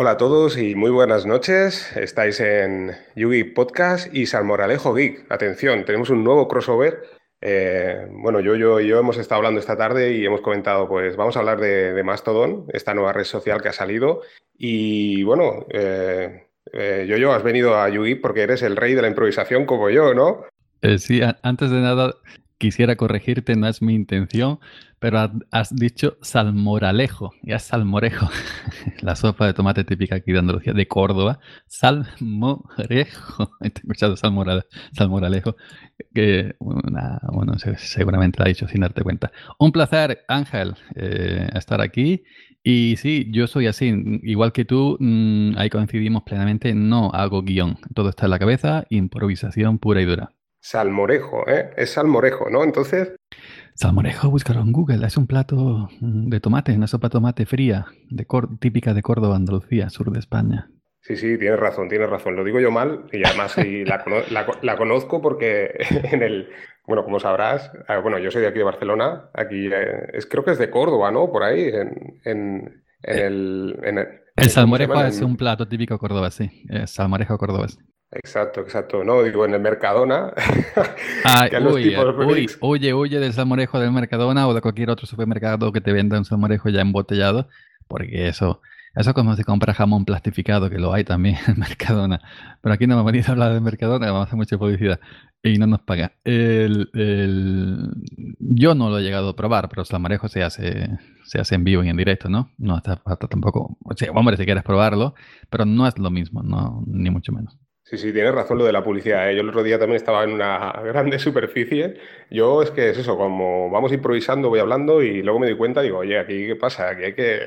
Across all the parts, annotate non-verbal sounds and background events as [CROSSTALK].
Hola a todos y muy buenas noches. Estáis en Yugi Podcast y Salmoralejo Geek. Atención, tenemos un nuevo crossover. Eh, bueno, yo, yo y yo hemos estado hablando esta tarde y hemos comentado, pues vamos a hablar de, Mastodon, esta nueva red social que ha salido. Y bueno, eh, eh, yo, yo, has venido a Yugi porque eres el rey de la improvisación como yo, ¿no? sí, antes de nada, quisiera corregirte, no es mi intención, pero has dicho salmoralejo, ya salmorejo, [LAUGHS] la sopa de tomate típica aquí de Andalucía, de Córdoba, salmorejo, [LAUGHS] he escuchado salmoralejo, que bueno, seguramente lo ha dicho sin darte cuenta. Un placer, Ángel, eh, estar aquí. Y sí, yo soy así, igual que tú, mm, ahí coincidimos plenamente, no hago guion, todo está en la cabeza, improvisación pura y dura. Salmorejo, ¿eh? Es salmorejo, ¿no? Entonces... Salmorejo, búscalo en Google. Es un plato mm, de tomate, una sopa de tomate fría, de típica de Córdoba, Andalucía, sur de España. Sí, sí, tienes razón, tienes razón. Lo digo yo mal y además la, conozco porque [LAUGHS] en el, bueno, como sabrás, ah, bueno, yo soy de aquí de Barcelona, aquí eh, es, creo que es de Córdoba, ¿no? Por ahí, en, en, eh, el, el... salmorejo es un plato típico córdoba, sí. salmorejo cordobés. Exacto, exacto. No, digo, en el Mercadona. [LAUGHS] Ay, uy, oye, oye del salmorejo del Mercadona o de cualquier otro supermercado que te venda un salmorejo ya embotellado, porque eso, eso es como si compras jamón plastificado, que lo hay también [LAUGHS] en Mercadona. Pero aquí no me venido a hablar de Mercadona, vamos a hacer mucha publicidad y no nos paga. El, Yo no lo he llegado a probar, pero el salmorejo se hace, se hace en vivo y en directo, ¿no? No hasta, tampoco. O sea, hombre, si quieres probarlo, pero no es lo mismo, no, ni mucho menos. Sí, sí, tienes razón lo de la publicidad. ¿eh? Yo el otro día también estaba en una grande [LAUGHS] superficie. Yo es que es eso, como vamos improvisando, voy hablando y luego me doy cuenta, digo, oye, aquí qué pasa, aquí hay que,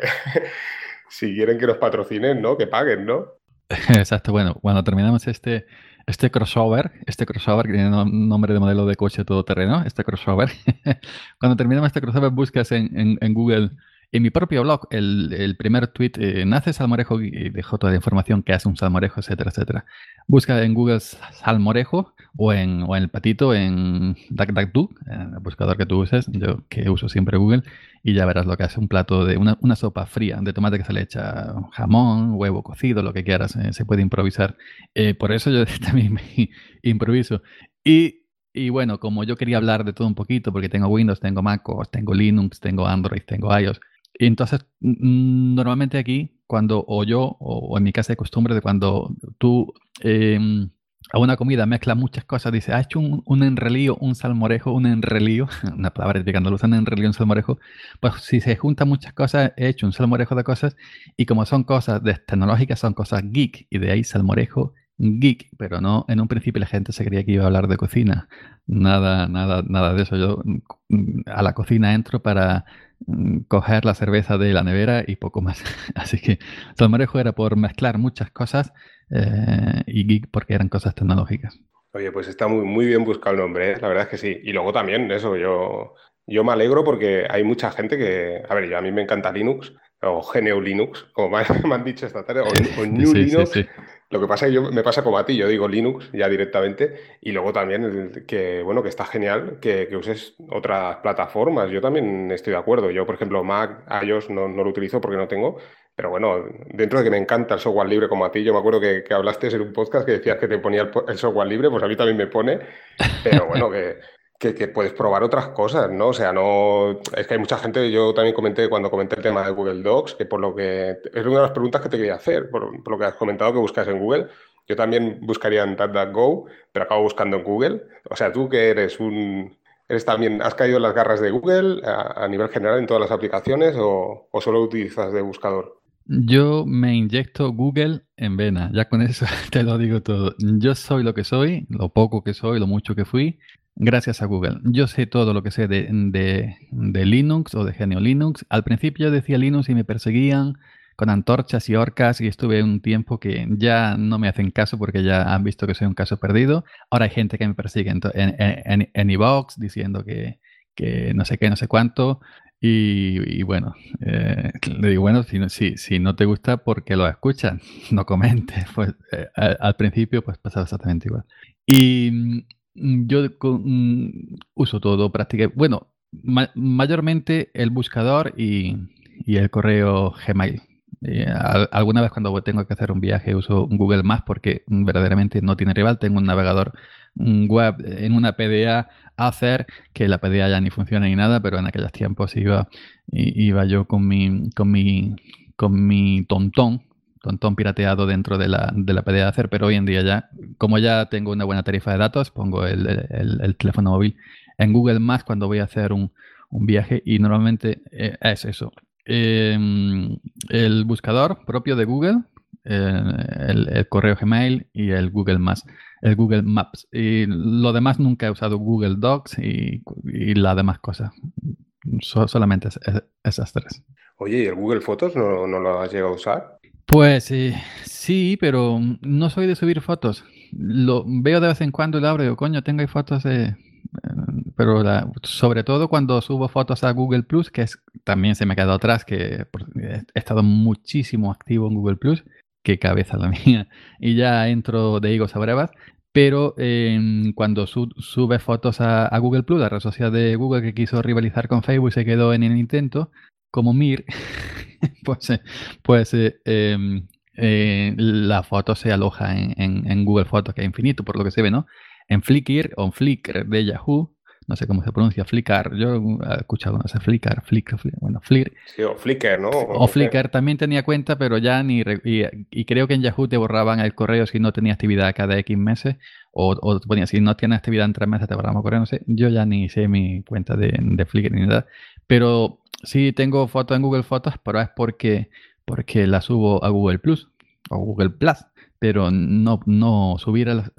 [LAUGHS] si quieren que nos patrocinen, ¿no? Que paguen, ¿no? [LAUGHS] Exacto, bueno, cuando terminamos este, este crossover, este crossover que tiene nombre de modelo de coche todoterreno, este crossover, cuando terminamos este crossover buscas en, en Google en mi propio blog, el, primer tweet, eh, nace Salmorejo y dejo toda la información que hace un salmorejo, etcétera, etcétera. Busca en Google Salmorejo o en, o en el patito en DuckDuckDuck, el buscador que tú uses, yo que uso siempre Google, y ya verás lo que hace un plato de una, sopa fría de tomate que se le echa jamón, huevo cocido, lo que quieras, eh, se puede improvisar. Eh, por eso yo [LAUGHS] también me improviso. Y y bueno, como yo quería hablar de todo un poquito, porque tengo Windows, tengo Mac, tengo Linux, tengo Android, tengo iOS, y entonces, normalmente aquí, cuando, o yo, o, en mi casa de costumbre, de cuando tú em, a una comida mezclas muchas cosas, dice, ha hecho un, un, enrelío, un salmorejo, un enrelío, [LAUGHS] una palabra típica andaluza, un enrelío, un salmorejo, pues si se juntan muchas cosas, he hecho un salmorejo de cosas, y como son cosas tecnológicas, son cosas geek, y de ahí salmorejo geek, pero no, en un principio la gente se creía que iba a hablar de cocina. Nada, nada, nada de eso. Yo mm, a la cocina entro para mm, coger la cerveza de la nevera y poco más. [LAUGHS] Así que Salmorejo era por mezclar muchas cosas eh, y geek porque eran cosas tecnológicas. Oye, pues está muy, muy bien buscado el nombre, ¿eh? la verdad es que sí. Y luego también, eso, yo, yo me alegro porque hay mucha gente que, a ver, yo, a mí me encanta Linux, o GNU Linux, como [LAUGHS] me, han dicho esta tarde, o, [LAUGHS] o New Linux. Lo que pasa es que yo, me pasa como a ti, yo digo Linux ya directamente y luego también que, bueno, que está genial que, uses otras plataformas. Yo también estoy de acuerdo. Yo, por ejemplo, Mac, iOS no, no, lo utilizo porque no tengo, pero bueno, dentro de que me encanta el software libre como a ti, yo me acuerdo que, hablaste en un podcast que decías que te ponía el, el software libre, pues a mí también me pone, pero bueno, que que, puedes probar otras cosas, ¿no? O sea, no. Es que hay mucha gente, yo también comenté cuando comenté el tema de Google Docs, que por lo que. Es una de las preguntas que te quería hacer, por, lo que has comentado que buscas en Google. Yo también buscaría en DuckDuckGo, pero acabo buscando en Google. O sea, tú que eres un. ¿Eres también, has caído en las garras de Google a, nivel general en todas las aplicaciones o, o solo utilizas de buscador? Yo me inyecto Google en vena, ya con eso [LAUGHS] te lo digo todo. Yo soy lo que soy, lo poco que soy, lo mucho que fui, Gracias a Google. Yo sé todo lo que sé de, de, Linux o de Genio Linux. Al principio yo decía Linux y me perseguían con antorchas y orcas y estuve un tiempo que ya no me hacen caso porque ya han visto que soy un caso perdido. Ahora hay gente que me persigue en, en, en, diciendo que, que, no sé qué, no sé cuánto. Y, bueno, eh, le digo, bueno, si si, si no te gusta, ¿por qué lo escuchan? [LAUGHS] No comentes. [LAUGHS] Pues eh, al, principio pues pasaba exactamente igual. Y yo mm, uso todo prácticamente. Bueno, mayormente el buscador y, el correo Gmail. alguna vez cuando tengo que hacer un viaje uso Google Maps porque verdaderamente no tiene rival. Tengo un navegador web en una PDA hacer que la PDA ya ni funciona ni nada, pero en aquellos tiempos iba, iba yo con mi, con mi, con mi tontón, tontón pirateado dentro de la, de la PDA hacer, pero hoy en día ya, como ya tengo una buena tarifa de datos, pongo el, el, teléfono móvil en Google Maps cuando voy a hacer un, un viaje y normalmente eh, es eso. Em, el buscador propio de Google, eh, el, correo Gmail y el Google Maps. El Google Maps. Y lo demás nunca he usado Google Docs y, y las demás cosas. solamente esas tres. Oye, ¿y el Google Fotos no, no, lo has llegado a usar? Pues eh, sí, pero no soy de subir fotos. Lo veo de vez en cuando y lo abro y digo, coño, tengo fotos de, pero sobre todo cuando subo fotos a Google Plus, que es, también se me ha quedado atrás, que he estado muchísimo activo en Google Plus, qué cabeza la [LAUGHS] mía, y ya entro de higos a brevas. Pero em, cuando sube fotos a, Google Plus, la red social de Google que quiso rivalizar con Facebook se quedó en el intento, como Mir, [LAUGHS] pues, eh, pues eh, em, eh, la foto se aloja en, en, Google Fotos, que es infinito, por lo que se ve, ¿no? en Flickr o en Flickr de Yahoo, no sé cómo se pronuncia, Flickr, yo he escuchado, no sé, Flickr, Flickr, bueno, Flickr. Sí, o Flickr, ¿no? O, Flickr también tenía cuenta, pero ya ni, y, creo que en Yahoo te borraban el correo si no tenía actividad cada X meses, o, o ponía, si no tienes actividad en tres meses te borramos el correo, no sé, yo ya ni sé mi cuenta de, de Flickr ni nada, pero sí tengo fotos en Google Fotos, pero es porque, porque la subo a Google Plus o Google Plus pero no, no subirlas,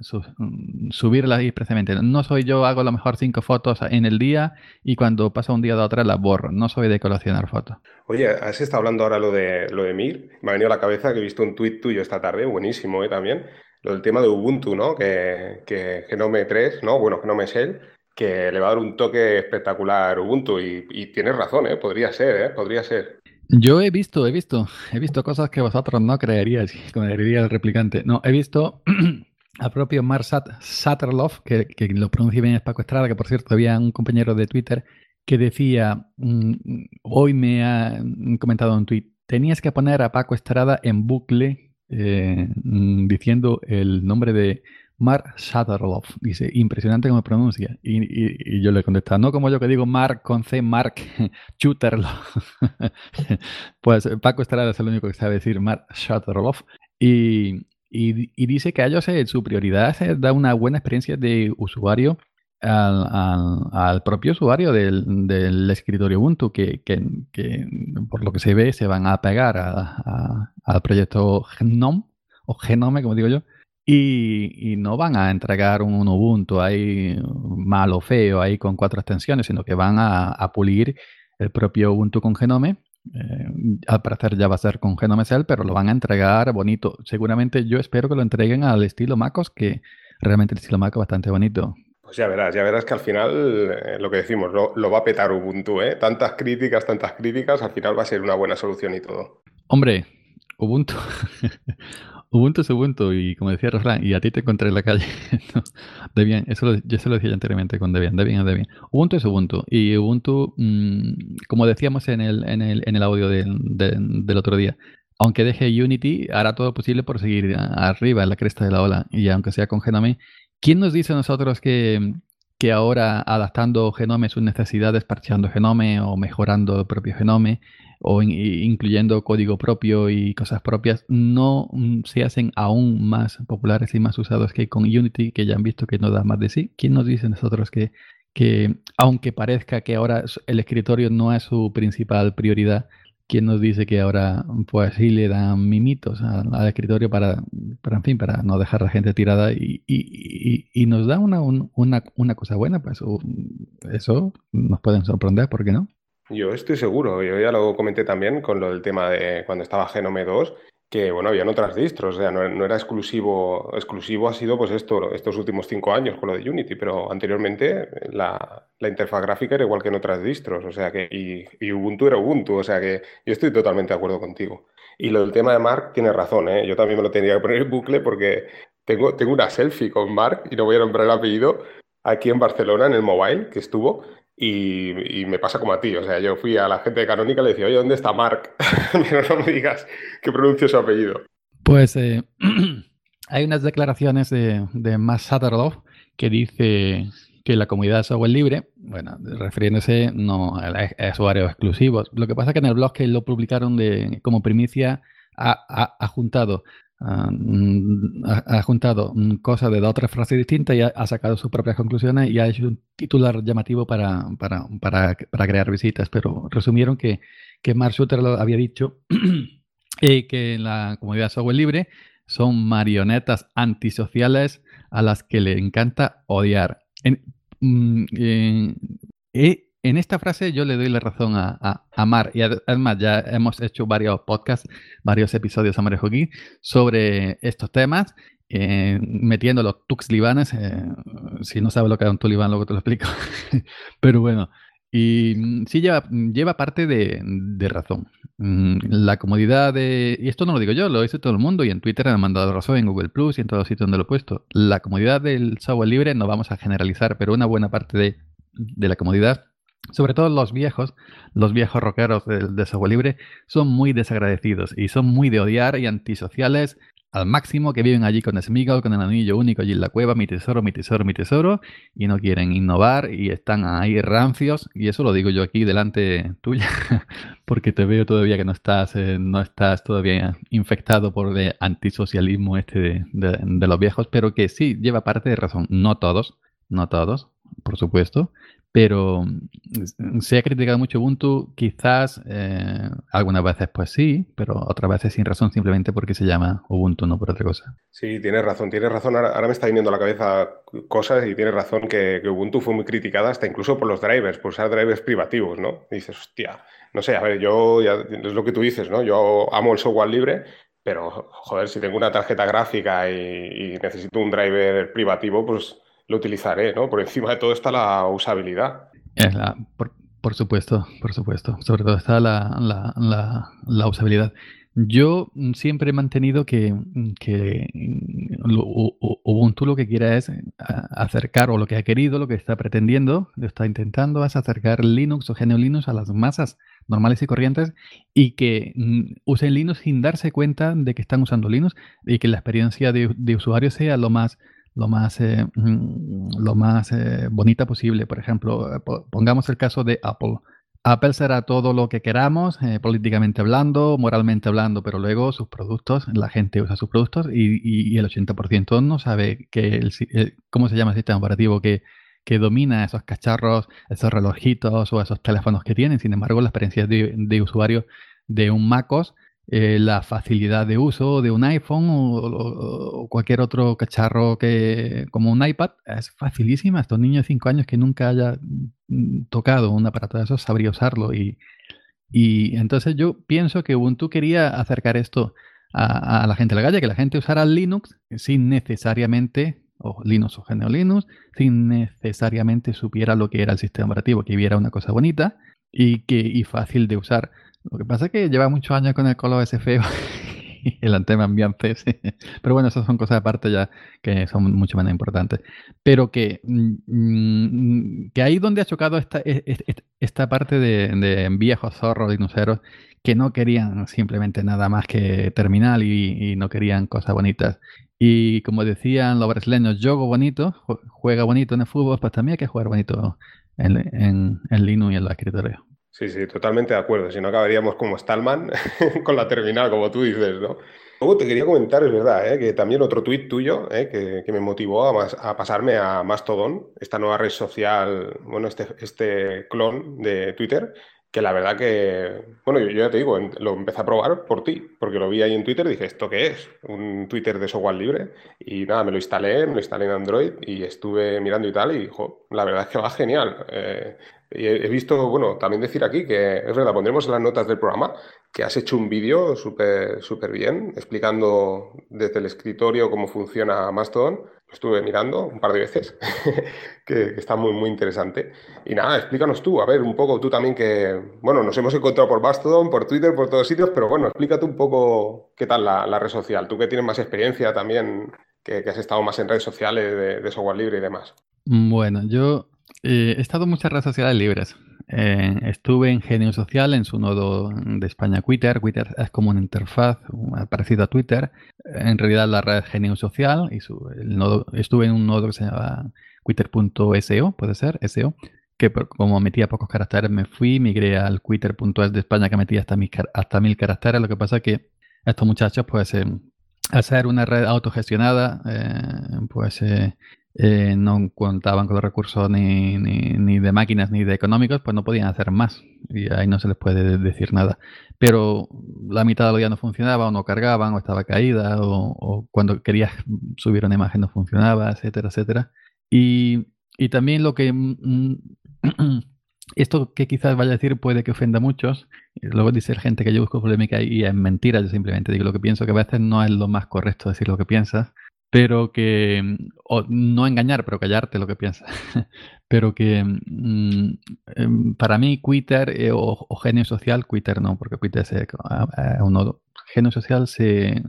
subirlas ahí precisamente. No soy yo, hago a lo mejor cinco fotos en el día y cuando pasa un día de otra las borro. No soy de coleccionar fotos. Oye, has estado hablando ahora lo de, lo de Mir. Me ha venido a la cabeza que he visto un tuit tuyo esta tarde, buenísimo ¿eh? también. Lo del tema de Ubuntu, ¿no? Que, que Genome 3, ¿no? Bueno, Genome Shell, que le va a dar un toque espectacular Ubuntu. Y, tienes razón, ¿eh? Podría ser, ¿eh? Podría ser. Yo he visto, he visto, he visto cosas que vosotros no creeríais, como diría el replicante. No, he visto [CLEARS THROAT] al propio Mark Satterloff, que, lo pronuncia bien es Paco Estrada, que por cierto había un compañero de Twitter que decía, mm, hoy me ha comentado un tweet, tenías que poner a Paco Estrada en bucle eh, mm, diciendo el nombre de Mark Shutterloff. Dice, impresionante cómo pronuncia. Y, yo le contestaba, no como yo que digo Mark con C, Mark [LAUGHS] Shutterloff. [LAUGHS] pues Paco Estrada es el único que sabe decir Mark Shutterloff. Y, dice que a ellos eh, su prioridad es dar una buena experiencia de usuario al, propio usuario del, escritorio Ubuntu, que, por lo que se ve se van a pegar al proyecto Genome, o Genome, como digo yo, y, no van a entregar un Ubuntu ahí malo, feo, ahí con cuatro extensiones, sino que van a, pulir el propio Ubuntu con Genome. Eh, al parecer ya va a ser con Genome Cell, pero lo van a entregar bonito. Seguramente yo espero que lo entreguen al estilo MacOS, que realmente el estilo MacOS es bastante bonito. Pues ya verás, ya verás que al final eh, lo que decimos, lo, lo, va a petar Ubuntu, ¿eh? Tantas críticas, tantas críticas, al final va a ser una buena solución y todo. Hombre, Ubuntu. [LAUGHS] Ubuntu es Ubuntu y como decía Refrán, y a ti te encontré en la calle. [LAUGHS] Debian, eso lo, yo se lo decía anteriormente con Debian, Debian es Debian. Ubuntu es Ubuntu y Ubuntu, mm, como decíamos en el, en el, en el audio del, del otro día, aunque deje Unity, hará todo posible por seguir arriba en la cresta de la ola y aunque sea con Genome, ¿quién nos dice a nosotros que, que ahora adaptando Genome sus necesidades, parcheando Genome o mejorando el propio Genome, o incluyendo código propio y cosas propias, no mm, se hacen aún más populares y más usados que con Unity, que ya han visto que no da más de sí. ¿Quién nos dice nosotros que, que aunque parezca que ahora el escritorio no es su principal prioridad, ¿quién nos dice que ahora pues sí le dan mimitos al, escritorio para, para, en fin, para no dejar a la gente tirada y, y, y, nos da una, una, una cosa buena? Pues eso nos pueden sorprender, ¿por qué no? Yo estoy seguro, yo ya lo comenté también con lo del tema de cuando estaba Genome 2, que bueno, habían otras distros, o sea, no, era exclusivo, exclusivo ha sido pues esto, estos últimos cinco años con lo de Unity, pero anteriormente la, interfaz gráfica era igual que en otras distros, o sea que, y, Ubuntu era Ubuntu, o sea que yo estoy totalmente de acuerdo contigo. Y lo del tema de Mark tiene razón, ¿eh? yo también me lo tenía que poner en bucle porque tengo, tengo una selfie con Mark, y no voy a nombrar el apellido, aquí en Barcelona, en el mobile, que estuvo, y, me pasa como a ti. O sea, yo fui a la gente de Canónica y le decía, oye, ¿dónde está Mark? [LAUGHS] Pero no me digas que pronuncie su apellido. Pues eh, [CLEARS THROAT] hay unas declaraciones de, de Max que dice que la comunidad de software libre, bueno, refiriéndose no a, usuarios exclusivos. Lo que pasa es que en el blog que lo publicaron como primicia ha, juntado mm, ha, juntado cosas de otras frases distintas y ha, sacado sus propias conclusiones y ha hecho un titular llamativo para, para, crear visitas. Pero resumieron que, que Mark Shooter lo había dicho y [CLEARS THROAT] que la comunidad software libre son marionetas antisociales a las que le encanta odiar. En, mm, eh, en esta frase yo le doy la razón a, a, Mar y además ya hemos hecho varios podcasts, varios episodios a Mario sobre estos temas, eh, metiendo los tux libanes. Eh, si no sabes lo que es un tulibán, luego te lo explico. [LAUGHS] Pero bueno, y mm, sí lleva, lleva parte de, de, razón. Mm, la comodidad de... Y esto no lo digo yo, lo dice todo el mundo y en Twitter han mandado razón, en Google Plus y en todos los sitios donde lo he puesto. La comodidad del software libre no vamos a generalizar, pero una buena parte de, de la comodidad sobre todo los viejos, los viejos rockeros de, software libre, son muy desagradecidos y son muy de odiar y antisociales al máximo, que viven allí con Smiggle, con el anillo único allí en la cueva, mi tesoro, mi tesoro, mi tesoro, y no quieren innovar y están ahí rancios, y eso lo digo yo aquí delante tuya, [LAUGHS] porque te veo todavía que no estás, eh, no estás todavía infectado por el antisocialismo este de los viejos, pero que sí lleva parte de razón, no todos, no todos, por supuesto, pero mm, se ha criticado mucho Ubuntu, quizás eh, algunas veces pues sí, pero otras veces sin razón, simplemente porque se llama Ubuntu, no por otra cosa. Sí, tienes razón, tienes razón. Ahora, me está viniendo a la cabeza cosas y tienes razón que, Ubuntu fue muy criticada hasta incluso por los drivers, por usar drivers privativos, ¿no? dices, hostia, no sé, a ver, yo, ya, es lo que tú dices, ¿no? Yo amo el software libre, pero, joder, si tengo una tarjeta gráfica y necesito un driver privativo, pues lo utilizaré, ¿no? Por encima de todo está la usabilidad. Es la, por, supuesto, por supuesto. Sobre todo está la, la, usabilidad. Yo siempre he mantenido que, que Ubuntu lo que quiere es acercar, o lo que ha querido, lo que está pretendiendo, lo está intentando, es acercar Linux o GNU Linux a las masas normales y corrientes y que mm, usen Linux sin darse cuenta de que están usando Linux y que la experiencia de, de usuario sea lo más lo más, eh, lo más eh, bonita posible. Por ejemplo, eh, pongamos el caso de Apple. Apple será todo lo que queramos, políticamente hablando, moralmente hablando, pero luego sus productos, la gente usa sus productos y, el 80% no sabe que cómo se llama el sistema operativo que, que, domina esos cacharros, esos relojitos o esos teléfonos que tienen. Sin embargo, la experiencia de, de usuario de un MacOS eh, la facilidad de uso de un iPhone o, cualquier otro cacharro que como un iPad es facilísima. Estos niños de 5 años que nunca haya mm, tocado un aparato de esos sabría usarlo. Y, y entonces yo pienso que Ubuntu quería acercar esto a, la gente de la calle, que la gente usara Linux sin necesariamente, o Linux o GNU Linux, sin necesariamente supiera lo que era el sistema operativo, que viera una cosa bonita y, que, y fácil de usar. Lo que pasa es que lleva muchos años con el color ese feo [LAUGHS] el antema ambiente. Pero bueno, esas son cosas aparte ya que son mucho menos importantes. Pero que, mm, que ahí donde ha chocado esta, e, e, e, esta parte de, viejos zorros dinuceros que no querían simplemente nada más que terminal y, no querían cosas bonitas. Y como decían los brasileños, juego bonito, juega bonito en el fútbol, pues también hay que jugar bonito en, en, en Linux y en la escritorio. Sí, sí, totalmente de acuerdo. Si no acabaríamos como Stallman [LAUGHS] con la terminal, como tú dices, ¿no? Luego te quería comentar, es verdad, ¿eh? que también otro tuit tuyo ¿eh? que, me motivó a, a, pasarme a Mastodon, esta nueva red social, bueno, este, este clon de Twitter, que la verdad que, bueno, yo, ya te digo, lo empecé a probar por ti, porque lo vi ahí en Twitter y dije, ¿esto qué es? Un Twitter de software libre. Y nada, me lo instalé, me lo instalé en Android y estuve mirando y tal, y la verdad es que va genial. Eh, he visto, bueno, también decir aquí que es verdad, pondremos en las notas del programa que has hecho un vídeo súper súper bien explicando desde el escritorio cómo funciona Mastodon. Lo estuve mirando un par de veces, [LAUGHS] que, está muy, muy interesante. Y nada, explícanos tú, a ver, un poco tú también que, bueno, nos hemos encontrado por Mastodon, por Twitter, por todos sitios, pero bueno, explícate un poco qué tal la, red social. Tú que tienes más experiencia también, que, has estado más en redes sociales de, de software libre y demás. Bueno, yo Eh, he estado en muchas redes sociales libres. Eh, estuve en Genio Social, en su nodo de España, Twitter. Twitter es como una interfaz parecido a Twitter. En realidad la red Genio Social y su, el nodo, estuve en un nodo que se llama twitter.seo, puede ser, SEO, que como metía pocos caracteres me fui, migré al twitter.es de España que metía hasta, hasta mil caracteres. Lo que pasa es que estos muchachos, pues, eh, al ser una red autogestionada, pues eh, no contaban con los recursos ni, ni, de máquinas ni de económicos, pues no podían hacer más. Y ahí no se les puede decir nada. Pero la mitad de los días no funcionaba, o no cargaban, o estaba caída, o, cuando querías subir una imagen no funcionaba, etcétera, etcétera. Y, y también lo que... Mm, [CLEARS THROAT] esto que quizás vaya a decir puede que ofenda a muchos. Luego dice gente que yo busco polémica y es mentira. Yo simplemente digo lo que pienso, que a veces no es lo más correcto decir lo que piensas pero que, o no engañar, pero callarte lo que piensas, [LAUGHS] pero que mm, em, para mí Twitter eh, o, genio social, Twitter no, porque Twitter es uno, genio social se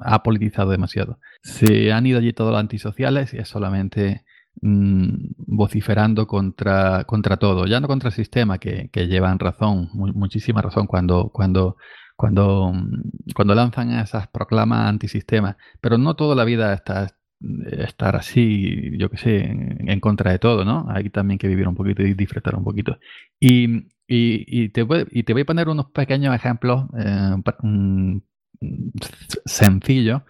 ha politizado demasiado. Se han ido allí todos los antisociales y es solamente mm, vociferando contra, contra todo, ya no contra el sistema, que, que llevan razón, muchísima razón cuando, cuando cuando, cuando lanzan esas proclamas antisistema, pero no toda la vida está estar así, yo qué sé, en, contra de todo, ¿no? Hay también que vivir un poquito y disfrutar un poquito. Y, y, te, voy, y te voy a poner unos pequeños ejemplos eh, sencillos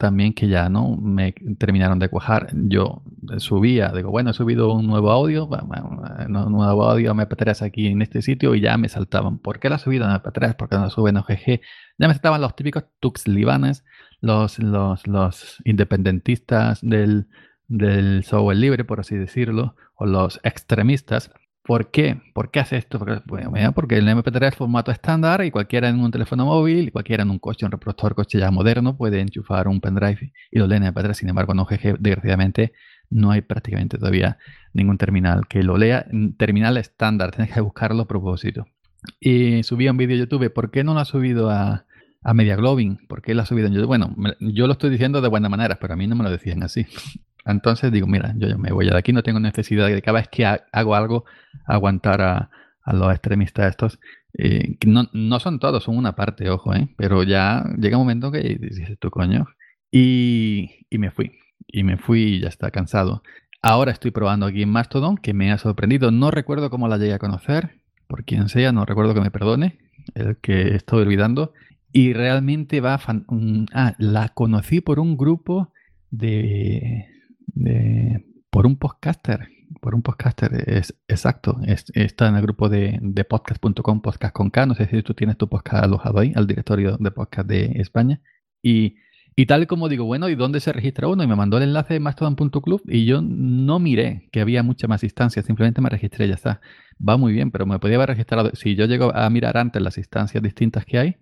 también que ya no me terminaron de cuajar. Yo subía, digo, bueno, he subido un nuevo audio, un nuevo audio MP3 aquí en este sitio y ya me saltaban. ¿Por qué la subido en MP3? ¿Por qué no sube en OGG? Ya me saltaban los típicos tux libanes, los, los, los independentistas del, del software libre, por así decirlo, o los extremistas ¿Por qué? ¿Por qué hace esto? Porque, porque el MP3 es formato estándar y cualquiera en un teléfono móvil cualquiera en un coche, un reproductor coche ya moderno puede enchufar un pendrive y lo lee en MP3. Sin embargo, en OGG, desgraciadamente, no hay prácticamente todavía ningún terminal que lo lea. Terminal estándar, tienes que buscarlo a propósito. Y subí un vídeo a YouTube. ¿Por qué no lo ha subido a, a Media Globing? ¿Por qué lo ha subido en YouTube? Bueno, yo lo estoy diciendo de buena manera, pero a mí no me lo decían así. [LAUGHS] Entonces digo, mira, yo, me voy de aquí, no tengo necesidad de cada vez que hago algo aguantar a, los extremistas estos. Eh, no, no, son todos, son una parte, ojo, ¿eh? pero ya llega un momento que dices tú, coño. Y, y me fui, y me fui y ya está cansado. Ahora estoy probando aquí en Mastodon, que me ha sorprendido. No recuerdo cómo la llegué a conocer, por quien sea, no recuerdo que me perdone, el que estoy olvidando. Y realmente va... ah, la conocí por un grupo de, por un podcaster. Por un podcaster, es exacto. está en el grupo de, de podcast.com, podcast con K. No sé si tú tienes tu podcast alojado ahí, al directorio de podcast de España. Y y tal como digo, bueno, ¿y dónde se registra uno? Y me mandó el enlace de mastodon.club y yo no miré que había muchas más instancias, simplemente me registré y ya está. Va muy bien, pero me podía haber registrado. Si yo llego a mirar antes las instancias distintas que hay, eh,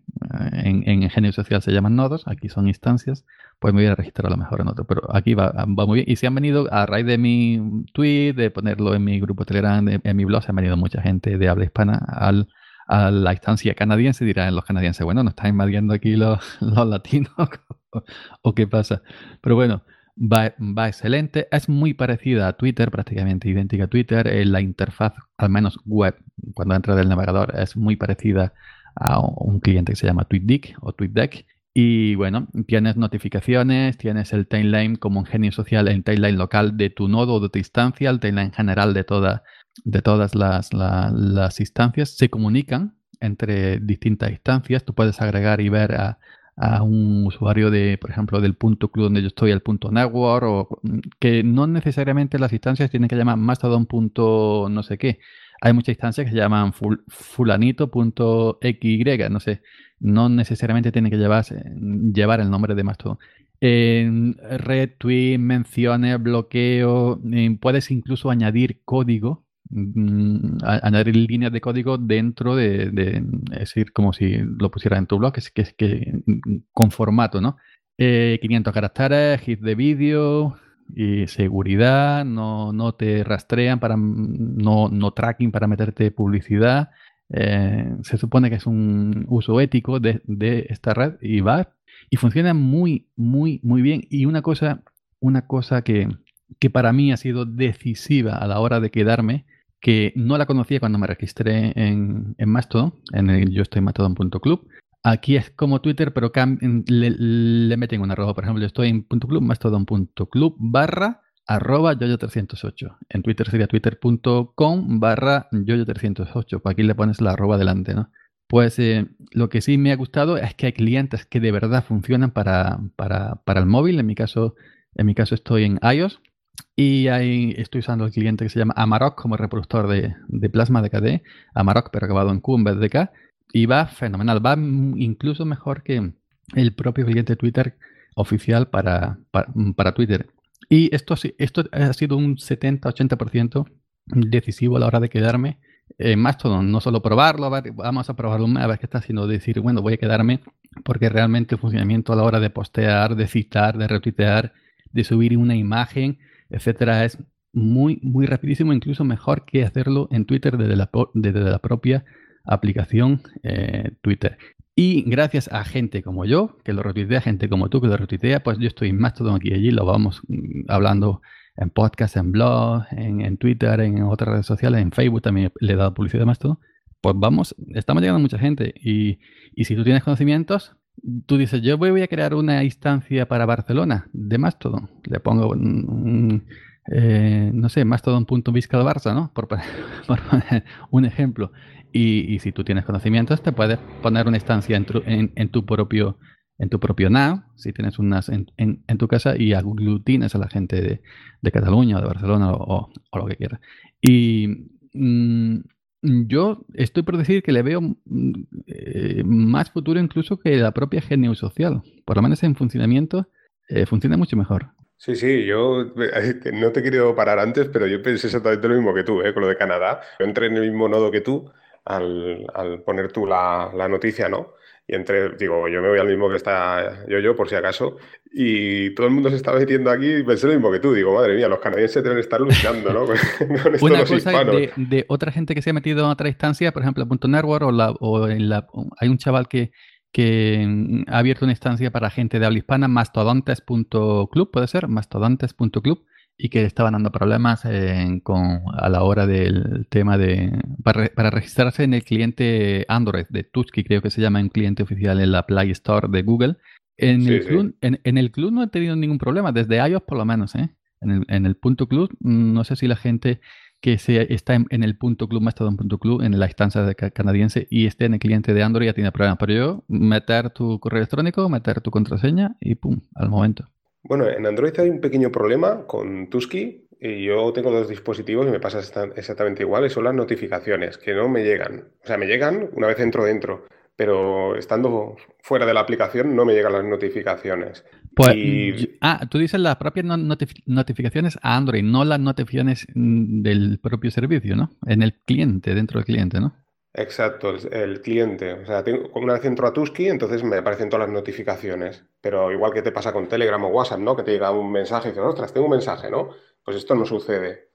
en, en Ingenio Social se llaman nodos, aquí son instancias, pues me voy a registrar a lo mejor en otro. Pero aquí va, va muy bien. Y se han venido, a raíz de mi tweet, de ponerlo en mi grupo Telegram, en mi blog, se han venido mucha gente de habla hispana al a la instancia canadiense, dirán los canadienses, bueno, ¿no están invadiendo aquí los, [LAUGHS] los latinos [LAUGHS] o qué pasa? Pero bueno, va, excelente. Es muy parecida a Twitter, prácticamente idéntica a Twitter. Eh, la interfaz, al menos web, cuando entra del navegador, es muy parecida a un cliente que se llama TweetDeck o TweetDeck. Y bueno, tienes notificaciones, tienes el timeline como un genio social, el timeline local de tu nodo o de tu instancia, el timeline general de toda de todas las, las instancias se comunican entre distintas instancias. Tú puedes agregar y ver a, a, un usuario de, por ejemplo, del punto club donde yo estoy, el punto network, o que no necesariamente las instancias tienen que llamar mastodon punto no sé qué. Hay muchas instancias que se llaman ful, fulanito.xy, no sé, no necesariamente tiene que llevarse, llevar el nombre de Mastodon. En retweet, menciones, bloqueo, puedes incluso añadir código añadir líneas de código dentro de, es decir, como si lo pusiera en tu blog, que, que, que con formato, ¿no? 500 eh, caracteres, hit de vídeo, y seguridad, no, no, te rastrean para no, no tracking para meterte publicidad. Eh, se supone que es un uso ético de, de, esta red y va y funciona muy, muy, muy bien. Y una cosa, una cosa que, que para mí ha sido decisiva a la hora de quedarme, que no la conocía cuando me registré en, en Mastodon, en el yo estoy mastodon.club. Aquí es como Twitter, pero le, meten una arroba. Por ejemplo, yo estoy en .club, mastodon.club barra arroba yoyo308. En Twitter sería twitter.com barra yoyo308. Pues aquí le pones la arroba delante, ¿no? Pues eh, lo que sí me ha gustado es que hay clientes que de verdad funcionan para, para, para el móvil. En mi caso, en mi caso estoy en iOS y ahí estoy usando el cliente que se llama Amarok como reproductor de, de plasma de KD. Amarok, pero acabado en Q en vez de K. Y va fenomenal. Va incluso mejor que el propio cliente Twitter oficial para, para, para Twitter. Y esto, esto ha sido un 70-80% decisivo a la hora de quedarme en Mastodon. No solo probarlo, vamos a probarlo una vez que está, sino decir, bueno, voy a quedarme porque realmente el funcionamiento a la hora de postear, de citar, de retuitear, de subir una imagen, etcétera, es muy, muy rapidísimo, incluso mejor que hacerlo en Twitter desde la, desde la propia aplicación eh, Twitter. Y gracias a gente como yo, que lo retuitea, gente como tú que lo retuitea, pues yo estoy en Mastodon aquí y allí, lo vamos mm, hablando en podcast, en blog, en, Twitter, en otras redes sociales, en Facebook también le he dado publicidad a Mastodon. Pues vamos, estamos llegando a mucha gente y, y si tú tienes conocimientos, tú dices, yo voy a crear una instancia para Barcelona de Mastodon. Le pongo un, eh, no sé, mastodon.viscalbarça, ¿no? Por, [LAUGHS] por, un ejemplo. Y, si tú tienes conocimientos, te puedes poner una instancia en tu, propio en tu propio NAO, si tienes unas en, en, tu casa y aglutines a la gente de, Cataluña o de Barcelona o, o, lo que quieras. Y mm, yo estoy por decir que le veo mm, eh, más futuro incluso que la propia GNU social. Por lo menos en funcionamiento eh, funciona mucho mejor. Sí, sí, yo eh, [LAUGHS] no te he querido parar antes, pero yo pensé exactamente lo mismo que tú, con lo de Canadá. Yo entré en el mismo nodo que tú al, poner tú la, noticia, ¿no? Y entre, digo, yo me voy al mismo que está yo, yo, por si acaso, y todo el mundo se está metiendo aquí y pensé lo mismo que tú. Digo, madre mía, los canadienses deben estar luchando, ¿no? [LAUGHS] Con Una cosa de, de, otra gente que se ha metido a otra instancia, por ejemplo, Punto Network o, la, o en la, hay un chaval que, que ha abierto una instancia para gente de habla hispana, mastodontes.club, puede ser, mastodontes.club, y que estaban dando problemas con, a la hora del tema de... Para, para, registrarse en el cliente Android de Tusky, creo que se llama un cliente oficial en la Play Store de Google. En, el, club, en, el club no he tenido ningún problema, desde iOS por lo menos. ¿eh? En, el, en el punto club, mm, no sé si la gente que se, está en, el punto club, punto club, en la instancia de canadiense y esté en el cliente de Android ya tiene problemas. Pero yo, meter tu correo electrónico, meter tu contraseña y pum, al momento. Bueno, en Android hay un pequeño problema con Tusky y yo tengo dos dispositivos y me pasa exactamente igual y son las notificaciones que no me llegan. O sea, me llegan una vez entro dentro, pero estando fuera de la aplicación no me llegan las notificaciones. Pues, ah, tú dices las propias notificaciones a Android, no las notificaciones mm, del propio servicio, ¿no? En el cliente, dentro del cliente, ¿no? Exacto, el, cliente. O sea, tengo, una vez entro a Tusky, entonces me aparecen todas las notificaciones. Pero igual que te pasa con Telegram o WhatsApp, ¿no? Que te llega un mensaje y dices, ostras, tengo un mensaje, ¿no? Pues esto no sucede.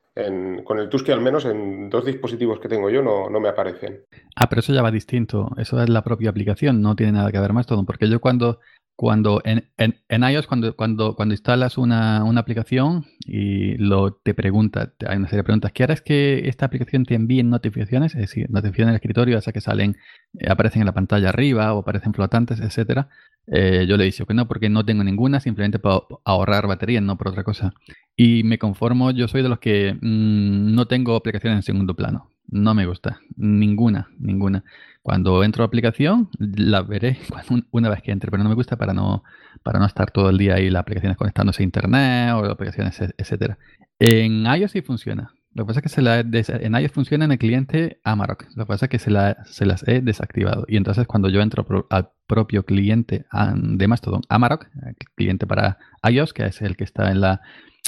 con el Tusky, al menos en dos dispositivos que tengo yo, no, no me aparecen. Ah, pero eso ya va distinto. Eso es la propia aplicación, no tiene nada que ver más todo. Porque yo cuando cuando en, en, iOS, cuando, cuando, cuando instalas una, una, aplicación y lo te pregunta, hay una serie de preguntas, ¿quieres que esta aplicación te envíe notificaciones? Es decir, notificaciones en el escritorio, esas que salen, eh, aparecen en la pantalla arriba o aparecen flotantes, etcétera. Eh, yo le dicho que no, porque no tengo ninguna, simplemente para ahorrar batería, no por otra cosa. Y me conformo, yo soy de los que mm, no tengo aplicaciones en segundo plano. No me gusta, ninguna, ninguna. Cuando entro a aplicación, la veré [LAUGHS] una vez que entre, pero no me gusta para no, para no estar todo el día ahí las aplicaciones conectándose a internet o aplicaciones, etcétera. En iOS sí funciona. Lo que pasa es que se la, en iOS funciona en el cliente Amarok. Lo que pasa es que se, la, se las he desactivado. Y entonces cuando yo entro al propio cliente de Mastodon, Amarok, cliente para iOS, que es el que está en la,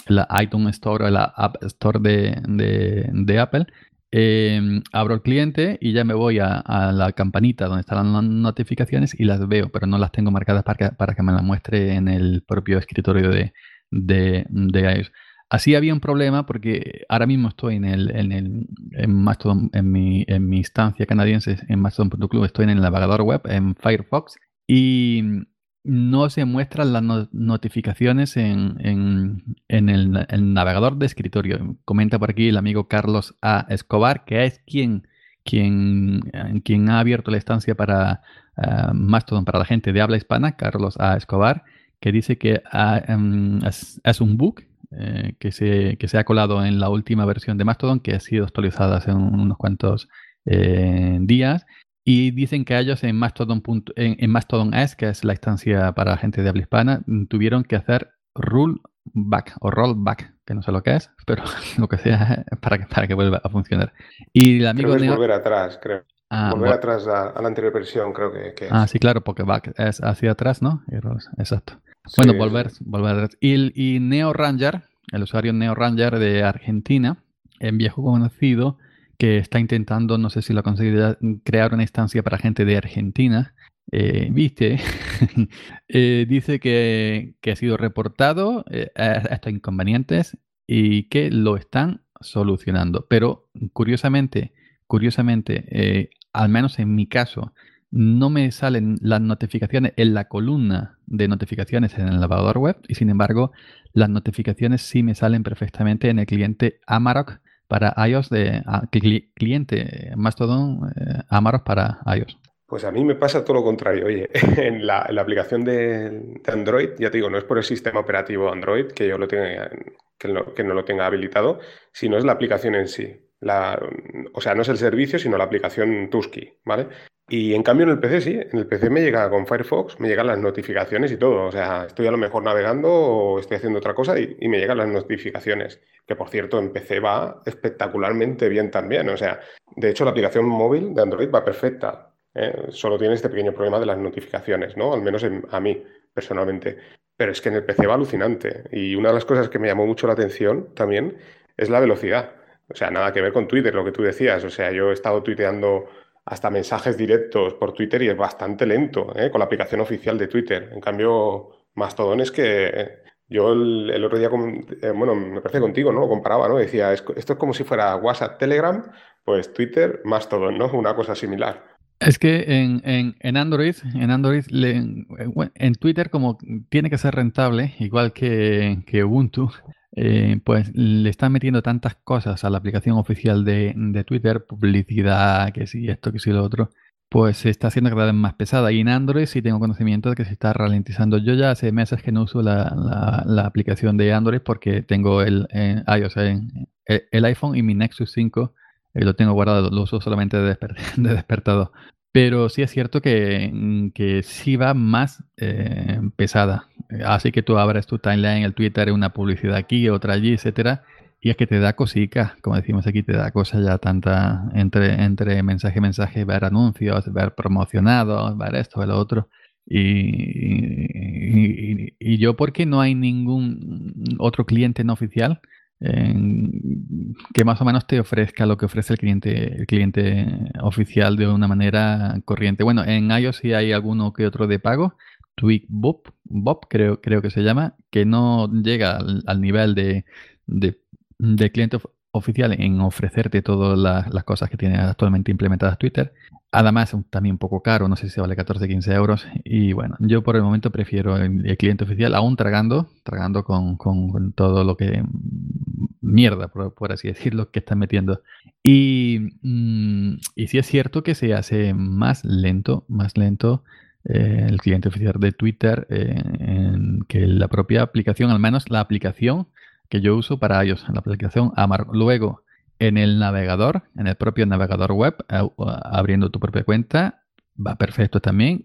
la iTunes Store o la App Store de, de, de Apple, Em, abro el cliente y ya me voy a, la campanita donde están las notificaciones y las veo, pero no las tengo marcadas para que, para que me las muestre en el propio escritorio de, de, iOS. Así había un problema porque ahora mismo estoy en el, en el en Mastodon, en mi, en mi instancia canadiense en Mastodon.club, estoy en el navegador web, en Firefox, y no se muestran las notificaciones en, el, navegador de escritorio. Comenta por aquí el amigo Carlos A. Escobar, que es quien, quien, quien ha abierto la estancia para uh, Mastodon para la gente de habla hispana, Carlos A. Escobar, que dice que em, es, un bug eh, que, se, que se ha colado en la última versión de Mastodon, que ha sido actualizada hace unos cuantos eh, días y dicen que ellos en Mastodon, en, Mastodon S, que es la instancia para gente de habla hispana, mm, tuvieron que hacer rollback o rollback, que no sé lo que es, pero [LAUGHS] lo que sea [LAUGHS] para que, para que vuelva a funcionar. Y el amigo creo que es volver atrás, creo. Ah, volver atrás a, la anterior versión, creo que, es. Ah, sí, claro, porque back es hacia atrás, ¿no? Exacto. bueno, volver, volver atrás. Y, y Neo Ranger, el usuario Neo Ranger de Argentina, en viejo conocido, que está intentando, no sé si lo ha conseguido, crear una instancia para gente de Argentina. Eh, ¿Viste? [LAUGHS] Eh, dice que, ha sido reportado eh, estos inconvenientes y que lo están solucionando. Pero curiosamente, curiosamente, al menos en mi caso, no me salen las notificaciones en la columna de notificaciones en el navegador web y sin embargo las notificaciones sí me salen perfectamente en el cliente Amarok para iOS de cliente Mastodon eh, Amaros para iOS. Pues a mí me pasa todo lo contrario. Oye, [LAUGHS] en la, aplicación de, Android, ya te digo, no es por el sistema operativo Android que yo lo tenga, que no, que no lo tenga habilitado, sino es la aplicación en sí. La, o sea, no es el servicio, sino la aplicación Tusky, ¿vale? Y en cambio en el PC sí, en el PC me llega con Firefox, me llegan las notificaciones y todo. O sea, estoy a lo mejor navegando o estoy haciendo otra cosa y, me llegan las notificaciones. Que por cierto, en PC va espectacularmente bien también. O sea, de hecho la aplicación móvil de Android va perfecta. ¿eh? Solo tiene este pequeño problema de las notificaciones, ¿no? Al menos a mí, personalmente. Pero es que en el PC va alucinante. Y una de las cosas que me llamó mucho la atención también es la velocidad. O sea, nada que ver con Twitter, lo que tú decías. O sea, yo he estado tuiteando hasta mensajes directos por Twitter y es bastante lento ¿eh? con la aplicación oficial de Twitter. En cambio, Mastodon es que yo el, otro día, eh, bueno, me parece contigo, ¿no? Lo comparaba, ¿no? Decía, esto es como si fuera WhatsApp, Telegram, pues Twitter, Mastodon, ¿no? Una cosa similar. Es que en, en, Android, en Android, en Twitter como tiene que ser rentable, igual que, que Ubuntu, eh, pues le están metiendo tantas cosas a la aplicación oficial de, Twitter, publicidad, que sí, esto, que sí, lo otro, pues se está haciendo cada vez más pesada. Y en Android sí tengo conocimiento de que se está ralentizando. Yo ya hace meses que no uso la, aplicación de Android porque tengo el, iOS, el, iPhone y mi Nexus 5 eh, lo tengo guardado, lo uso solamente de, [LAUGHS] de despertador. Pero sí es cierto que, mm, que sí va más eh, pesada. Así que tú abres tu timeline, el Twitter, una publicidad aquí, otra allí, etcétera. Y es que te da cosica, como decimos aquí, te da cosa ya tanta entre, entre mensaje mensaje, ver anuncios, ver promocionados, ver esto, ver lo otro. Y, y, yo, porque no hay ningún otro cliente no oficial que más o menos te ofrezca lo que ofrece el cliente, el cliente oficial de una manera corriente. Bueno, en iOS sí hay alguno que otro de pago. TweakBob, Bob, creo, creo que se llama, que no llega al, nivel de, de, de cliente oficial en ofrecerte todas las, cosas que tiene actualmente implementadas Twitter. Además, también un poco caro, no sé si vale 14, 15 euros. Y bueno, yo por el momento prefiero el, cliente oficial, aún tragando, tragando con, todo lo que mierda, por, así [LAUGHS] decirlo, que están metiendo. Y, mm, y sí es cierto que se hace más lento, más lento eh, el cliente oficial de Twitter eh, que la propia aplicación, al menos la aplicación que yo uso para ellos en la aplicación Amar. Luego, en el navegador, en el propio navegador web, abriendo tu propia cuenta, va perfecto también.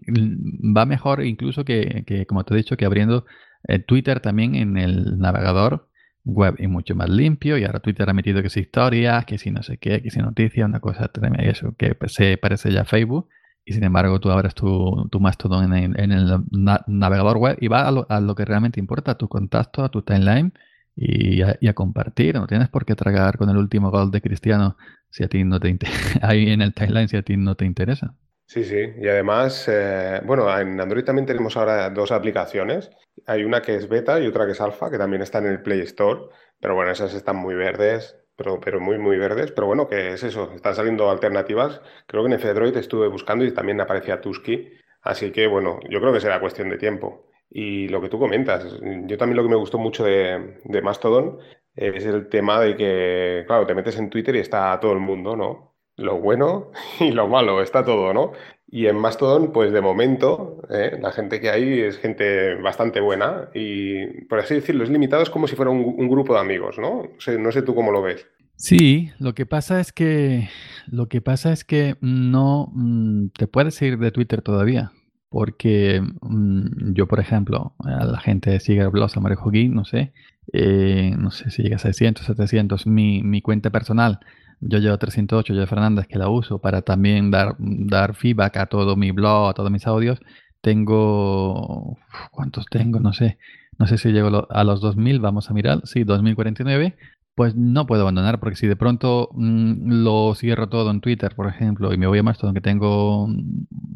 Va mejor incluso que, como te he dicho, que abriendo eh, Twitter también en el navegador web y mucho más limpio. Y ahora Twitter ha metido que si historias, que si no sé qué, que si noticias, una cosa tremenda, eso que se parece ya a Facebook. Y sin embargo, tú abres tu, tu Mastodon en el, navegador web y va a lo, a lo, que realmente importa, a tu contacto, a tu timeline y a, compartir. No tienes por qué tragar con el último gol de Cristiano si a ti no te [LAUGHS] ahí en el timeline si a ti no te interesa. Sí, sí. Y además, eh, bueno, en Android también tenemos ahora dos aplicaciones. Hay una que es beta y otra que es alfa, que también están en el Play Store. Pero bueno, esas están muy verdes, pero, pero muy, muy verdes. Pero bueno, que es eso, están saliendo alternativas. Creo que en F-Droid estuve buscando y también aparecía Tusky. Así que bueno, yo creo que será cuestión de tiempo. Y lo que tú comentas, yo también lo que me gustó mucho de, Mastodon es el tema de que, claro, te metes en Twitter y está todo el mundo, ¿no? Lo bueno [LAUGHS] y lo malo, está todo, ¿no? Y en Mastodon, pues de momento, ¿eh? la gente que hay es gente bastante buena y, por así decirlo, es limitado, es como si fuera un, grupo de amigos, ¿no? No sé tú cómo lo ves. Sí, lo que pasa es que lo que pasa es que no mm, te puedes ir de Twitter todavía. Porque mm, yo, por ejemplo, a la gente sigue blogs a Mario Joaquín, no sé, eh, no sé si llega a 600, 700, mi, mi cuenta personal yo llevo 308, yo Fernández, que la uso para también dar, dar feedback a todo mi blog, a todos mis audios. Tengo, ¿cuántos tengo? No sé. No sé si llego a los 2000, vamos a mirar. Sí, 2049. Pues no puedo abandonar, porque si de pronto mm, lo cierro todo en Twitter, por ejemplo, y me voy a Mastodon, que tengo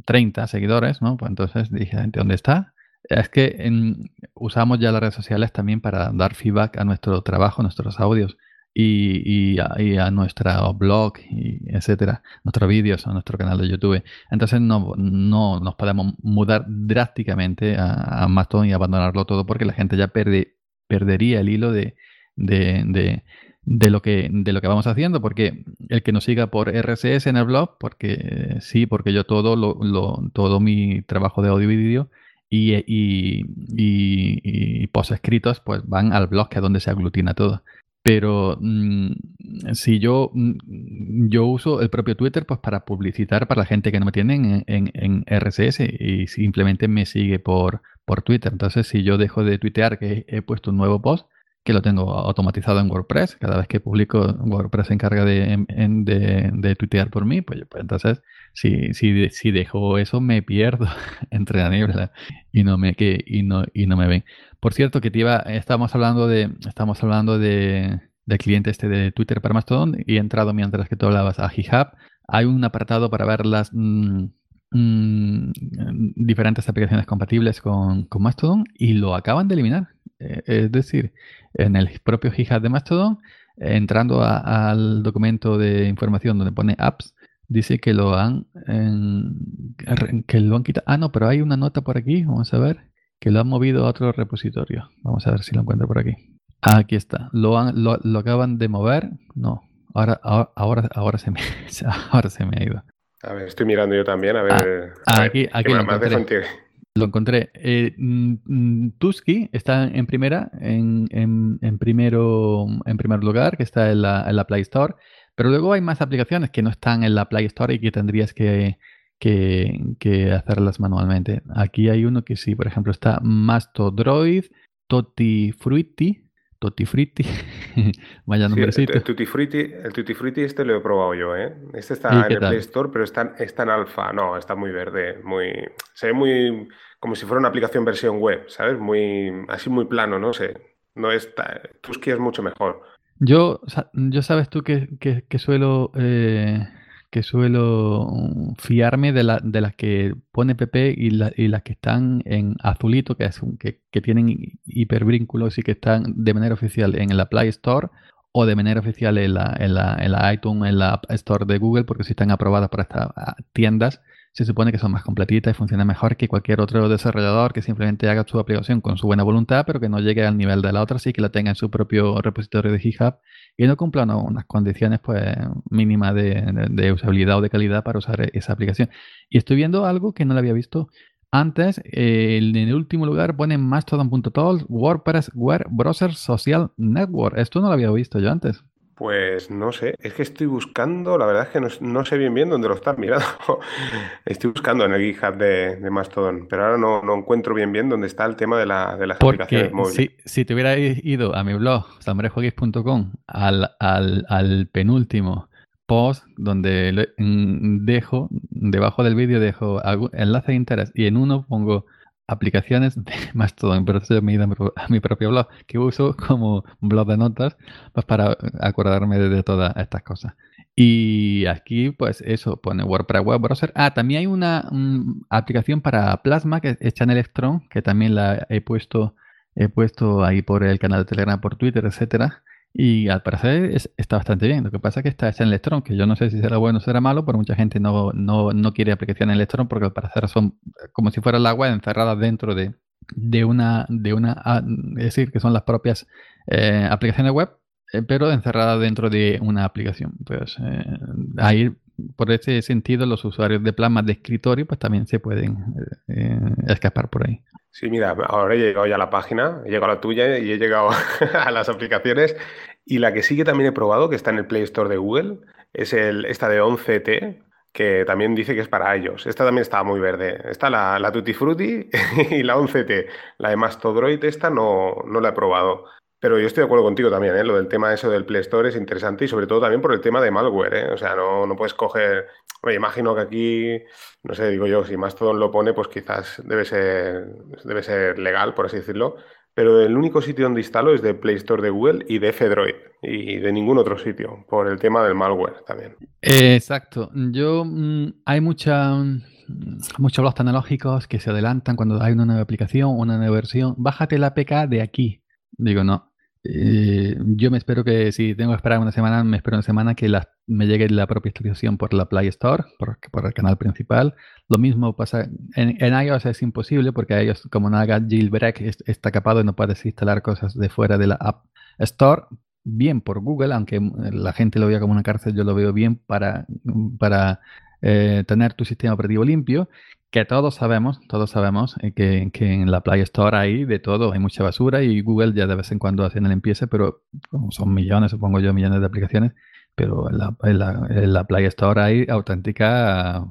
30 seguidores, ¿no? Pues entonces dije, ¿dónde está? Es que usamos ya las redes sociales también para dar feedback a nuestro trabajo, a nuestros audios y, a, nuestro blog, y etcétera, nuestros vídeos, a nuestro canal de YouTube. Entonces no, no nos podemos mudar drásticamente a, a, Mastodon y abandonarlo todo porque la gente ya perdería el hilo de, de, de, lo que, de lo que vamos haciendo, porque el que nos siga por RSS en el blog, porque sí, porque yo todo, lo, todo mi trabajo de audio y vídeo y, y, y, post escritos pues van al blog que es donde se aglutina todo. Pero mm, si yo, mm, yo uso el propio Twitter pues para publicitar para la gente que no me tiene en, en, RSS y simplemente me sigue por, por Twitter. Entonces, si yo dejo de tuitear que he puesto un nuevo post, que lo tengo automatizado en WordPress, cada vez que publico, WordPress se encarga de, de, de tuitear por mí, pues, pues entonces si, si, si, dejo eso me pierdo [LAUGHS] entre la niebla y no me, que, y no, y no me ven. Por cierto, que te iba, estamos hablando de, estamos hablando de, del cliente este de Twitter para Mastodon y he entrado mientras que tú hablabas a GitHub. Hay un apartado para ver las mm, mm, diferentes aplicaciones compatibles con, Mastodon y lo acaban de eliminar. Eh, es decir, en el propio GitHub de Mastodon, entrando al documento de información donde pone apps, dice que lo han que lo han quitado. Ah, no, pero hay una nota por aquí, vamos a ver que lo han movido a otro repositorio. Vamos a ver si lo encuentro por aquí. Aquí está. Lo, han, lo, acaban de mover. No. Ahora, ahora, ahora, se me, [LAUGHS] ahora se me ha ido. A ver, estoy mirando yo también. A ver. Ah, aquí, aquí lo, encontré. lo encontré. Eh, mm, mm, Tusky está en primera, en, en, primero, en primer lugar, que está en la, en la Play Store. Pero luego hay más aplicaciones que no están en la Play Store y que tendrías que, que, hacerlas manualmente. Aquí hay uno que sí, por ejemplo, está Mastodroid, Totti Frutti, Tutti Fritti, [LAUGHS] vaya nombrecito. el, Tutti Frutti, el Tutti este lo he probado yo, ¿eh? Este está en el Play Store, pero está, está en alfa, no, está muy verde, muy, se ve muy como si fuera una aplicación versión web, ¿sabes? Muy, así muy plano, no sé, no está, Tusky es mucho mejor. Yo, yo sabes tú que, que, suelo eh, que suelo fiarme de, la, de las que pone PP y, y, las que están en azulito, que, es que, que tienen hipervínculos y que están de manera oficial en la Play Store o de manera oficial en la, en la, en la iTunes, en la App Store de Google, porque si están aprobadas por estas ah, tiendas, se supone que son más completitas y funcionan mejor que cualquier otro desarrollador que simplemente haga su aplicación con su buena voluntad, pero que no llegue al nivel de la otra, sí que la tenga en su propio repositorio de GitHub y no cumpla unas condiciones pues mínimas de, usabilidad o de calidad para usar esa aplicación. Y estoy viendo algo que no lo había visto antes. en el último lugar pone Mastodon.tools WordPress Web Browser Social Network. Esto no lo había visto yo antes. Pues no sé, es que estoy buscando, la verdad es que no, sé bien bien dónde lo estás mirando. [LAUGHS] estoy buscando en el GitHub de, de Mastodon, pero ahora no, encuentro bien bien dónde está el tema de, la, de las aplicaciones móviles. Si, si te hubiera ido a mi blog, salmorejoguis.com, al, al, al penúltimo post donde dejo, debajo del vídeo dejo enlace de interés y en uno pongo aplicaciones de [LAUGHS] Mastodon, pero eso me he ido a mi propio blog, que uso como blog de notas pues para acordarme de, todas estas cosas. Y aquí, pues eso, pone WordPress Web Browser. Ah, también hay una aplicación para Plasma que es Channel Electron, que también la he puesto, he puesto ahí por el canal de Telegram, por Twitter, etcétera. Y al parecer está bastante bien. Lo que pasa es que está en Electron, que yo no sé si será bueno o será malo, pero mucha gente no, no, no quiere aplicaciones en Electron porque al parecer son como si fuera el agua encerrada dentro de, de una, de una, ah, es decir, que son las propias eh, aplicaciones web, eh, pero encerradas dentro de una aplicación. Pues eh, ahí, por ese sentido, los usuarios de plan de escritorio, pues también se pueden escapar por ahí. Sí, mira, ahora he llegado ya a la página, he llegado a la tuya y he llegado [LAUGHS] a las aplicaciones. Y la que sí que también he probado, que está en el Play Store de Google, es el, esta de 11T, que también dice que es para ellos. Esta también estaba muy verde. Está la, la Tutti Frutti [LAUGHS] y la 11T. La de Mastodroid, esta no, no la he probado. Pero yo estoy de acuerdo contigo también, ¿eh? Lo del tema eso del Play Store es interesante y sobre todo también por el tema de malware, ¿eh? O sea, no, no puedes coger... Oye, imagino que aquí, no sé, digo yo, si Mastodon lo pone, pues quizás debe ser, debe ser legal, por así decirlo. Pero el único sitio donde instalo es de Play Store de Google y de F-Droid y de ningún otro sitio, por el tema del malware también. exacto. Yo, mm, hay mucha mm, muchos blogs tecnológicos que se adelantan cuando hay una nueva aplicación, una nueva versión. Bájate la APK de aquí. Digo, no. Eh, yo me espero que si tengo que esperar una semana, me espero una semana que me llegue la propia actualización por la Play Store, por, por el canal principal. Lo mismo pasa en, iOS, es imposible porque iOS, como no haga jailbreak, está capado y no puedes instalar cosas de fuera de la App Store. Bien por Google, aunque la gente lo vea como una cárcel, yo lo veo bien para, para eh, tener tu sistema operativo limpio que todos sabemos, todos sabemos eh, que, en la Play Store hay de todo, hay mucha basura y Google ya de vez en cuando hace la limpieza, pero son millones, supongo yo, millones de aplicaciones, pero en la, Play Store hay auténtica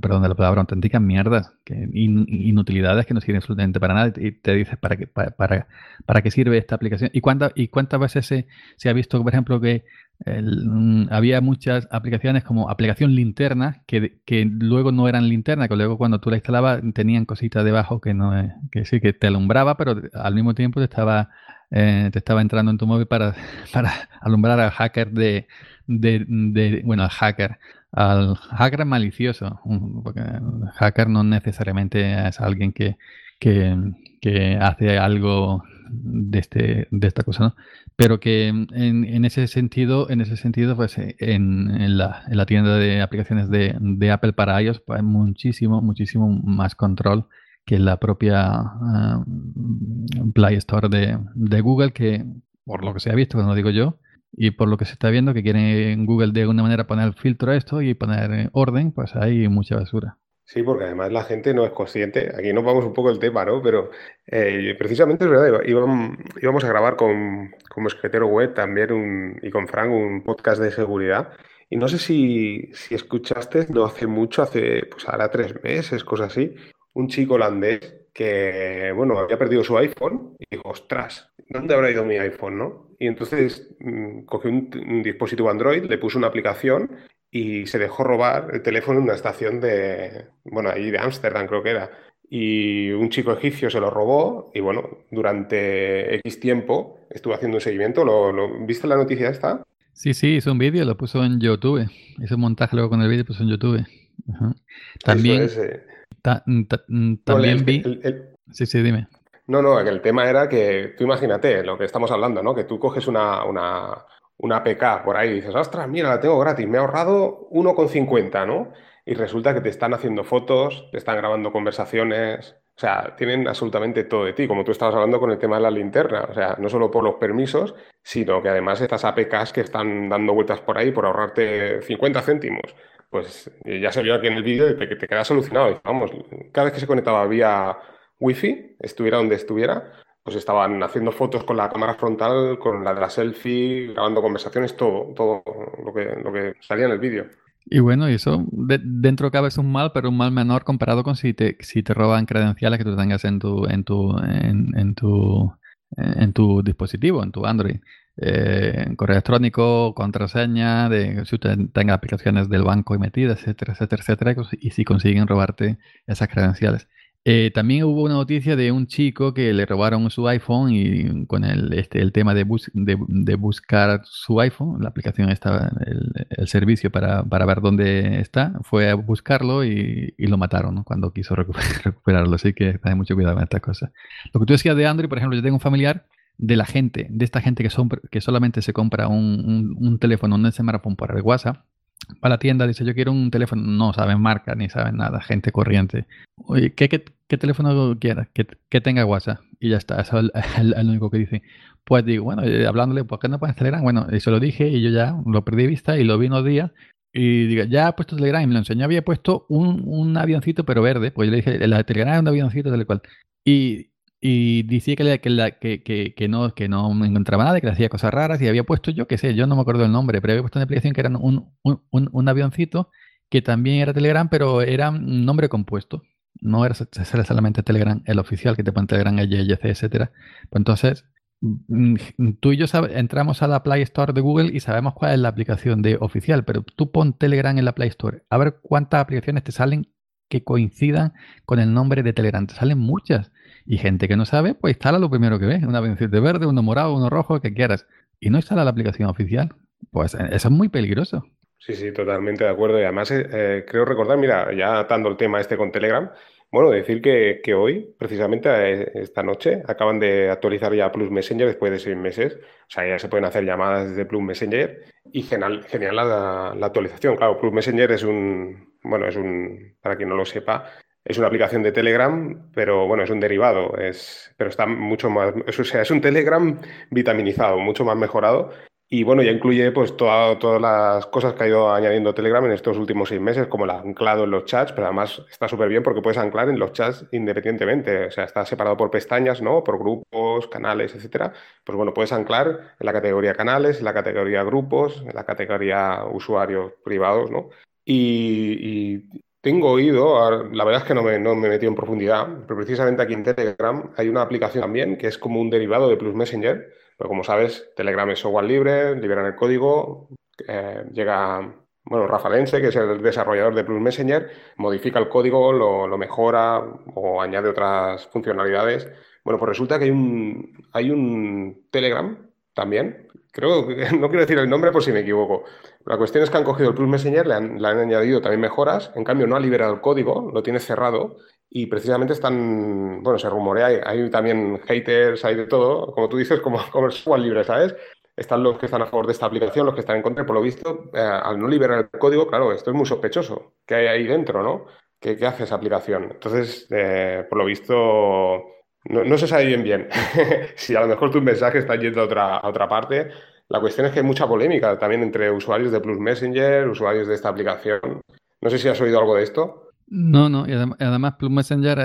perdón de la palabra, auténticas mierdas, que, inutilidades que no sirven absolutamente para nada. Y te dices, ¿para qué, para, qué sirve esta aplicación? ¿Y, cuántas y cuántas veces se, se, ha visto, por ejemplo, que mm, había muchas aplicaciones como aplicación linterna, que, que, luego no eran linterna, que luego cuando tú la instalabas tenían cositas debajo que, no, que sí, que te alumbraba, pero al mismo tiempo te estaba, eh, te estaba entrando en tu móvil para, [LAUGHS] para alumbrar al hacker de, de, bueno, al hacker al hacker malicioso, porque el hacker no necesariamente es alguien que, que, hace algo de, este, de esta cosa. Pero que en, ese sentido, en ese sentido, pues en, la, en la tienda de aplicaciones de, de, Apple para iOS, pues hay muchísimo, muchísimo más control que la propia ah, Play Store de, de Google, que por lo que se ha visto, no digo yo, y por lo que se está viendo que quieren Google de alguna manera poner filtro a esto y poner eh, orden, pues hay mucha basura. Sí, porque además la gente no es consciente. Aquí nos vamos un poco el tema, ¿no? Pero eh, precisamente es verdad, íbamos, a grabar con, como escritero web también y con Frank un podcast de seguridad. Y no sé si, si escuchaste, no hace mucho, hace pues ahora tres meses, cosas así, un chico holandés que, bueno, había perdido su iPhone y dijo, ostras, ¿dónde habrá ido mi iPhone, no? Y entonces mm, cogió un, dispositivo Android, le puso una aplicación y se dejó robar el teléfono en una estación de, bueno, ahí de Ámsterdam creo que era. Y un chico egipcio se lo robó y bueno, durante X tiempo estuvo haciendo un seguimiento. ¿Lo, viste la noticia esta? Sí, sí, hizo un vídeo, lo puso en YouTube. Hizo un montaje luego con el vídeo, puso en YouTube. También, eh. también vi... sí, sí, dime. No, no, el tema era que tú imagínate lo que estamos hablando, ¿no? Que tú coges una, una, una PK por ahí y dices, ostras, mira, la tengo gratis, me he ahorrado 1,50, ¿no? Y resulta que te están haciendo fotos, te están grabando conversaciones, o sea, tienen absolutamente todo de ti, como tú estabas hablando con el tema de la linterna, o sea, no solo por los permisos, sino que además estas APKs que están dando vueltas por ahí por ahorrarte 50 céntimos, pues ya se vio aquí en el vídeo y te, te quedas alucinado. Vamos, cada vez que se conectaba vía wifi, estuviera donde estuviera, pues estaban haciendo fotos con la cámara frontal, con la de la selfie, grabando conversaciones, todo, todo lo que, lo que salía en el vídeo. Y bueno, eso dentro cabe es un mal, pero un mal menor comparado con si te, si te roban credenciales que tú tengas en tu, en tu, en, tu, en tu dispositivo, en tu Android. Eh, correo electrónico, contraseña, de si usted tenga aplicaciones del banco metidas, etcétera, etcétera, etcétera, y si consiguen robarte esas credenciales. Eh, también hubo una noticia de un chico que le robaron su iPhone y con el, este, el tema de, de, buscar su iPhone, la aplicación estaba, el, servicio para, para, ver dónde está, fue a buscarlo y, y lo mataron cuando quiso [LAUGHS] recuperarlo. Así que hay mucho cuidado con esta cosa. Lo que tú decías de Android, por ejemplo, yo tengo un familiar de la gente, de esta gente que, son, que solamente se compra un, un, teléfono, un smartphone por el WhatsApp, va a la tienda, dice yo quiero un teléfono, no saben marca ni saben nada, gente corriente. ¿qué, qué, teléfono quieras? Que, que, tenga WhatsApp. Y ya está, eso es [LAUGHS] el, único que dice. Pues digo, bueno, eh, hablándole, ¿por qué no pones Telegram? Bueno, eso lo dije y yo ya lo perdí de vista y lo vi unos días. Y digo, ya he puesto Telegram y me lo enseñó. Había puesto un, un avioncito, pero verde. Pues yo le dije, la Telegram es un avioncito tal cual. Y, y decía que, que, que, que, no, que no me encontraba nada, que le hacía cosas raras y había puesto, yo qué sé, yo no me acuerdo el nombre, pero había puesto una aplicación que era un, un, un, avioncito que también era Telegram, pero era un nombre compuesto. No era solamente Telegram, el oficial que te pone Telegram, YYC, etcétera. Pues entonces, mm, tú y yo entramos a la Play Store de Google y sabemos cuál es la aplicación de oficial, pero tú pon Telegram en la Play Store, a ver cuántas aplicaciones te salen que coincidan con el nombre de Telegram. Te salen muchas. Y gente que no sabe, pues instala lo primero que ve. Una de verde, uno morado, uno rojo, que quieras. Y no instala la aplicación oficial. Pues eh, eso es muy peligroso. Sí, sí, totalmente de acuerdo. Y además eh, eh, creo recordar, mira, ya atando el tema este con Telegram, bueno, decir que, que, hoy, precisamente esta noche, acaban de actualizar ya Plus Messenger después de seis meses. O sea, ya se pueden hacer llamadas desde Plus Messenger y genial, genial la, la actualización. Claro, Plus Messenger es un, bueno, es un, para quien no lo sepa, es una aplicación de Telegram, pero bueno, es un derivado, es, pero está mucho más, o sea, es un Telegram vitaminizado, mucho más mejorado. Y bueno, ya incluye pues todas las cosas que ha ido añadiendo Telegram en estos últimos seis meses, como el anclado en los chats, pero además está súper bien porque puedes anclar en los chats independientemente, o sea, está separado por pestañas, ¿no? Por grupos, canales, etcétera. Pues bueno, puedes anclar en la categoría canales, en la categoría grupos, en la categoría usuarios privados, ¿no? y, tengo oído, la verdad es que no me, no me en profundidad, pero precisamente aquí en Telegram hay una aplicación también que es como un derivado de Plus Messenger, pero como sabes, Telegram es software libre, liberan el código, eh, llega, bueno, Rafa Lense, que es el desarrollador de Plus Messenger, modifica el código, lo, lo mejora o añade otras funcionalidades. Bueno, pues resulta que hay un, hay un Telegram también, creo que [LAUGHS] no quiero decir el nombre por si me equivoco, la cuestión es que han cogido el Plus Messenger, le han, añadido también mejoras, en cambio no ha liberado el código, lo tiene cerrado y precisamente están, bueno, se rumorea, hay, también haters, hay de todo, como tú dices, como, [LAUGHS] como el software libre, ¿sabes? Están los que están a favor de esta aplicación, los que están en contra, por lo visto, eh, al no liberar el código, claro, esto es muy sospechoso, ¿qué hay ahí dentro, no? ¿Qué, hace esa aplicación? Entonces, eh, por lo visto, no, se sabe bien bien [LAUGHS] si a lo mejor tu mensaje está yendo a otra, a otra parte la cuestión es que hay mucha polémica también entre usuarios de Plus Messenger, usuarios de esta aplicación. No sé si has oído algo de esto. No, no, y además, Plus Messenger,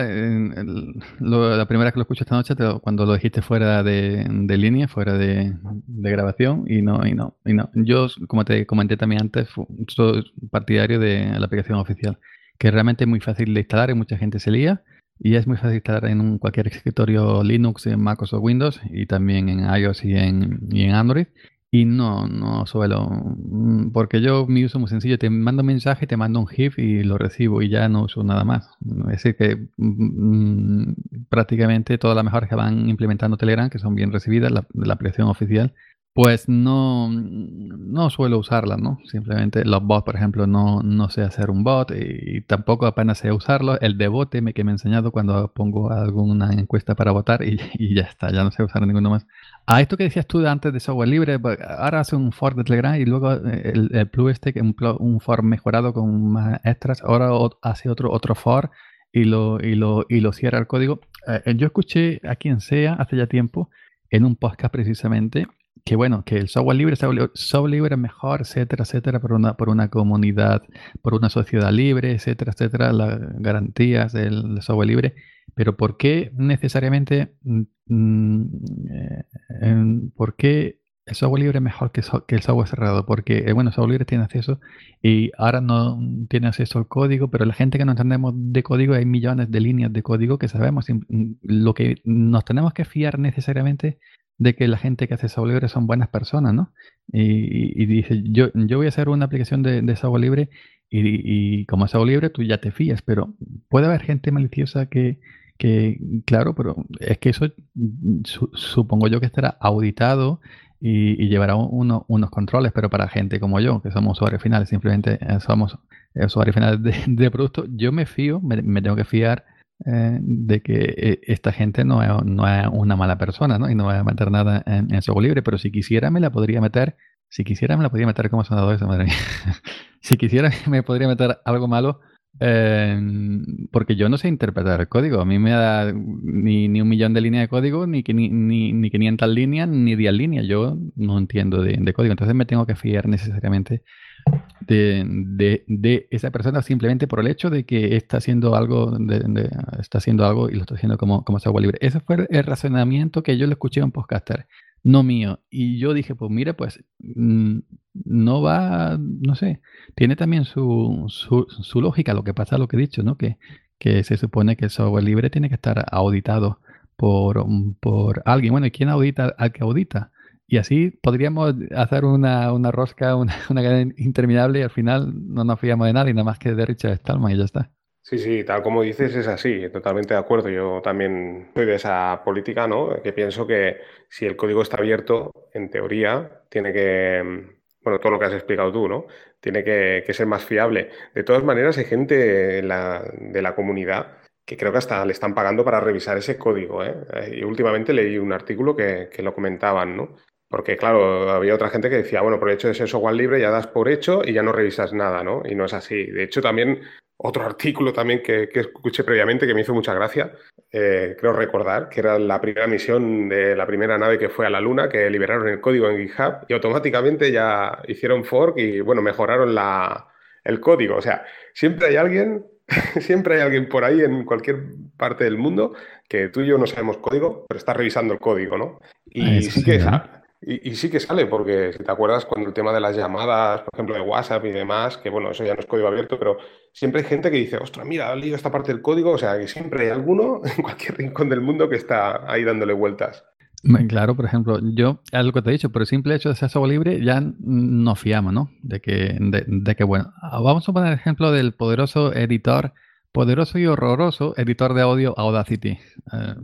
la primera que lo escuché esta noche, cuando lo dijiste fuera de, línea, fuera de, grabación, y no, y no, y no. Yo, como te comenté también antes, soy partidario de la aplicación oficial, que realmente es muy fácil de instalar y mucha gente se lía, y es muy fácil instalar en cualquier escritorio Linux, en MacOS o Windows, y también en iOS y en Android. Y no, no suelo, mm, porque yo mi uso muy sencillo, te mando un mensaje, te mando un GIF y lo recibo y ya no uso nada más. Es decir, que mm, mm, prácticamente todas las mejoras que van implementando Telegram, que son bien recibidas, la aplicación oficial, pues no, no suelo usarla, ¿no? Simplemente los bots, por ejemplo, no, no sé hacer un bot y, tampoco apenas sé usarlo. El de bote me, que me he enseñado cuando pongo alguna encuesta para votar y, [LAUGHS] y ya está, ya no sé usar ninguno más. A esto que decías tú antes de software libre, pues, ahora hace un for de Telegram y luego eh, el, el Plus este, un, un for mejorado con más extras, ahora hace otro, otro for y lo, y lo, y lo cierra el código. Eh, yo escuché a quien sea hace ya tiempo en un podcast precisamente que bueno, que el software libre, software libre es mejor, etcétera, etcétera, por una, por una comunidad, por una sociedad libre, etcétera, etcétera, las garantías del software libre. Pero ¿por qué necesariamente, mm, mm, por qué el software libre es mejor que, que el software cerrado? Porque, eh, bueno, el software libre tiene acceso y ahora no tiene acceso al código, pero la gente que no entendemos de código, hay millones de líneas de código que sabemos. Mm, lo que nos tenemos que fiar necesariamente de que la gente que hace software libre son buenas personas, ¿no? Y, dice, yo, yo voy a hacer una aplicación de, de libre y, como es software libre tú ya te fías, pero puede haber gente maliciosa que, que claro, pero es que eso supongo yo que estará auditado y, llevará unos controles, pero para gente como yo, que somos usuarios finales, simplemente somos usuarios finales de, de producto, yo me fío, me tengo que fiar eh, de que eh, esta gente no es, no es, una mala persona, ¿no? Y no va a meter nada en, en software libre, pero si quisiera me la podría meter, si quisiera me la podría meter como sonado eso, madre mía. [LAUGHS] si quisiera [LAUGHS] me podría meter algo malo eh, porque yo no sé interpretar el código. A mí me da ni, ni un millón de líneas de código, ni, ni, ni, ni 500 líneas, ni 10 líneas. Yo no entiendo de, de, código. Entonces me tengo que fiar necesariamente de, de, esa persona simplemente por el hecho de que está haciendo algo, está haciendo algo y lo está haciendo como, como software libre. Ese fue el razonamiento que yo le escuché a un no mío. Y yo dije, pues mire, pues mm, no va, no sé, tiene también su, su, su, lógica lo que pasa, lo que he dicho, ¿no? Que, que se supone que el software libre tiene que estar auditado por, por alguien. Bueno, ¿y quién audita al que audita? Y así podríamos hacer una, una rosca, [LAUGHS] una, cadena interminable y al final no nos fiamos de nada y nada más que de Richard Stallman y ya está. Sí, sí, tal como dices es así, totalmente de acuerdo. Yo también soy de esa política, ¿no? Que pienso que si el código está abierto, en teoría, tiene que, bueno, todo lo que has explicado tú, ¿no? Tiene que, que ser más fiable. De todas maneras, hay gente la, de la comunidad que creo que hasta le están pagando para revisar ese código, ¿eh? Y últimamente leí un artículo que, que lo comentaban, ¿no? Porque, claro, había otra gente que decía, bueno, por el hecho de ser software libre ya das por hecho y ya no revisas nada, ¿no? Y no es así. De hecho, también otro artículo también que, que, escuché previamente que me hizo mucha gracia, eh, creo recordar, que era la primera misión de la primera nave que fue a la Luna, que liberaron el código en GitHub y automáticamente ya hicieron fork y, bueno, mejoraron la, el código. O sea, siempre hay alguien, [LAUGHS] siempre hay alguien por ahí en cualquier parte del mundo que tú y yo no sabemos código, pero está revisando el código, ¿no? Y sí que... Y, sí que sale, porque si te acuerdas cuando el tema de las llamadas, por ejemplo, de WhatsApp y demás, que bueno, eso ya no es código abierto, pero siempre hay gente que dice, ostras, mira, he leído esta parte del código, o sea, que siempre hay alguno [LAUGHS] en cualquier rincón del mundo que está ahí dándole vueltas. Claro, por ejemplo, yo, algo que te he dicho, por el simple hecho de ser software libre, ya nos fiamos, ¿no? De que, de, de que, bueno, vamos a poner el ejemplo del poderoso editor Poderoso y horroroso editor de audio Audacity. Eh,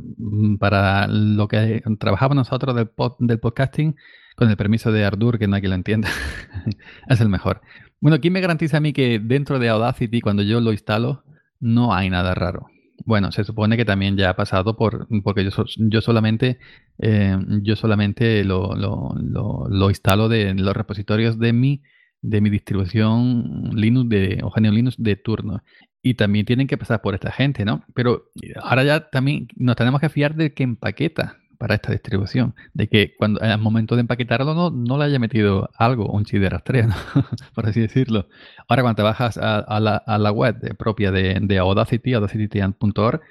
para lo que trabajamos nosotros del, pod, del, podcasting, con el permiso de Ardur, que nadie lo entienda, [LAUGHS] es el mejor. Bueno, ¿quién me garantiza a mí que dentro de Audacity, cuando yo lo instalo, no hay nada raro? Bueno, se supone que también ya ha pasado por, porque yo, yo solamente, eh, yo solamente lo, lo, lo, lo, instalo de los repositorios de mi, de mi distribución Linux de, o Linux de turno y también tienen que pasar por esta gente, ¿no? Pero ahora ya también nos tenemos que fiar de que empaqueta para esta distribución, de que cuando al momento de empaquetarlo no, no le haya metido algo, un chip de rastreo, ¿no? [LAUGHS] por así decirlo. Ahora cuando te bajas a, a, la, a la, web propia de, de Audacity, audacityTian.org,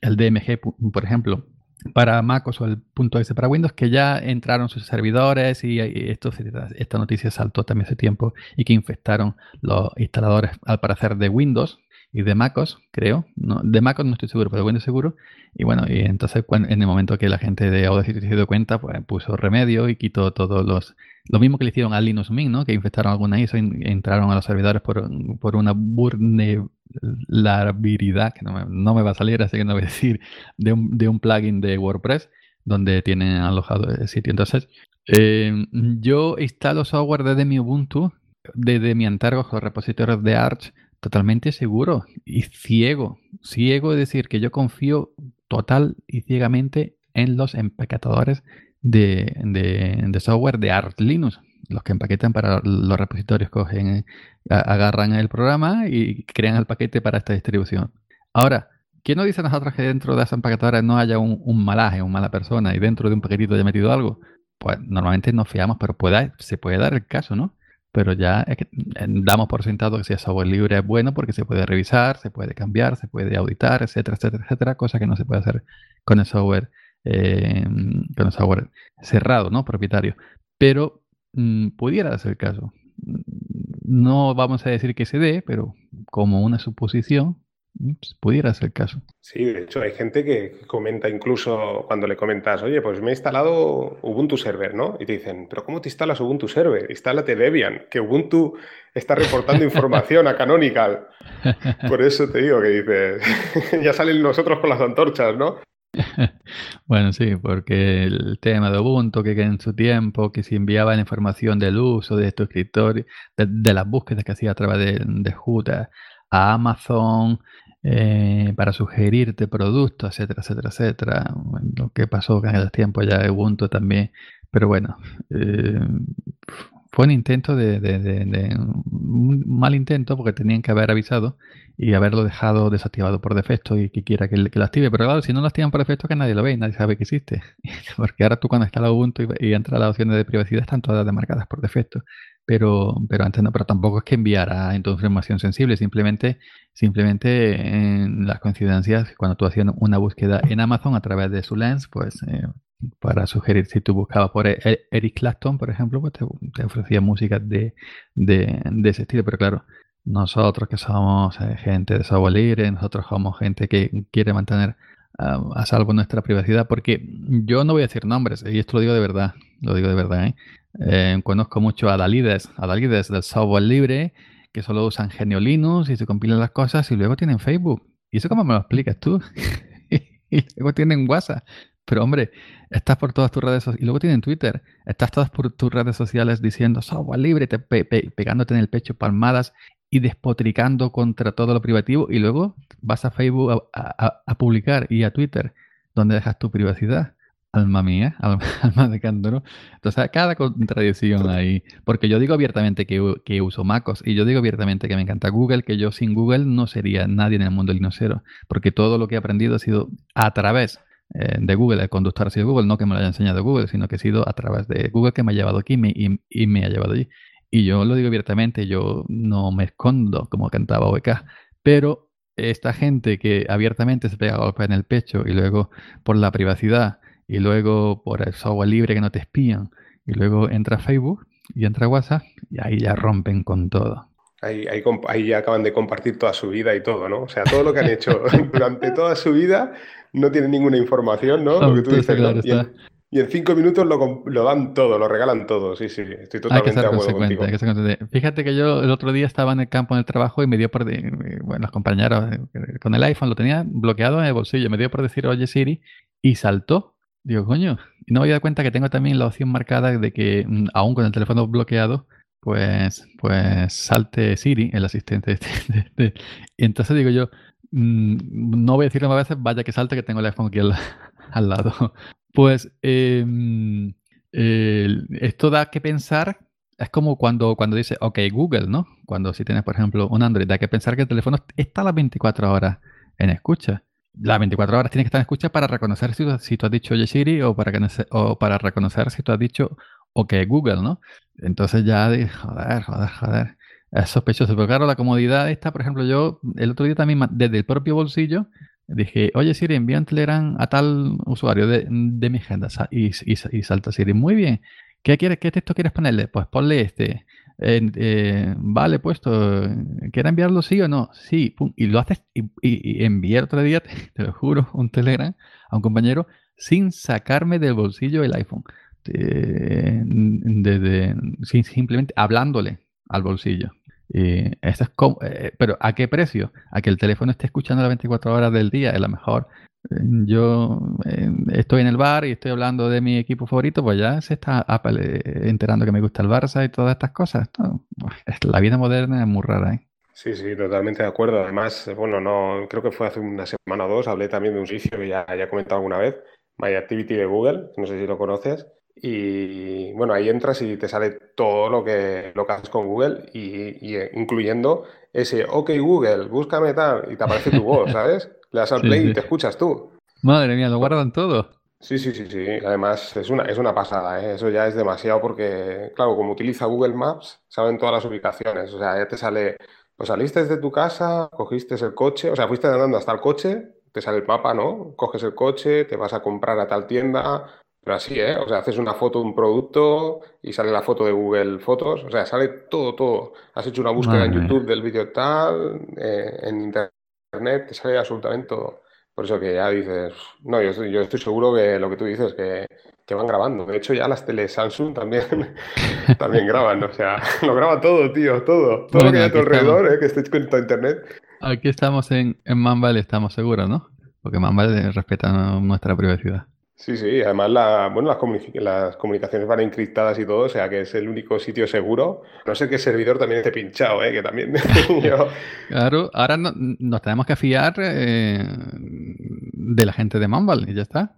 el DMG, por ejemplo, para MacOS o el punto .s para Windows, que ya entraron sus servidores y, y esto, esta noticia saltó también hace tiempo y que infectaron los instaladores al parecer de Windows, y de MacOS, creo. De MacOS no estoy seguro, pero Windows seguro. Y bueno, y entonces en el momento que la gente de Audacity se dio cuenta, pues puso remedio y quitó todos los... Lo mismo que le hicieron a Linux Mint, ¿no? Que infectaron alguna ISO y entraron a los servidores por, por una vulnerabilidad, que no me, no me, va a salir, así que no voy a decir, de un, de un plugin de WordPress donde tienen alojado el sitio. Entonces, eh, yo instalo software desde mi Ubuntu, desde mi Antergos con repositorios de Arch, totalmente seguro y ciego. Ciego es decir, que yo confío total y ciegamente en los empaquetadores de, de, software de Arch Linux. Los que empaquetan para los repositorios, cogen, agarran el programa y crean el paquete para esta distribución. Ahora, ¿quién nos dice a nosotros que dentro de esa empaquetadora no haya un, un malaje, una mala persona y dentro de un paquetito haya metido algo? Pues normalmente nos fiamos, pero se puede dar el caso, ¿no? Pero ya es que eh, damos por sentado que si es software libre es bueno porque se puede revisar, se puede cambiar, se puede auditar, etcétera, etcétera, etcétera, cosa que no se puede hacer con el software, eh, con el software cerrado, ¿no? Propietario. Pero mmm, pudiera ser el caso. No vamos a decir que se dé, pero como una suposición, pues, pudiera ser el caso. Sí, de hecho hay gente que comenta incluso cuando le comentas, oye, pues me he instalado Ubuntu Server, ¿no? Y te dicen, pero ¿cómo te instalas Ubuntu Server? Instálate Debian, que Ubuntu está reportando información a Canonical. [LAUGHS] Por eso te digo que dices, [LAUGHS] ya salen nosotros con las antorchas, ¿no? [LAUGHS] Bueno, sí, porque el tema de Ubuntu, que en su tiempo, que si enviaba la información del uso de estos escritorio, de, de las búsquedas que hacía a través de, de Juta a Amazon, eh, para sugerirte productos, etcétera, etcétera, etcétera. Lo que pasó en el tiempo ya de Ubuntu también. Pero bueno, eh, fue un intento de, un mal intento porque tenían que haber avisado y haberlo dejado desactivado por defecto y que quiera que, lo active. Pero claro, si no lo activan por defecto, que nadie lo ve nadie sabe que existe. [LAUGHS] porque ahora tú cuando instalas Ubuntu y, y entra las opciones de privacidad están todas demarcadas por defecto. Pero, pero antes no, pero tampoco es que enviara entonces información sensible, simplemente, simplemente en las coincidencias, cuando tú hacías una búsqueda en Amazon a través de su lens, pues eh, para sugerir, si tú buscabas por e-, Eric Clapton, por ejemplo, pues te, ofrecía música de, de, ese estilo, pero claro, nosotros que somos eh, gente de software libre, nosotros somos gente que quiere mantener ah, a salvo nuestra privacidad, porque yo no voy a decir nombres, y esto lo digo de verdad, lo digo de verdad, ¿eh? Eh, conozco mucho a Dalides, a Dalides del software libre, que solo usan Genio Linux y se compilan las cosas y luego tienen Facebook. ¿Y eso cómo me lo explicas tú? [LAUGHS] y luego tienen WhatsApp. Pero hombre, estás por todas tus redes sociales. Y luego tienen Twitter. Estás todas por tus redes sociales diciendo software libre, te pegándote en el pecho palmadas y despotricando contra todo lo privativo. Y luego vas a Facebook a publicar y a Twitter donde dejas tu privacidad. Alma mía, [LAUGHS] alma, de cántaro. Entonces, cada contradicción ahí. Porque yo digo abiertamente que, que, uso MacOS y yo digo abiertamente que me encanta Google, que yo sin Google no sería nadie en el mundo linuxero. Porque todo lo que he aprendido ha sido a través eh, de Google. El conductor ha sido Google, no que me lo haya enseñado Google, sino que ha sido a través de Google que me ha llevado aquí y, y, me ha llevado allí. Y yo lo digo abiertamente, yo no me escondo como cantaba OEK. Pero esta gente que abiertamente se pega golpes en el pecho y luego por la privacidad y luego por el software libre que no te espían, y luego entra Facebook y entra WhatsApp, y ahí ya rompen con todo. Ahí, ahí, ya acaban de compartir toda su vida y todo, ¿no? O sea, todo lo que han hecho [LAUGHS] [LAUGHS] durante toda su vida no tienen ninguna información, ¿no? Lo que tú dices, y, en, cinco minutos lo, lo, dan todo, lo regalan todo. Sí, sí, estoy totalmente de acuerdo contigo. Fíjate que yo el otro día estaba en el campo en el trabajo y me dio por... Bueno, los compañeros eh, con el iPhone lo tenía bloqueado en el bolsillo. Me dio por decir, oye Siri, y saltó Digo, coño, y no me había dado cuenta que tengo también la opción marcada de que mm, aún con el teléfono bloqueado, pues, pues salte Siri, el asistente. Este, [LAUGHS] y entonces digo yo, mm, no voy a decirlo más veces, vaya que salte que tengo el iPhone aquí al, [LAUGHS] lado. Pues em, esto da que pensar, es como cuando, cuando dice, ok, Google, ¿no? Cuando si tienes, por ejemplo, un Android, da que pensar que el teléfono está a las 24 horas en escucha las 24 horas tienes que estar en escucha para reconocer si, si tú has dicho Oye Siri o para, que, o para reconocer si tú has dicho OK Google, ¿no? Entonces ya, joder, joder, joder. Es sospechoso. Pero claro, la comodidad esta, por ejemplo, yo el otro día también desde el propio bolsillo dije, oye Siri, envía un Telegram a tal usuario de, de mi agenda y, y, y salta Siri. Muy bien. ¿Qué, quieres, ¿Qué texto quieres ponerle? Pues ponle este. Eh, vale, puesto, ¿quieres enviarlo sí o no? Sí, y lo haces y, y, envié otro día, [LAUGHS] te, lo juro, un Telegram a un compañero sin sacarme del bolsillo el iPhone. simplemente hablándole al bolsillo. Y eso es como, eh, pero ¿a qué precio? A que el teléfono esté escuchando las 24 horas del día, es la mejor yo eh, estoy en el bar y estoy hablando de mi equipo favorito, pues ya se está Apple eh, enterando que me gusta el Barça y todas estas cosas. la vida moderna es muy rara. ¿eh? Sí, sí, totalmente de acuerdo. Además, bueno, no creo que fue hace una semana o dos, hablé también de un sitio que ya, ya he comentado alguna vez, My Activity de Google, no sé si lo conoces. Y bueno, ahí entras y te sale todo lo que, lo que haces con Google, y, incluyendo ese, ok Google, búscame tal, y te aparece tu voz, [LAUGHS] ¿sabes? Le das al play y te escuchas tú. Madre mía, lo guardan todo. Sí, sí, sí, sí. Además, es una, es una pasada, ¿eh? Eso ya es demasiado porque, claro, como utiliza Google Maps, saben todas las ubicaciones. O sea, ya te sale, pues saliste desde tu casa, cogiste el coche, o sea, fuiste andando hasta el coche, te sale el mapa, ¿no? Coges el coche, te vas a comprar a tal tienda, pero así, ¿eh? O sea, haces una foto de un producto y sale la foto de Google Fotos, o sea, sale todo, todo. Has hecho una búsqueda en YouTube del vídeo tal, eh, en Internet te sale absolutamente todo. Por eso que ya dices, no, yo estoy, yo estoy seguro que lo que tú dices, que, que van grabando. De hecho, ya las tele Samsung también, [LAUGHS] también graban, o sea, [LAUGHS] lo graba todo, tío, todo. Todo lo que hay a tu alrededor, eh, que estés a internet. Aquí estamos en, en Mambal, estamos seguros, ¿no? Porque Mambal respeta nuestra privacidad. Sí, sí, además la, bueno, las, las, comunicaciones van encriptadas y todo, o sea que es el único sitio seguro. No sé qué servidor también esté pinchado, ¿eh? que también [LAUGHS] Claro, ahora nos tenemos que fiar eh, de la gente de Mumble y ya está.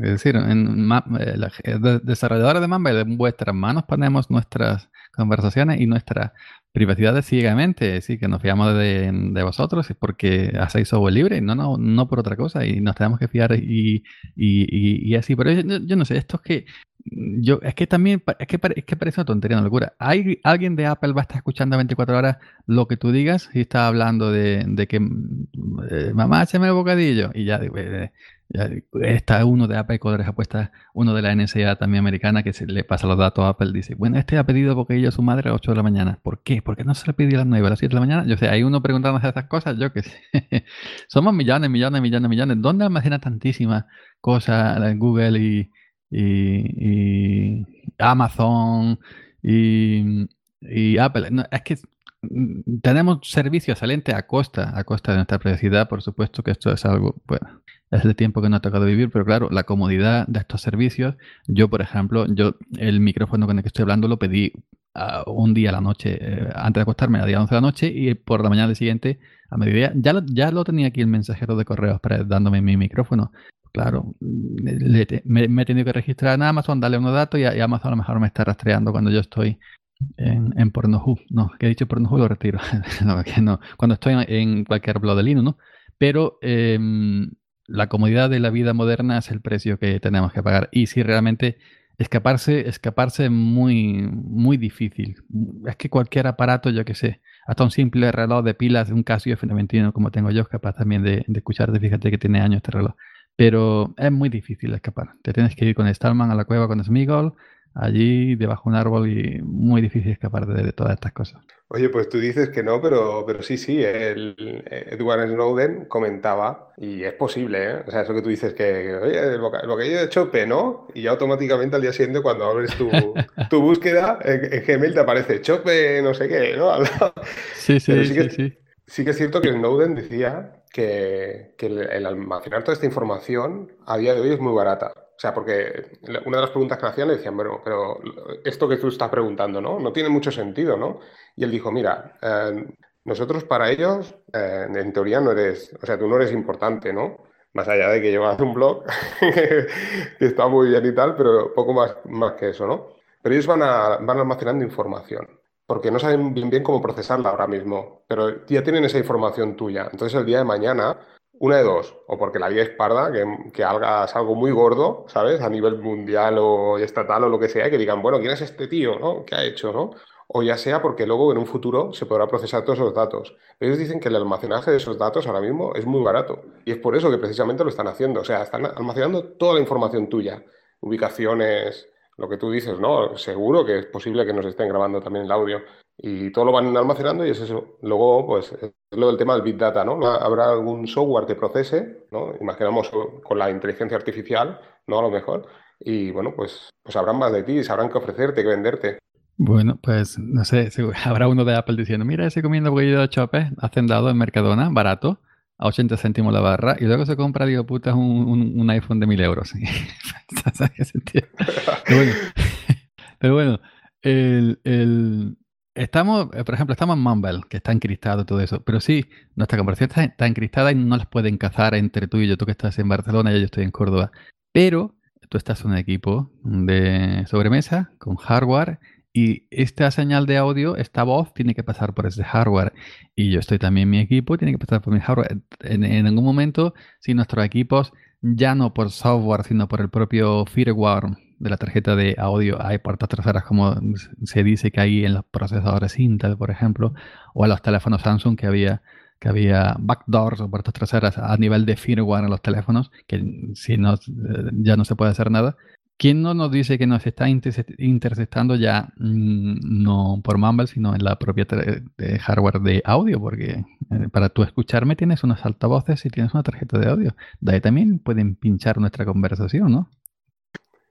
Es decir, en, eh, la, desarrolladores de Mumble, en vuestras manos ponemos nuestras conversaciones y nuestra privacidad ciegamente, sí, que nos fiamos de, de vosotros porque hacéis software libre, no, no, no por otra cosa, y nos tenemos que fiar y, y, y, así. Pero yo, no sé, esto es que yo, es que también, es que, es que parece una tontería, una locura. ¿Hay, ¿Alguien de Apple va a estar escuchando 24 horas lo que tú digas y está hablando de, de que eh, mamá, échame el bocadillo? Y ya, eh, Está uno de Apple con apuestas, uno de la NSA también americana que se le pasa los datos a Apple. Dice, bueno, este ha pedido bocadillo a su madre a las 8 de la mañana. ¿Por qué? ¿Por qué no se le pidió a las 9, a las 7 de la mañana? Yo sé, hay uno preguntándose esas cosas, yo que sé. [LAUGHS] Somos millones, millones, millones, millones. ¿Dónde almacena tantísimas cosas Google y, y, Amazon y, Apple? es que mm, tenemos servicios excelentes a costa, a costa de nuestra privacidad, por supuesto que esto es algo, bueno, es el tiempo que no ha tocado vivir, pero claro, la comodidad de estos servicios, yo por ejemplo, yo el micrófono con el que estoy hablando lo pedí uh, un día a la noche, eh, antes de acostarme a día 11 de la noche y por la mañana del siguiente, a mediodía, ya lo, ya lo tenía aquí el mensajero de correos dándome mi micrófono. Claro, me, he tenido que registrar en Amazon, darle unos datos y, Amazon a lo mejor me está rastreando cuando yo estoy en, en Pornhub. No, que he dicho Pornhub lo retiro. [LAUGHS] no, que no. Cuando estoy en, cualquier blog de Linux, ¿no? Pero eh, la comodidad de la vida moderna es el precio que tenemos que pagar. Y si realmente escaparse, escaparse es muy, muy difícil. Es que cualquier aparato, yo que sé, hasta un simple reloj de pilas, un Casio F91 como tengo yo, es capaz también de, de escucharte. Fíjate que tiene años este reloj. Pero es muy difícil escapar. Te tienes que ir con Stallman a la cueva con Smigol allí debajo de un árbol y muy difícil escapar de, todas estas cosas. Oye, pues tú dices que no, pero, pero sí, sí, el, Edward Snowden comentaba, y es posible, ¿eh? O sea, eso que tú dices que, oye, lo que, yo he hecho ¿no? y ya automáticamente al día siguiente cuando abres tu, [LAUGHS] tu búsqueda en, Gmail te aparece chope no sé qué, ¿no? [LAUGHS] sí, sí, sí, sí, sí. que es cierto que Snowden decía que, el almacenar toda esta información a día de hoy es muy barata. O sea, porque una de las preguntas que hacían le decían, bueno, pero esto que tú estás preguntando, ¿no? No tiene mucho sentido, ¿no? Y él dijo, mira, eh, nosotros para ellos, eh, en teoría no eres, o sea, tú no eres importante, ¿no? Más allá de que llevas un blog [LAUGHS] que está muy bien y tal, pero poco más, más que eso, ¿no? Pero ellos van, a, van almacenando información, porque no saben bien bien cómo procesarla ahora mismo, pero ya tienen esa información tuya. Entonces el día de mañana una de dos, o porque la vida es parda, que, que, hagas algo muy gordo, ¿sabes? A nivel mundial o estatal o lo que sea, que digan, bueno, ¿quién es este tío, ¿no? ¿Qué ha hecho, ¿no? O ya sea porque luego en un futuro se podrá procesar todos esos datos. Ellos dicen que el almacenaje de esos datos ahora mismo es muy barato. Y es por eso que precisamente lo están haciendo. O sea, están almacenando toda la información tuya. Ubicaciones, lo que tú dices, ¿no? Seguro que es posible que nos estén grabando también el audio y todo lo van almacenando y es eso. Luego, pues, es lo del tema del Big Data, ¿no? Habrá algún software que procese, ¿no? Imaginamos con la inteligencia artificial, ¿no? A lo mejor. Y bueno, pues, pues sabrán más de ti, sabrán qué ofrecerte, qué venderte. Bueno, pues no sé, habrá uno de Apple diciendo, mira, ese comiendo bolillo de chope, hacendado en Mercadona, barato, a 80 céntimos la barra, y luego se compra, digo, puta, un, un, iPhone de 1000 euros. [LAUGHS] [LAUGHS] pero bueno, [LAUGHS] pero bueno el, el, Estamos, eh, por ejemplo, estamos en Mumble, que está encriptado y todo eso, pero sí, nuestra conversación está, está, encriptada y no las pueden cazar entre tú y yo, tú que estás en Barcelona y yo estoy en Córdoba. Pero tú estás en un equipo de sobremesa con hardware y esta señal de audio, esta voz, tiene que pasar por ese hardware. Y yo estoy también mi equipo, tiene que pasar por mi hardware. En, en algún momento, si nuestros equipos, ya no por software, sino por el propio firmware de la tarjeta de audio hay puertas traseras como se dice que hay en los procesadores Intel, por ejemplo, o en los teléfonos Samsung que había que había backdoors o puertas traseras a nivel de firmware en los teléfonos, que si no, ya no se puede hacer nada. ¿Quién no nos dice que nos está interceptando ya mm, no por Mumble, sino en la propia hardware de audio? Porque eh, para tú escucharme tienes unos altavoces y tienes una tarjeta de audio. De ahí también pueden pinchar nuestra conversación, ¿no?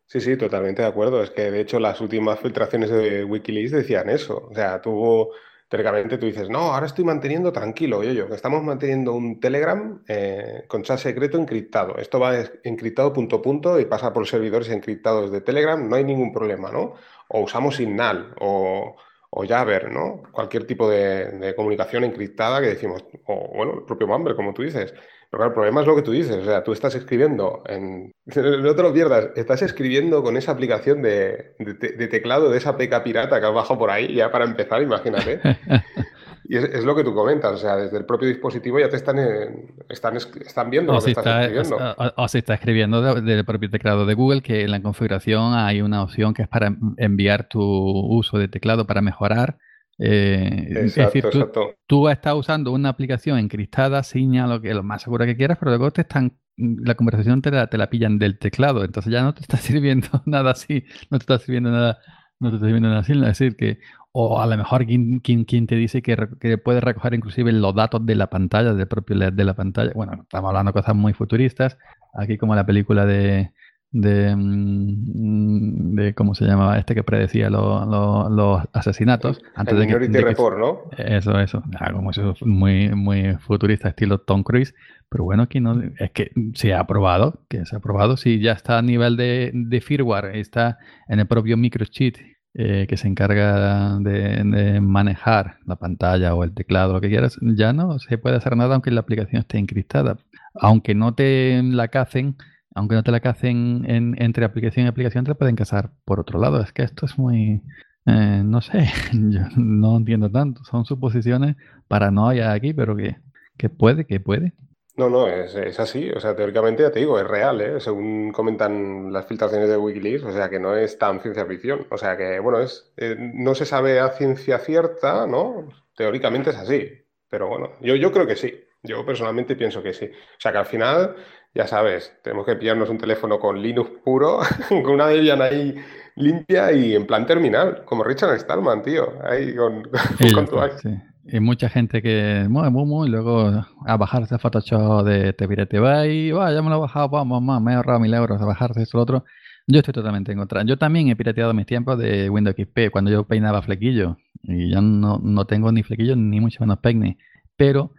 Sí, sí, totalmente de acuerdo. Es que de hecho las últimas filtraciones de Wikileaks decían eso. O sea, tú teóricamente tú dices, no, ahora estoy manteniendo tranquilo, yo, yo, estamos manteniendo un Telegram eh, con chat secreto encriptado. Esto va encriptado punto a punto y pasa por servidores encriptados de Telegram, no hay ningún problema, ¿no? O usamos Signal o, o Jabber, ¿no? Cualquier tipo de, comunicación encriptada que decimos, o bueno, el propio Mumble, como tú dices. Pero el problema es lo que tú dices, o sea, tú estás escribiendo en... [LAUGHS] No te lo pierdas, estás escribiendo con esa aplicación de, teclado de esa peca pirata que has bajado por ahí, ya para empezar, imagínate. [LAUGHS] Y es, lo que tú comentas, o sea, desde el propio dispositivo ya te están, están, están viendo lo que estás escribiendo. O, se está escribiendo del propio teclado de Google, que en la configuración hay una opción que es para enviar tu uso de teclado para mejorar eh, es decir, tú, estás usando una aplicación encriptada, señala lo que lo más seguro que quieras, pero luego te están la conversación te la, te la pillan del teclado, entonces ya no te está [LAUGHS] sirviendo nada así, no te está sirviendo nada, no te está sirviendo nada así, es decir, que o a lo mejor quien, quien, te dice que, que, puede recoger inclusive los datos de la pantalla, del propio LED de la pantalla. Bueno, estamos hablando de cosas muy futuristas. Aquí como la película de, de, mm, de cómo se llamaba este que predecía los asesinatos antes de que, Report, ¿no? Eso, eso, algo muy, muy futurista estilo Tom Cruise, pero bueno, aquí no es que se ha aprobado, que se ha aprobado, si ya está a nivel de, de firmware, está en el propio microchip eh, que se encarga de, de, manejar la pantalla o el teclado, lo que quieras, ya no se puede hacer nada aunque la aplicación esté encriptada. Aunque no te la cacen aunque no te la casen en, entre aplicación y aplicación, te pueden casar por otro lado. Es que esto es muy, eh, no sé, [LAUGHS] yo no entiendo tanto. Son suposiciones, paranoia aquí, pero que, que puede, que puede. No, no, es, es, así. O sea, teóricamente ya te digo, es real, ¿eh? según comentan las filtraciones de Wikileaks, o sea, que no es tan ciencia ficción. O sea, que, bueno, es eh, no se sabe a ciencia cierta, ¿no? Teóricamente es así. Pero bueno, yo, yo creo que sí. Yo personalmente pienso que sí. O sea, que al final ya sabes, tenemos que pillarnos un teléfono con Linux puro, [LAUGHS] con una Debian ahí limpia y en plan terminal, como Richard Stallman, tío, ahí con, [LAUGHS] tu sí. Y mucha gente que mueve muy, y luego a bajarse Photoshop de Te Pirate y va, ya me lo he bajado, vamos, mamá, me he ahorrado mil euros a bajarse esto lo otro. Yo estoy totalmente en contra. Yo también he pirateado mis tiempos de Windows XP cuando yo peinaba flequillo. Y ya no, no tengo ni flequillo ni mucho menos peine. Pero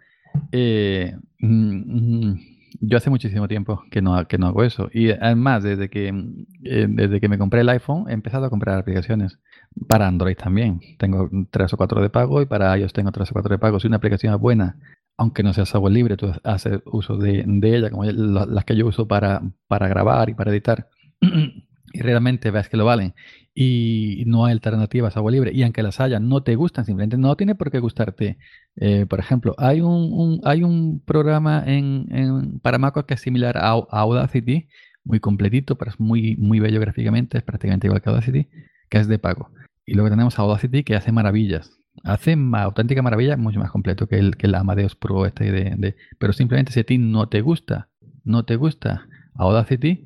eh, mm, mm, yo hace muchísimo tiempo que no, que no hago eso. Y además, desde que, eh, desde que me compré el iPhone, he empezado a comprar aplicaciones para Android también. Tengo tres o cuatro de pago y para iOS tengo tres o cuatro de pago. Si una aplicación es buena, aunque no sea software libre, tú haces uso de, de ella, como las que yo uso para, para grabar y para editar. [CLEARS THROAT] y realmente ves que lo valen y no hay alternativas a agua libre y aunque las haya no te gustan simplemente no tiene por qué gustarte eh, por ejemplo hay un, hay un programa en, en para que es similar a, Audacity muy completito pero es muy muy bello gráficamente es prácticamente igual que Audacity que es de pago. Y luego tenemos Audacity que hace maravillas hace auténtica maravilla mucho más completo que el que el Amadeus Pro este de, de, pero simplemente si a ti no te gusta no te gusta Audacity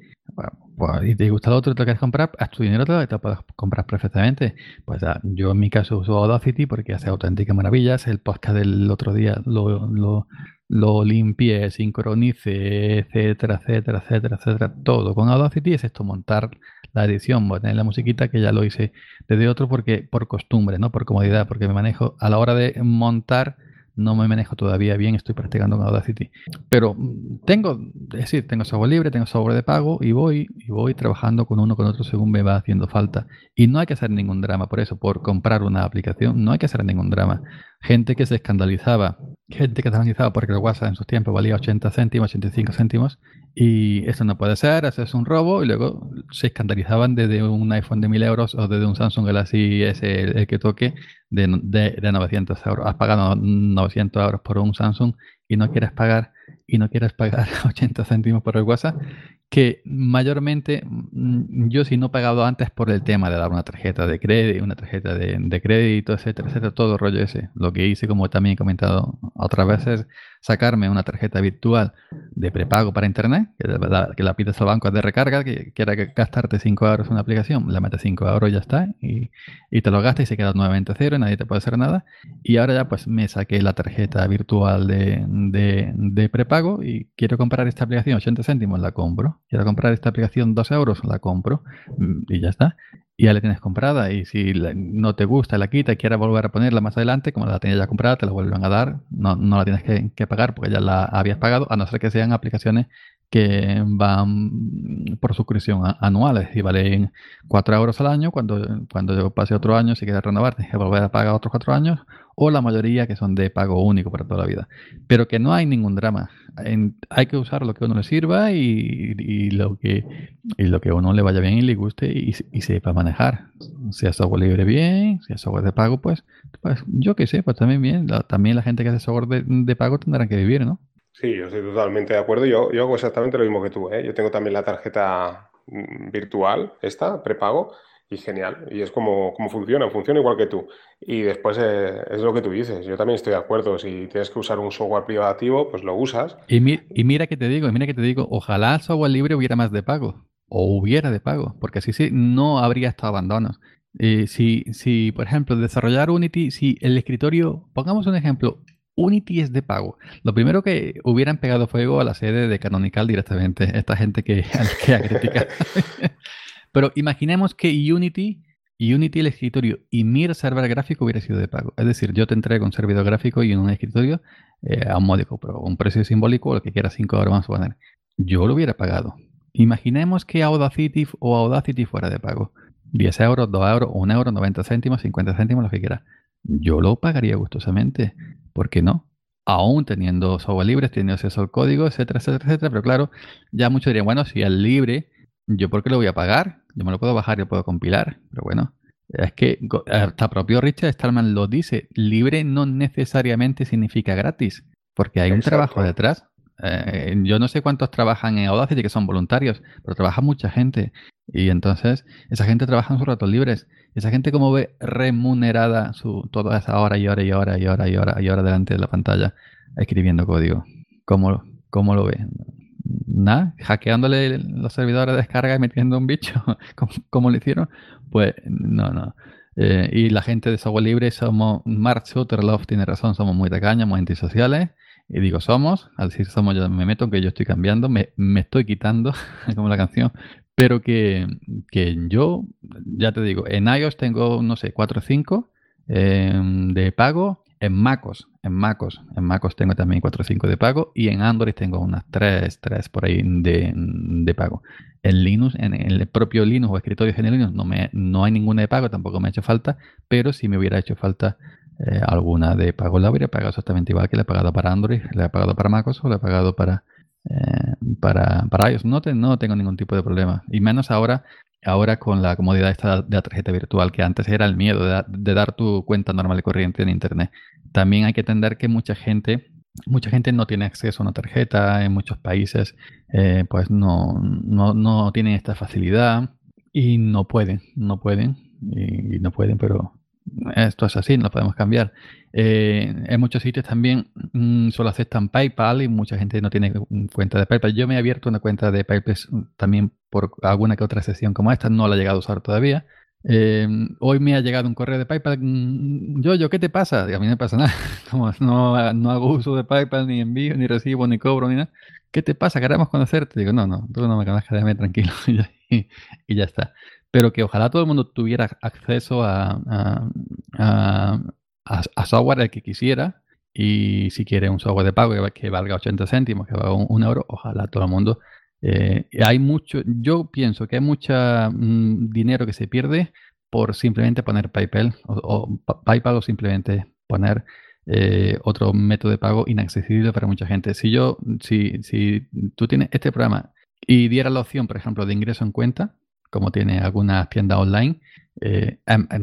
pues, y te gusta lo otro, te lo quieres comprar, haz tu dinero, te lo puedes comprar perfectamente. Pues yo en mi caso uso Audacity porque hace auténticas maravillas. El podcast del otro día lo, lo, lo limpié, sincronice, etcétera, etcétera, etcétera, etcétera. Todo con Audacity es esto, montar la edición, tener la musiquita que ya lo hice desde otro porque por costumbre, ¿no? Por comodidad, porque me manejo a la hora de montar no me manejo todavía bien, estoy practicando con Audacity. Pero mm, tengo, es decir, tengo software libre, tengo software de pago y voy, y voy trabajando con uno con otro según me va haciendo falta. Y no hay que hacer ningún drama por eso, por comprar una aplicación, no hay que hacer ningún drama. Gente que se escandalizaba, gente que se escandalizaba porque el WhatsApp en sus tiempos valía 80 céntimos, 85 céntimos, y eso no puede ser, eso es un robo, y luego se escandalizaban desde un iPhone de 1000 euros o desde un Samsung Galaxy S, el, que toque, de, de, 900 euros. Has pagado 900 euros por un Samsung y no quieres pagar y no quieres pagar [LAUGHS] 80 céntimos por el WhatsApp, que mayormente mm, yo si no he pagado antes por el tema de dar una tarjeta de crédito, una tarjeta de, crédito, etcétera, etcétera, todo rollo ese. Lo que hice, como también he comentado otras veces, sacarme una tarjeta virtual de prepago para internet, que la, que la pides al banco de recarga, que quiera gastarte 5 euros en una aplicación, la metes 5 euros y ya está, y, y, te lo gastas y se queda nuevamente cero, y nadie te puede hacer nada. Y ahora ya pues me saqué la tarjeta virtual de, de, de prepago y quiero comprar esta aplicación 80 céntimos, la compro. Quiero comprar esta aplicación 2 euros, la compro mm, y ya está. y ya la tienes comprada. Y si no te gusta, la quita y quieres volver a ponerla más adelante, como la tenías ya comprada, te la vuelven a dar. No, no la tienes que, que, pagar porque ya la habías pagado, a no ser que sean aplicaciones que van por suscripción anuales y valen 4 euros al año. Cuando, cuando yo pase otro año, si quieres renovar, tienes que volver a pagar otros 4 años. O la mayoría que son de pago único para toda la vida. Pero que no hay ningún drama. hay que usar lo que a uno le sirva y, lo que, y lo que a uno le vaya bien y le guste y, y sepa manejar. Si es software libre, bien. Si es software de pago, pues, pues yo qué sé, pues también bien. también la gente que hace software de, de pago tendrá que vivir, ¿no? Sí, yo estoy totalmente de acuerdo. Yo, yo hago exactamente lo mismo que tú. ¿eh? Yo tengo también la tarjeta mm, virtual, esta, prepago, y genial. Y es como, como funciona, funciona igual que tú. Y después eh, es lo que tú dices. Yo también estoy de acuerdo. Si tienes que usar un software privativo, pues lo usas. Y, y mira que te digo, mira que te digo, ojalá el software libre hubiera más de pago. O hubiera de pago, porque así sí no habría estado abandonos. Si, si, por ejemplo, desarrollar Unity, si el escritorio, pongamos un ejemplo, Unity es de pago. Lo primero que hubieran pegado fuego a la sede de Canonical directamente, esta gente que, [LAUGHS] que ha criticado. [LAUGHS] Pero imaginemos que Unity, Unity el escritorio y Mir server gráfico hubiera sido de pago. Es decir, yo te entrego un servidor gráfico y un escritorio eh, a un módico, pero un precio simbólico, lo que quiera 5 euros más poner. Yo lo hubiera pagado. Imaginemos que Audacity o Audacity fuera de pago. 10 euros, 2 euros, 1 euro, 90 céntimos, 50 céntimos, lo que quiera. Yo lo pagaría gustosamente. ¿Por qué no? Aún teniendo software libre, teniendo acceso al código, etcétera, etcétera, etcétera. Pero claro, ya muchos dirían, bueno, si es libre, ¿yo por qué lo voy a pagar? Yo me lo puedo bajar, yo puedo compilar. Pero bueno, es que hasta propio Richard Stallman lo dice, libre no necesariamente significa gratis, porque hay un trabajo detrás. Eh, yo no sé cuántos trabajan en Audacity, que son voluntarios, pero trabaja mucha gente. Y entonces, esa gente trabaja en sus ratos libres. Esa gente como ve remunerada su, toda esa hora y hora y hora y hora y hora y hora delante de la pantalla escribiendo código. ¿Cómo, cómo lo ve? Nada, hackeándole los servidores de descarga y metiendo un bicho, [LAUGHS] como, lo hicieron. Pues no, no. Eh, y la gente de software libre somos, Mark Sutterloff tiene razón, somos muy tacaños, muy antisociales. Y digo somos, al decir somos yo me meto, que yo estoy cambiando, me, me estoy quitando, [LAUGHS] como la canción, pero que, que, yo, ya te digo, en iOS tengo, no sé, 4 o 5 em, de pago. En MacOS, en MacOS, en MacOS tengo también 4 o 5 de pago. Y en Android tengo unas 3, 3 por ahí de, de pago. En Linux, en el propio Linux o escritorio en Linux, no, me, no hay ninguna de pago, tampoco me ha hecho falta. Pero si me hubiera hecho falta eh, alguna de pago, la habría pagado exactamente igual que le he pagado para Android, le he pagado para MacOS o le he pagado para, eh, para, para ellos. No, no tengo ningún tipo de problema. Y menos ahora, ahora con la comodidad esta de la tarjeta virtual, que antes era el miedo de, dar tu cuenta normal y corriente en Internet. También hay que entender que mucha gente, mucha gente no tiene acceso a una tarjeta en muchos países, eh, pues no, no, no, tienen esta facilidad y no pueden, no pueden, y no pueden, pero esto es así, no podemos cambiar. Eh, en muchos sitios también mm, solo aceptan PayPal y mucha gente no tiene cuenta de PayPal. Yo me he abierto una cuenta de PayPal también por alguna que otra sesión como esta, no la he llegado a usar todavía. Eh, hoy me ha llegado un correo de PayPal. Mm, yo, yo, ¿qué te pasa? Y a mí no me pasa nada. [LAUGHS] No, no hago uso de PayPal, ni envío, ni recibo, ni cobro, ni nada. ¿Qué te pasa? Queremos conocerte. Digo, no, no, tú no me conozcas, déjame tranquilo. [LAUGHS] y ya está pero que ojalá todo el mundo tuviera acceso a, a, software el que quisiera. Y si quiere un software de pago que valga 80 céntimos, que valga un, euro, ojalá todo el mundo. Eh, hay mucho, yo pienso que hay mucho mm, dinero que se pierde por simplemente poner PayPal o, PayPal o simplemente poner eh, otro método de pago inaccesible para mucha gente. Si yo, si, si tú tienes este programa y dieras la opción, por ejemplo, de ingreso en cuenta, como tiene algunas tiendas online, eh,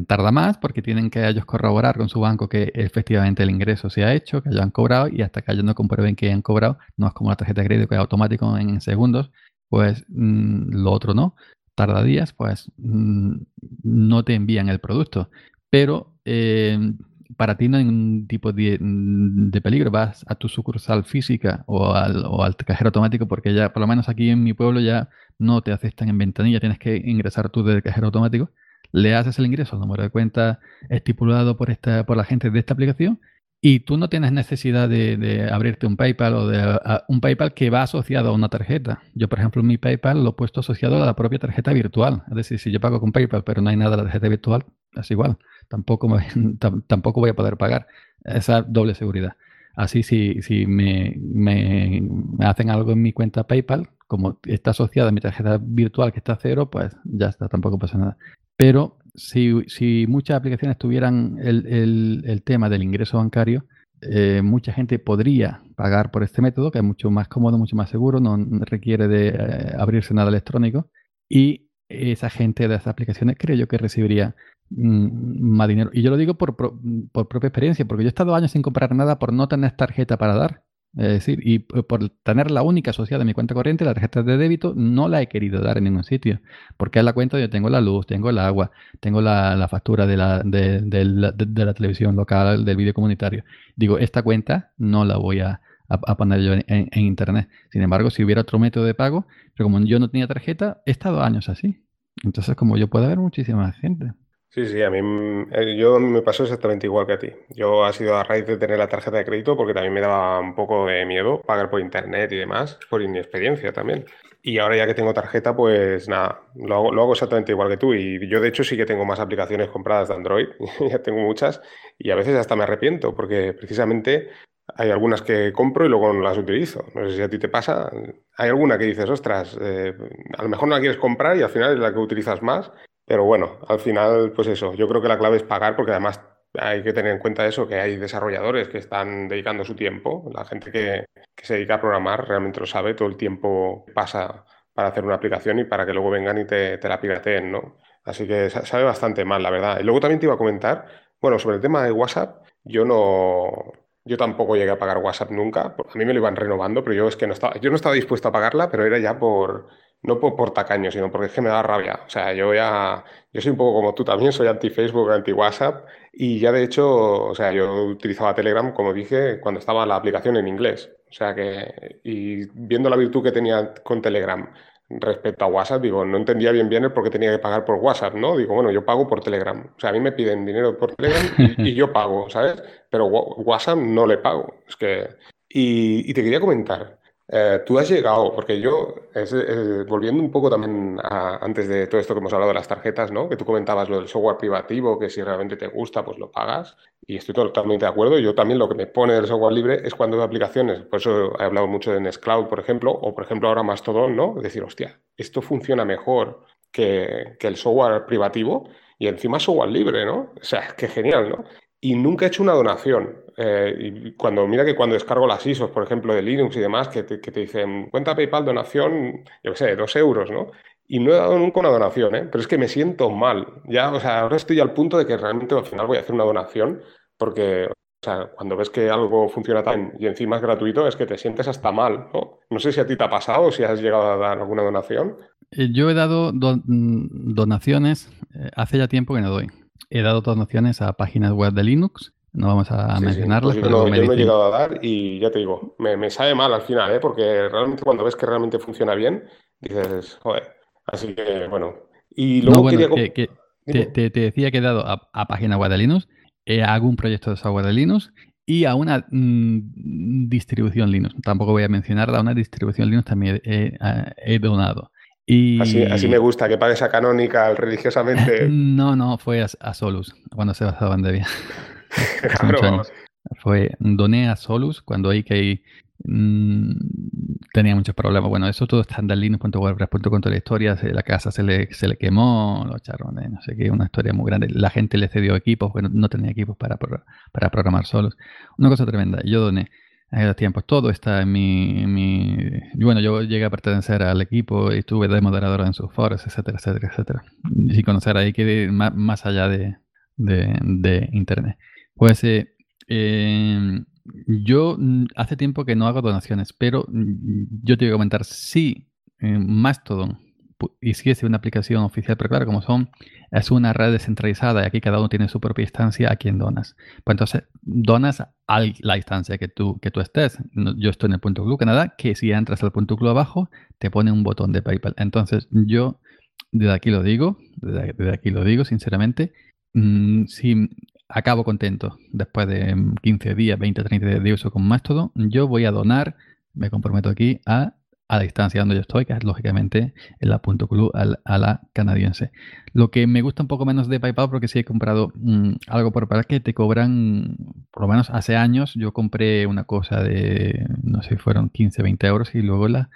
tarda más porque tienen que ellos corroborar con su banco que efectivamente el ingreso se ha hecho, que hayan cobrado y hasta que ellos no comprueben que han cobrado, no es como la tarjeta de crédito que es automático en, segundos, pues mm, lo otro no, tarda días, pues mm, no te envían el producto. Pero em, para ti no hay ningún tipo de, de, peligro. Vas a tu sucursal física o al, o al, cajero automático porque ya, por lo menos aquí en mi pueblo, ya no te aceptan en ventanilla, tienes que ingresar tú del cajero automático. Le haces el ingreso al número de cuenta estipulado por, esta, por la gente de esta aplicación y tú no tienes necesidad de, abrirte un PayPal o de un PayPal que va asociado a una tarjeta. Yo, por ejemplo, mi PayPal lo he puesto asociado a la propia tarjeta virtual. Es decir, si yo pago con PayPal pero no hay nada en la tarjeta virtual, es igual. Tampoco, [LAUGHS] tampoco voy a poder pagar esa doble seguridad. Así, si, si me, me, hacen algo en mi cuenta PayPal, como está asociada a mi tarjeta virtual que está a cero, pues ya está, tampoco pasa nada. Pero si, si muchas aplicaciones tuvieran el, el, tema del ingreso bancario, eh, mucha gente podría pagar por este método, que es mucho más cómodo, mucho más seguro, no requiere de eh, abrirse nada electrónico. Y esa gente de esas aplicaciones creo yo que recibiría más dinero. Y yo lo digo por, por, propia experiencia, porque yo he estado años sin comprar nada por no tener tarjeta para dar. Es decir, y por tener la única asociada a mi cuenta corriente, la tarjeta de débito, no la he querido dar en ningún sitio. Porque en la cuenta yo tengo la luz, tengo el agua, tengo la, factura de la, de, la, televisión local, del vídeo comunitario. Digo, esta cuenta no la voy a, poner yo en, internet. Sin embargo, si hubiera otro método de pago, pero como yo no tenía tarjeta, he estado años así. Entonces, como yo puedo ver muchísima gente. Sí, sí, a mí eh, yo me pasó exactamente igual que a ti. Yo ha sido a raíz de tener la tarjeta de crédito porque también me daba un poco de miedo pagar por internet y demás, por inexperiencia también. Y ahora ya que tengo tarjeta, pues nada, lo hago, exactamente igual que tú. Y yo de hecho sí que tengo más aplicaciones compradas de Android, [LAUGHS] ya tengo muchas, y a veces hasta me arrepiento porque precisamente hay algunas que compro y luego no las utilizo. No sé si a ti te pasa. Hay alguna que dices, ostras, eh, a lo mejor no la quieres comprar y al final es la que utilizas más pero bueno, al final, pues eso, yo creo que la clave es pagar porque además hay que tener en cuenta eso, que hay desarrolladores que están dedicando su tiempo. La gente que, se dedica a programar realmente lo sabe, todo el tiempo pasa para hacer una aplicación y para que luego vengan y te, la pirateen, ¿no? Así que sabe bastante mal, la verdad. Y luego también te iba a comentar, bueno, sobre el tema de WhatsApp, yo no, yo tampoco llegué a pagar WhatsApp nunca. A mí me lo iban renovando, pero yo es que no estaba, yo no estaba dispuesto a pagarla, pero era ya por, no por, tacaño, sino porque es que me da rabia. O sea, yo ya, yo soy un poco como tú también, soy anti-Facebook, anti-WhatsApp y ya de hecho, o sea, yo utilizaba Telegram, como dije, cuando estaba la aplicación en inglés. O sea que, y viendo la virtud que tenía con Telegram respecto a WhatsApp, digo, no entendía bien bien el por qué tenía que pagar por WhatsApp, ¿no? Digo, bueno, yo pago por Telegram. O sea, a mí me piden dinero por Telegram y, yo pago, ¿sabes? Pero WhatsApp no le pago. Es que... y te quería comentar, eh, tú has llegado, porque yo, volviendo un poco también antes de todo esto que hemos hablado de las tarjetas, ¿no? Que tú comentabas lo del software privativo, que si realmente te gusta, pues lo pagas. Y estoy totalmente de acuerdo. Yo también lo que me pone del software libre es cuando hay aplicaciones, por eso he hablado mucho de Nextcloud, por ejemplo, o por ejemplo ahora Mastodon, ¿no? decir, hostia, esto funciona mejor que, que el software privativo y encima software libre, ¿no? O sea, qué genial, ¿no? Y nunca he hecho una donación. Eh, y cuando mira que cuando descargo las ISOs, por ejemplo, de Linux y demás, que te, dicen cuenta PayPal, donación, yo qué sé, dos euros, ¿no? Y no he dado nunca una donación, ¿eh? Pero es que me siento mal. Ya, o sea, ahora estoy al punto de que realmente al final voy a hacer una donación, porque, o sea, cuando ves que algo funciona tan y encima es gratuito, es que te sientes hasta mal, ¿no? No sé si a ti te ha pasado o si has llegado a dar alguna donación. Eh, yo he dado mm, donaciones, eh, hace ya tiempo que no doy he dado donaciones a páginas web de Linux. No vamos a mencionarlas. Pues yo, no, he llegado a dar y ya te digo, me, me sabe mal al final, ¿eh? porque realmente cuando ves que realmente funciona bien, dices, joder. Así que bueno. Y luego quería... que, te, decía que he dado a, páginas web de Linux, eh, hago un proyecto de software de Linux y a una mm, distribución Linux. Tampoco voy a mencionarla, a una distribución Linux también he donado. Así, así, me gusta, que pagues a Canonical religiosamente. [LAUGHS] No, no, fue a, Solus, cuando se basaba en Debian. [LAUGHS] Fue, doné a Solus cuando que mmm, tenía muchos problemas. Bueno, eso todo está en Linux.wordpress.com, la historia, la casa se le, se le quemó, los charrones, no sé qué, una historia muy grande. La gente le cedió equipos, bueno, no tenía equipos para, para programar Solus. Una cosa tremenda, yo doné en los tiempos. Todo está en mi, Bueno, yo llegué a pertenecer al equipo y estuve de moderador en sus foros, etcétera, etcétera, etcétera. Y conocer ahí que más, más allá de, de, Internet. Pues eh, em, yo hace tiempo que no hago donaciones, pero yo te voy a comentar, sí, Mastodon siendo una aplicación oficial, pero claro, como son, es una red descentralizada y aquí cada uno tiene su propia instancia a quien donas. Pues entonces, donas a la instancia que tú, que tú estés. Yo estoy en el punto club Canadá, que si entras al punto club abajo, te pone un botón de PayPal. Entonces, yo desde aquí lo digo, desde, aquí lo digo, sinceramente, mm, si acabo contento después de 15 días, 20, 30 días de uso con Mastodon, yo voy a donar, me comprometo aquí, a a distancia donde yo estoy, que es lógicamente en la punto club a la canadiense. Lo que me gusta un poco menos de PayPal, porque si he comprado mm, algo por PayPal que te cobran, por lo menos hace años, yo compré una cosa de, no sé, fueron 15, 20 euros y luego las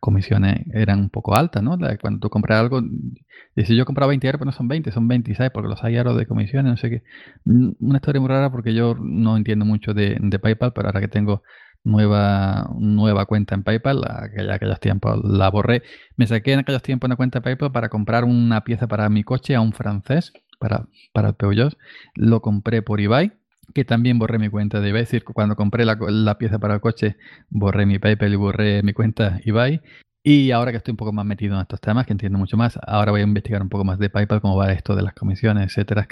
comisiones eran un poco altas, ¿no? cuando tú compras algo, si yo compraba 20 euros, pero no son 20, son 26, porque los hay euros de comisiones, no sé qué. Mm, una historia muy rara porque yo no entiendo mucho de, de PayPal, pero ahora que tengo nueva, nueva cuenta en PayPal, aquella, aquellos tiempos la borré. Me saqué en aquellos tiempos una cuenta de PayPal para comprar una pieza para mi coche a un francés, para, para el Peugeot. Lo compré por eBay, que también borré mi cuenta de eBay. Es decir, cuando compré la, la pieza para el coche, borré mi PayPal y borré mi cuenta eBay. Y ahora que estoy un poco más metido en estos temas, que entiendo mucho más, ahora voy a investigar un poco más de PayPal, cómo va esto de las comisiones, etcétera.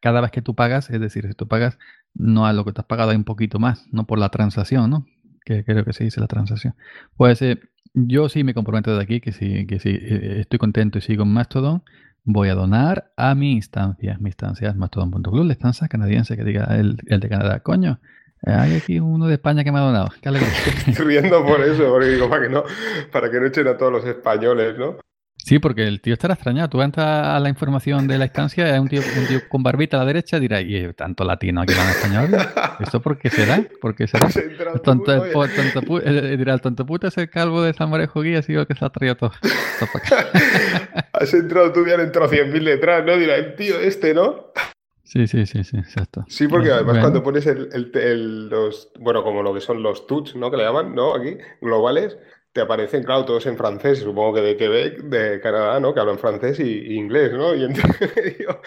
Cada vez que tú pagas, es decir, si tú pagas no a lo que te has pagado hay un poquito más, no por la transacción, ¿no? Que creo que se dice la transacción. Pues eh, yo sí me comprometo de aquí que sí, que sí, eh, estoy contento y sigo en Mastodon. Voy a donar a mi instancia. Mi instancia es mastodon.club, la instancia canadiense que diga el, el de Canadá. Coño, hay aquí uno de España que me ha donado. Qué. [LAUGHS] Estoy riendo por [LAUGHS] eso, porque digo, para que no, para que no echen a todos los españoles, ¿no? Sí, porque el tío estará extrañado. Tú entras a la información de la estancia, es un tío, un tío con barbita a la derecha, dirá, y tanto latino aquí en español. ¿Esto por qué será? ¿Por qué será? El tonto, el, tonto, eh, dirá, el tonto puto es el calvo de Samorejo Guía, así que se ha traído todo. [LAUGHS] Has entrado tú, ya han entrado 100.000 letras, ¿no? Dirá, el tío este, ¿no? Sí, sí, sí, sí, exacto. Sí, porque además cuando pones el, el, los, bueno, como lo que son los tuts, ¿no? Que le llaman, ¿no? Aquí, globales, te aparecen, claro, todos en francés, supongo que de Quebec, de Canadá, ¿no? Que hablan francés y, inglés, ¿no? Y entonces [LAUGHS] digo,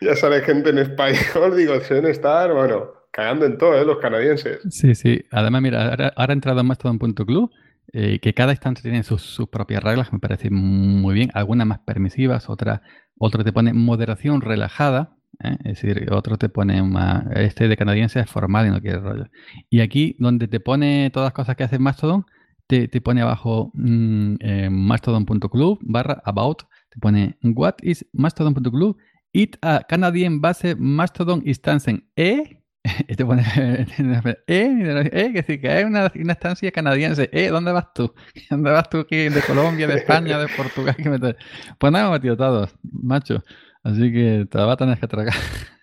ya sale gente en español, [LAUGHS] digo, deben estar, bueno, cagando en todo, ¿eh? Los canadienses. Sí, sí. Además, mira, ahora, ahora he entrado en Mastodon.club, eh, que cada instante tiene sus, sus, propias reglas, me parece muy bien, algunas más permisivas, otras, otro te pone moderación relajada, ¿eh? Es decir, otro te pone más. Este de canadiense es formal y no quiere rollo. Y aquí, donde te pone todas las cosas que hace Mastodon, te, te pone abajo mm, eh, mastodon.club barra about. Te pone What is Mastodon.club? It a Canadian base Mastodon instance. ¿Eh? [LAUGHS] te pone [LAUGHS] ¿eh? ¿Eh? Que decir, que es una, una, estancia canadiense. ¿Eh? ¿Dónde vas tú? [LAUGHS] ¿Dónde vas tú aquí? ¿De Colombia, de España, de Portugal? Pues nada, metido todos, macho. Así que te la vas a tener que tragar.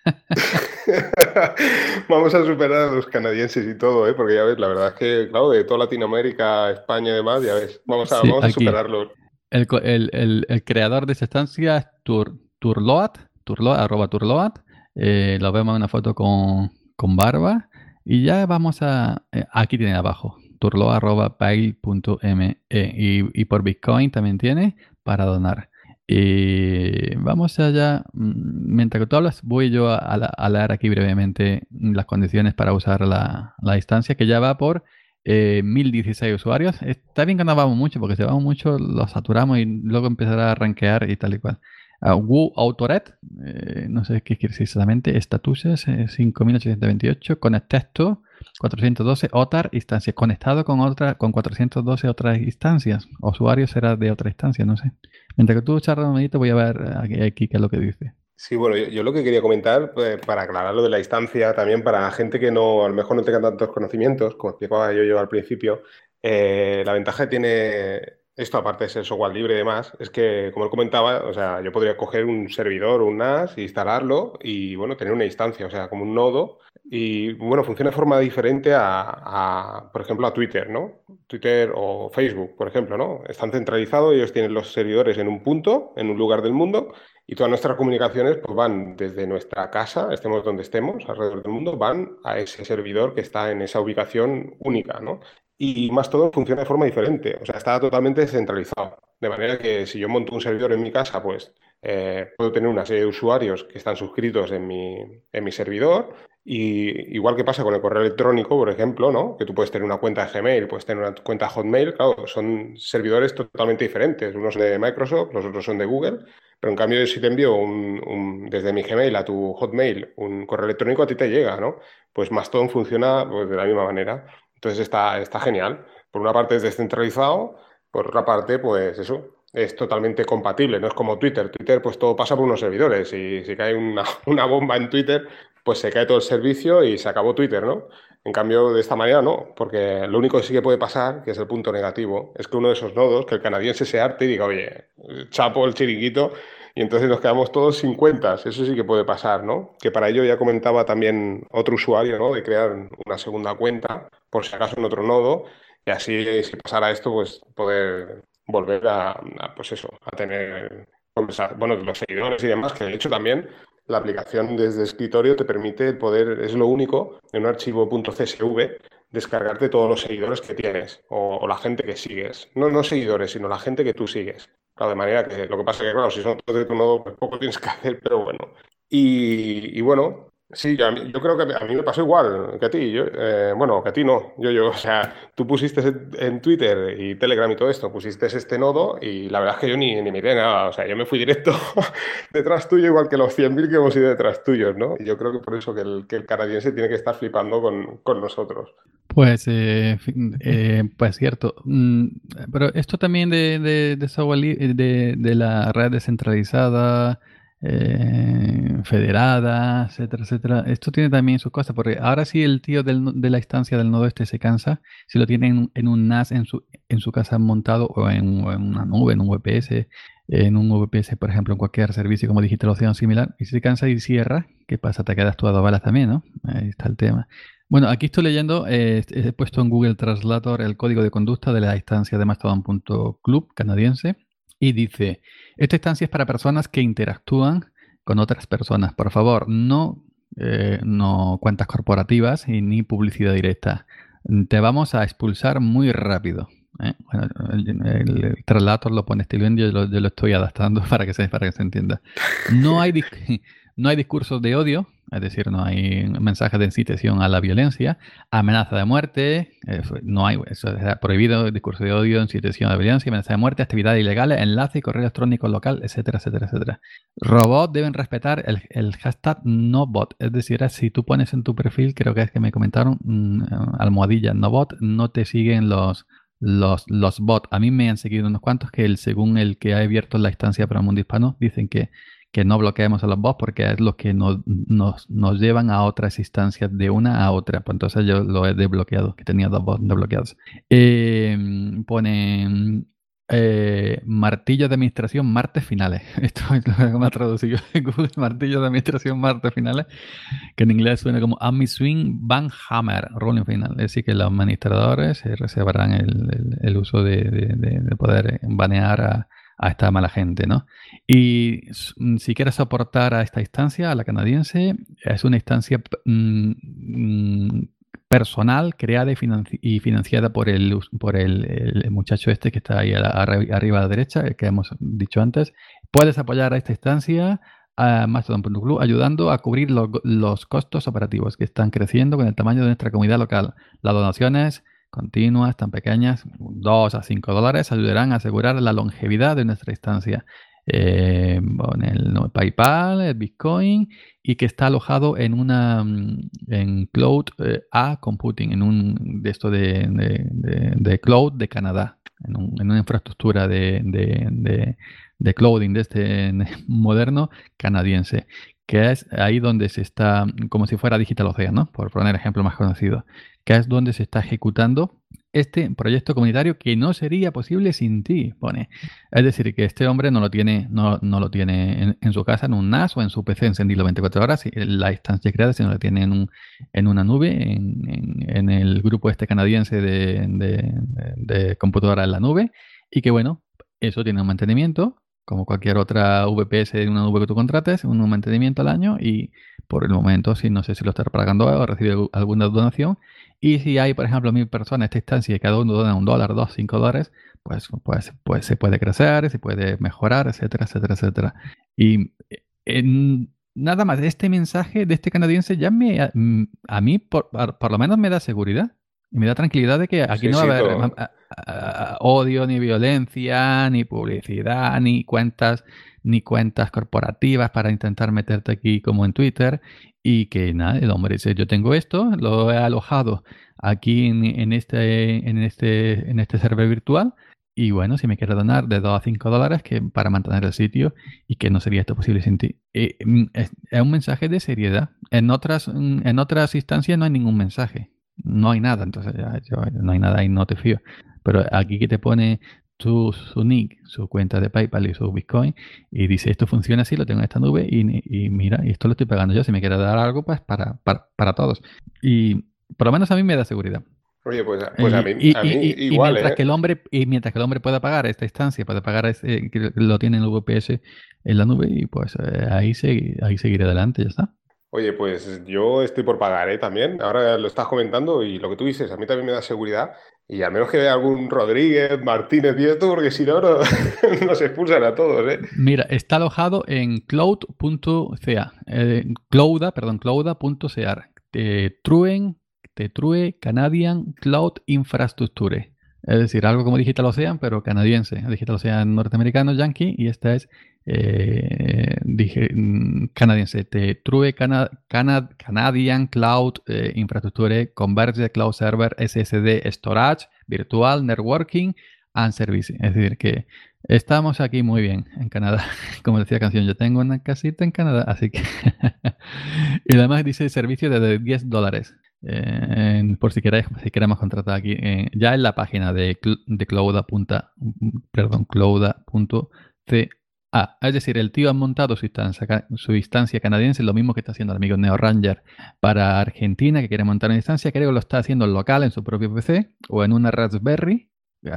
[LAUGHS] Vamos a superar a los canadienses y todo, ¿eh? porque ya ves, la verdad es que, claro, de toda Latinoamérica, España y demás, ya ves, vamos a, vamos a superarlos. El, el, el, creador de esa estancia es Tur, Turloat, Turloat, arroba Turloat. Eh, lo vemos en una foto con, con barba. Y ya vamos a. Eh, aquí tiene abajo, turloat.pay.me. Y, y por Bitcoin también tiene para donar. Y vamos allá. Mm, mientras que tú hablas, voy yo a, leer aquí brevemente las condiciones para usar la, la instancia, que ya va por eh, 1016 usuarios. Está bien que no vamos mucho, porque si vamos mucho lo saturamos y luego empezará a rankear y tal y cual. Uh, Wu Autoret, eh, no sé qué quiere decir exactamente, estatuses eh, 5828, con el texto 412 OTAR instancias, conectado con otra, con 412 otras instancias. Usuario será de otra instancia, no sé. Mientras que tú charlas un voy a ver aquí, qué es lo que dice. Sí, bueno, yo, lo que quería comentar, pues, para aclarar lo de la instancia, también para gente que no, a lo mejor no tenga tantos conocimientos, como explicaba yo, yo al principio, eh, la ventaja que tiene esto, aparte de ser software libre y demás, es que, como él comentaba, o sea, yo podría coger un servidor, un NAS, instalarlo y, bueno, tener una instancia, o sea, como un nodo. Y, bueno, funciona de forma diferente a, por ejemplo, a Twitter, ¿no? Twitter o Facebook, por ejemplo, ¿no? Están centralizados, ellos tienen los servidores en un punto, en un lugar del mundo, y todas nuestras comunicaciones pues, van desde nuestra casa, estemos donde estemos, alrededor del mundo, van a ese servidor que está en esa ubicación única, ¿no? Y más todo funciona de forma diferente, o sea, está totalmente descentralizado. De manera que si yo monto un servidor en mi casa, pues eh, puedo tener una serie de usuarios que están suscritos en mi, en mi servidor. Y igual que pasa con el correo electrónico, por ejemplo, ¿no? Que tú puedes tener una cuenta de Gmail, puedes tener una cuenta Hotmail, claro, son servidores totalmente diferentes. Unos de Microsoft, los otros son de Google. Pero en cambio, si te envío un, desde mi Gmail a tu Hotmail un correo electrónico, a ti te llega, ¿no? Pues Mastodon funciona pues, de la misma manera. Entonces está, está genial. Por una parte es descentralizado, por otra parte, pues eso, es totalmente compatible, no es como Twitter. Twitter, pues todo pasa por unos servidores y si cae una, [LAUGHS] una bomba en Twitter, pues se cae todo el servicio y se acabó Twitter, ¿no? En cambio, de esta manera no, porque lo único que sí que puede pasar, que es el punto negativo, es que uno de esos nodos, que el canadiense se arte y diga, oye, chapo el chiringuito, y entonces nos quedamos todos sin cuentas. Eso sí que puede pasar, ¿no? Que para ello ya comentaba también otro usuario, ¿no? De crear una segunda cuenta, por si acaso en otro nodo, y así, si pasara esto, pues poder volver a, pues eso, a tener, bueno, los seguidores y demás, que de hecho también la aplicación desde escritorio te permite poder, es lo único, en un archivo .csv, descargarte todos los seguidores que tienes o, la gente que sigues. No, no seguidores, sino la gente que tú sigues. Claro, de manera que lo que pasa es que, claro, si son todos de tu nodo, pues poco tienes que hacer, pero bueno. Y bueno, Sí, yo, yo, creo que a mí me pasó igual que a ti. Yo, eh, bueno, que a ti no. Yo, yo, [LAUGHS] o sea, tú pusiste en Twitter y Telegram y todo esto, pusiste este nodo y la verdad es que yo ni, ni miré nada. O sea, yo me fui directo [LAUGHS] detrás tuyo, igual que los 100.000 que hemos ido detrás tuyos, ¿no? Y yo creo que por eso que el, que el canadiense tiene que estar flipando con, con nosotros. Pues, eh, eh, pues cierto. Mm, pero esto también de, de, de, de, de la red descentralizada eh, federada, etcétera, etcétera. Esto tiene también sus cosas, porque ahora sí el tío de la instancia del nodo este se cansa, si lo tiene en, un NAS en su, en su casa montado o en, una nube, en un VPS, en un VPS, por ejemplo, en cualquier servicio como DigitalOcean similar, y si se cansa y cierra, ¿qué pasa? Te quedas tú a dos balas también, ¿no? Ahí está el tema. Bueno, aquí estoy leyendo, eh, he puesto en Google Translator el código de conducta de la instancia de Mastodon.club canadiense y dice, esta instancia es para personas que interactúan con otras personas. Por favor, no, eh, no cuentas corporativas y ni publicidad directa. Te vamos a expulsar muy rápido. ¿eh? Bueno, el, el, lo pone estilo yo lo, yo lo estoy adaptando [LAUGHS] para que se, para que se entienda. No hay, [LAUGHS] no hay discursos de odio, es decir, no hay mensajes de incitación a la violencia, amenaza de muerte, eh, no hay, eso es prohibido, discurso de odio, incitación a la violencia, amenaza de muerte, actividades ilegales, enlace y correo electrónico local, etcétera, etcétera, etcétera. Robots deben respetar el, hashtag NoBot, es decir, si tú pones en tu perfil, creo que es que me comentaron, mm, almohadilla NoBot, no te siguen los, los, los bots. A mí me han seguido unos cuantos que el, según el que ha abierto la instancia para el mundo hispano, dicen que que no bloqueemos a los bots porque es lo que nos, nos, llevan a otras instancias de una a otra. Pues entonces yo lo he desbloqueado, que tenía dos bots desbloqueados. Eh, ponen eh, martillo de administración martes finales. [LAUGHS] Esto es lo que me ha traducido [LAUGHS] Google, martillo de administración martes finales, que en inglés suena como Ami Swing Van Hammer, rolling final. Es decir, que los administradores reservarán el, el, uso de, de, poder banear a, a esta mala gente, ¿no? Y mm, si quieres soportar a esta instancia, a la canadiense, es una instancia mm, mm, personal creada y, financiada por, el, por el, muchacho este que está ahí arriba a la derecha, que hemos dicho antes. Puedes apoyar a esta instancia a Mastodon.club ayudando a cubrir los costos operativos que están creciendo con el tamaño de nuestra comunidad local. Las donaciones continuas, tan pequeñas, 2 a 5 dólares, ayudarán a asegurar la longevidad de nuestra instancia. Eh, el PayPal, el Bitcoin y que está alojado en una mm, en Cloud eh, A Computing, en un de esto de, de, Cloud de Canadá, en, una infraestructura de, de, clouding de este [LAUGHS] moderno canadiense que es ahí donde se está, como si fuera Digital Ocean, ¿no? Por poner ejemplo más conocido que es donde se está ejecutando este proyecto comunitario que no sería posible sin ti, pone. Es decir, que este hombre no lo tiene, no, no lo tiene en, su casa, en un NAS o en su PC encendido 24 horas, la instancia creada, sino lo tiene en, un, en una nube, en, en, el grupo este canadiense de, de, de computadora en la nube, y que bueno, eso tiene un mantenimiento, como cualquier otra VPS de una nube que tú contrates, un mantenimiento al año y por el momento, si no sé si lo está pagando o recibe alguna donación, y si hay, por ejemplo, mil personas en esta instancia y cada uno dona un dólar, dos, cinco dólares, pues, pues, pues se puede crecer, se puede mejorar, etcétera, etcétera, etcétera. Y en, nada más, este mensaje de este canadiense ya me, a, mí por, lo menos me da seguridad me da tranquilidad de que aquí no va a haber odio, ni violencia, ni publicidad, ni cuentas, ni cuentas corporativas para intentar meterte aquí como en Twitter y que nada, el hombre dice, yo tengo esto, lo he alojado aquí en, este, en, este, en este server virtual Y bueno, si me quieres donar de 2 a 5 dólares que para mantener el sitio y que no sería esto posible sin ti. Mm, es, un mensaje de seriedad. En otras, mm, en otras instancias no hay ningún mensaje. No hay nada, entonces ya, no hay nada y no te fío. Pero aquí que te pone su, su, nick, su cuenta de PayPal y su Bitcoin y dice esto funciona así, lo tengo en esta nube y, mira, y esto lo estoy pagando yo. Si me quiere dar algo, pues para, para, para todos. Y por lo menos a mí me da seguridad. Oye, pues, pues a mí, igual, mientras ¿eh? que el hombre y mientras que el hombre pueda pagar esta instancia, puede pagar ese, que lo tiene en el VPS en la nube y pues eh, ahí ahí seguiré adelante, ya está. Oye, pues yo estoy por pagar, ¿eh? También. Ahora lo estás comentando y lo que tú dices, a mí también me da seguridad. Y a menos que vea algún Rodríguez, Martínez y esto, porque si no, no [LAUGHS] nos expulsan a todos, ¿eh? Mira, está alojado en cloud.ca, eh, clouda, perdón, clouda.ca. Truen de True Canadian Cloud Infrastructure. Es decir, algo como Digital Ocean, pero canadiense. Digital Ocean norteamericano, yankee, y esta es eh, dije, mm, canadiense. De True Canadian Cloud eh, Infrastructure Converge Cloud Server SSD Storage Virtual Networking and Service. Es decir, que estamos aquí muy bien en Canadá. [LAUGHS] Como decía canción, yo tengo una casita en Canadá, así que... [LAUGHS] y además dice servicio de 10 dólares por si queréis, si queremos contratar aquí, eh, ya en la página de, de clouda. Perdón, clouda.ca. Es decir, el tío ha montado su instancia, canadiense, lo mismo que está haciendo el amigo Neo Ranger para Argentina, que quiere montar una instancia, creo que lo está haciendo en local, en su propio PC, o en una Raspberry.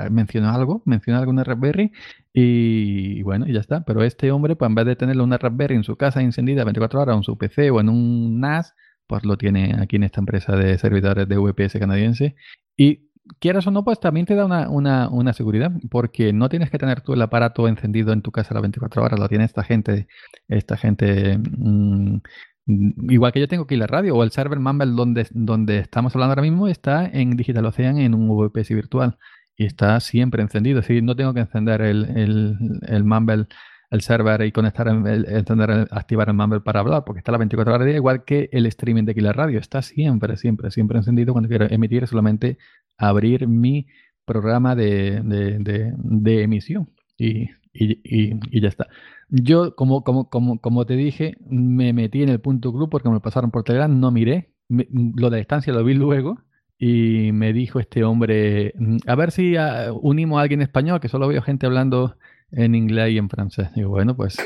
Mencionó algo, mencionó alguna Raspberry y, bueno, y ya está. Pero este hombre, pues en vez de tenerlo una Raspberry en su casa encendida 24 horas, en su PC o en un NAS, pues lo tiene aquí en esta empresa de servidores de VPS canadiense. Y quieras o no, pues también te da una, seguridad, porque no tienes que tener tú el aparato encendido en tu casa las 24 horas, lo tiene esta gente, esta gente, mm, igual que yo tengo aquí la radio o el server Mumble donde, donde estamos hablando ahora mismo, está en Digital Ocean en un VPS virtual y está siempre encendido, es decir, no tengo que encender el, el, el Mumble el server y conectar, el, entender, activar el Mumble para hablar, porque está a las 24 horas del día, igual que el streaming de Killer Radio. Está siempre, siempre, siempre encendido cuando quiero emitir, solamente abrir mi programa de, emisión y, ya está. Yo, como, como, como, como te dije, me metí en el punto club porque me pasaron por Telegram, no miré, lo de distancia lo vi luego. Y me dijo este hombre, mm, a ver si ah, unimos a alguien español, que solo veo gente hablando en inglés y en francés. Digo, bueno, pues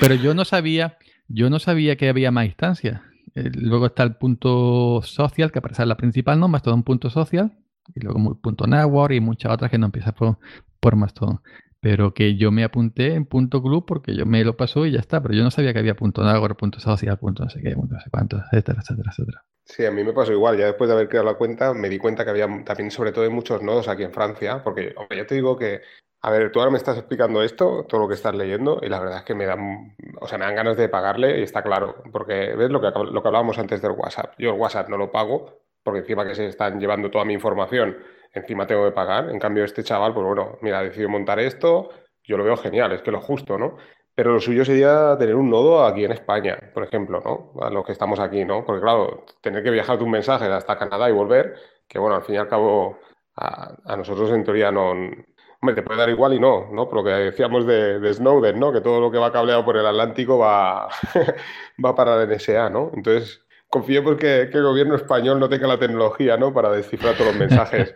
Pero yo no sabía, yo no sabía que había más instancias. Eh, luego está el punto social, que aparece en la principal, ¿no? Más todo un punto social. Y luego un punto network y muchas otras que no empiezan por, por más todo. Pero que yo me apunté en punto club porque yo me lo pasó y ya está. Pero yo no sabía que había punto network, punto social, punto no sé qué, punto no sé cuánto, etcétera, etcétera, etcétera. Sí, a mí me pasó igual. Ya después de haber creado la cuenta, me di cuenta que había también, sobre todo, muchos nodos aquí en Francia. Porque, hombre, ya te digo que a ver, tú ahora me estás explicando esto, todo lo que estás leyendo, y la verdad es que me dan, o sea, me dan ganas de pagarle y está claro, porque ves lo que, lo que hablábamos antes del WhatsApp. Yo el WhatsApp no lo pago, porque encima que se están llevando toda mi información, encima tengo que pagar. En cambio, este chaval, pues bueno, mira, ha decidido montar esto, yo lo veo genial, es que lo justo, ¿no? Pero lo suyo sería tener un nodo aquí en España, por ejemplo, ¿no? A los que estamos aquí, ¿no? Porque claro, tener que viajar un mensaje hasta Canadá y volver, que bueno, al fin y al cabo a nosotros en teoría no, Hombre, te puede dar igual y no, ¿no? Por lo que decíamos de, Snowden, ¿no? Que todo lo que va cableado por el Atlántico va, [LAUGHS] va para la NSA, ¿no? Entonces, confío porque que el gobierno español no tenga la tecnología, ¿no? Para descifrar todos los [LAUGHS] mensajes.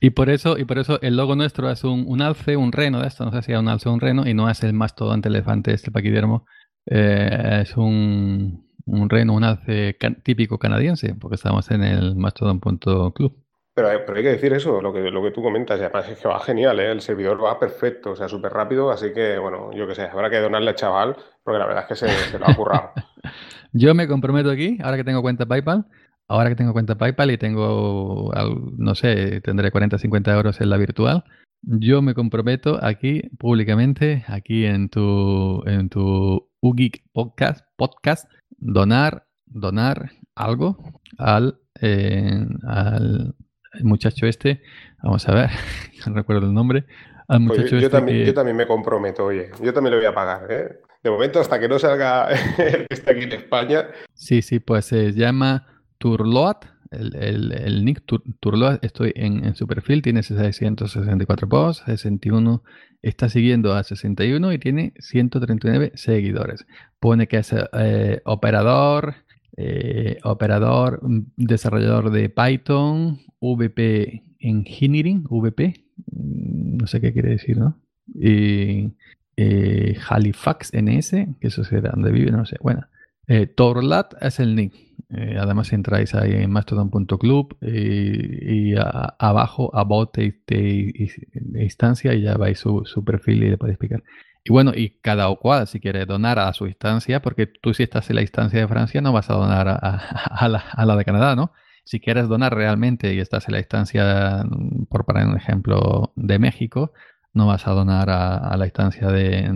Y por eso, y por eso el logo nuestro es un, alce, un reno de esto, no sé si es un alce o un reno, y no es el mastodonte elefante este paquidermo, eh, es un, un reno, un alce típico canadiense, porque estamos en el mastodon.club. Pero, pero, hay que decir eso, lo que, lo que tú comentas, y además es que va genial, ¿eh? el servidor va perfecto, o sea, súper rápido, así que, bueno, yo qué sé, habrá que donarle al chaval, porque la verdad es que se, lo ha currado. [LAUGHS] yo me comprometo aquí, ahora que tengo cuenta PayPal, ahora que tengo cuenta PayPal y tengo, no sé, tendré 40, 50 euros en la virtual, yo me comprometo aquí públicamente, aquí en tu, en tu UGIC podcast, podcast, donar, donar algo al, al muchacho este, vamos a ver, [LAUGHS] no recuerdo el nombre. Al pues yo, este también, yo también me comprometo, oye, yo también le voy a pagar, ¿eh? De momento, hasta que no salga [LAUGHS] el que está aquí en España. Sí, sí, pues se llama Turloat, el, Nick Turlo, estoy en, su perfil, tiene 664 posts, 61 está siguiendo a 61 y tiene 139 seguidores. Pone que es eh, operador, eh, operador, mm, desarrollador de Python, VP Engineering, VP, mm, no sé qué quiere decir, ¿no? Y eh, Halifax NS, que eso será donde vive, no sé. Bueno, eh, Torlat es el nick. Además entráis ahí en mastodon.club y, abajo a de, de, instancia y ya vais su perfil y le podéis explicar. Y bueno, y cada cual, si quiere donar a su instancia, porque tú si estás en la instancia de Francia no vas a donar [LAUGHS] a, la, a la, de Canadá, ¿no? Si quieres donar realmente y estás en la instancia, por poner un ejemplo, de México, no vas a donar a, la instancia de,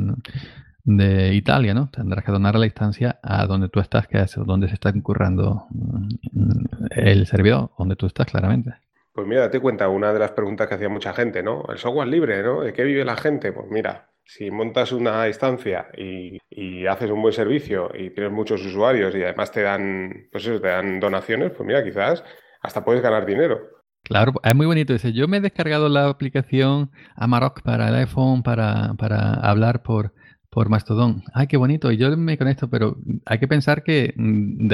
de, Italia, ¿no? Tendrás que donar a la instancia a donde tú estás, que es donde se está incurrando mm, el servidor, donde tú estás claramente. Pues mira, date cuenta, una de las preguntas que hacía mucha gente, ¿no? El software libre, ¿no? ¿De qué vive la gente? Pues mira, si montas una instancia y, haces un buen servicio y tienes muchos usuarios y además te dan, pues te dan donaciones, pues mira, quizás hasta puedes ganar dinero. Claro, es muy bonito. Dice, yo me he descargado la aplicación Amarok para el iPhone para, para hablar por, por Mastodon. Ay, qué bonito. Y yo me conecto, pero hay que pensar que mm,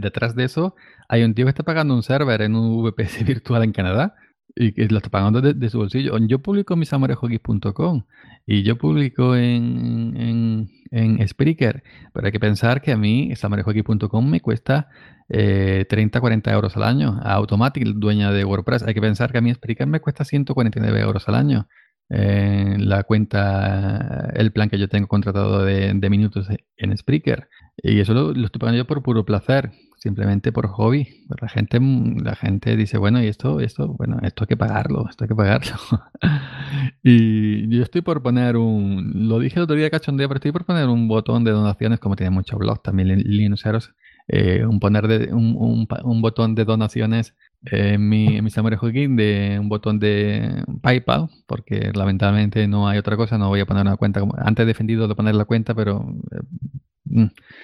detrás de eso hay un tío que está pagando un server en un VPS [LAUGHS] virtual en Canadá y que lo está pagando de, su bolsillo. Yo publico en misamorejogis.com y yo publico en, en, en Spreaker, pero hay que pensar que a mí samarejogis.com me cuesta eh, 30, 40 euros al año. A Automatic, dueña de WordPress, hay que pensar que a mí Spreaker me cuesta 149 euros al año. Eh, la cuenta, el plan que yo tengo contratado de, minutos en Spreaker. Y eso lo, estoy pagando yo por puro placer, simplemente por hobby. La gente, la gente dice, bueno, y esto, esto, bueno, esto hay que pagarlo, esto hay que pagarlo. [LAUGHS] y yo estoy por poner un, lo dije el otro día cachondeo, pero estoy por poner un botón de donaciones, como tiene muchos blogs también Linuxeros, eh, un poner un, un, botón de donaciones en mi, en mi de un botón de PayPal, porque lamentablemente no hay otra cosa, no voy a poner una cuenta. Antes he defendido de poner la cuenta, pero eh, mm,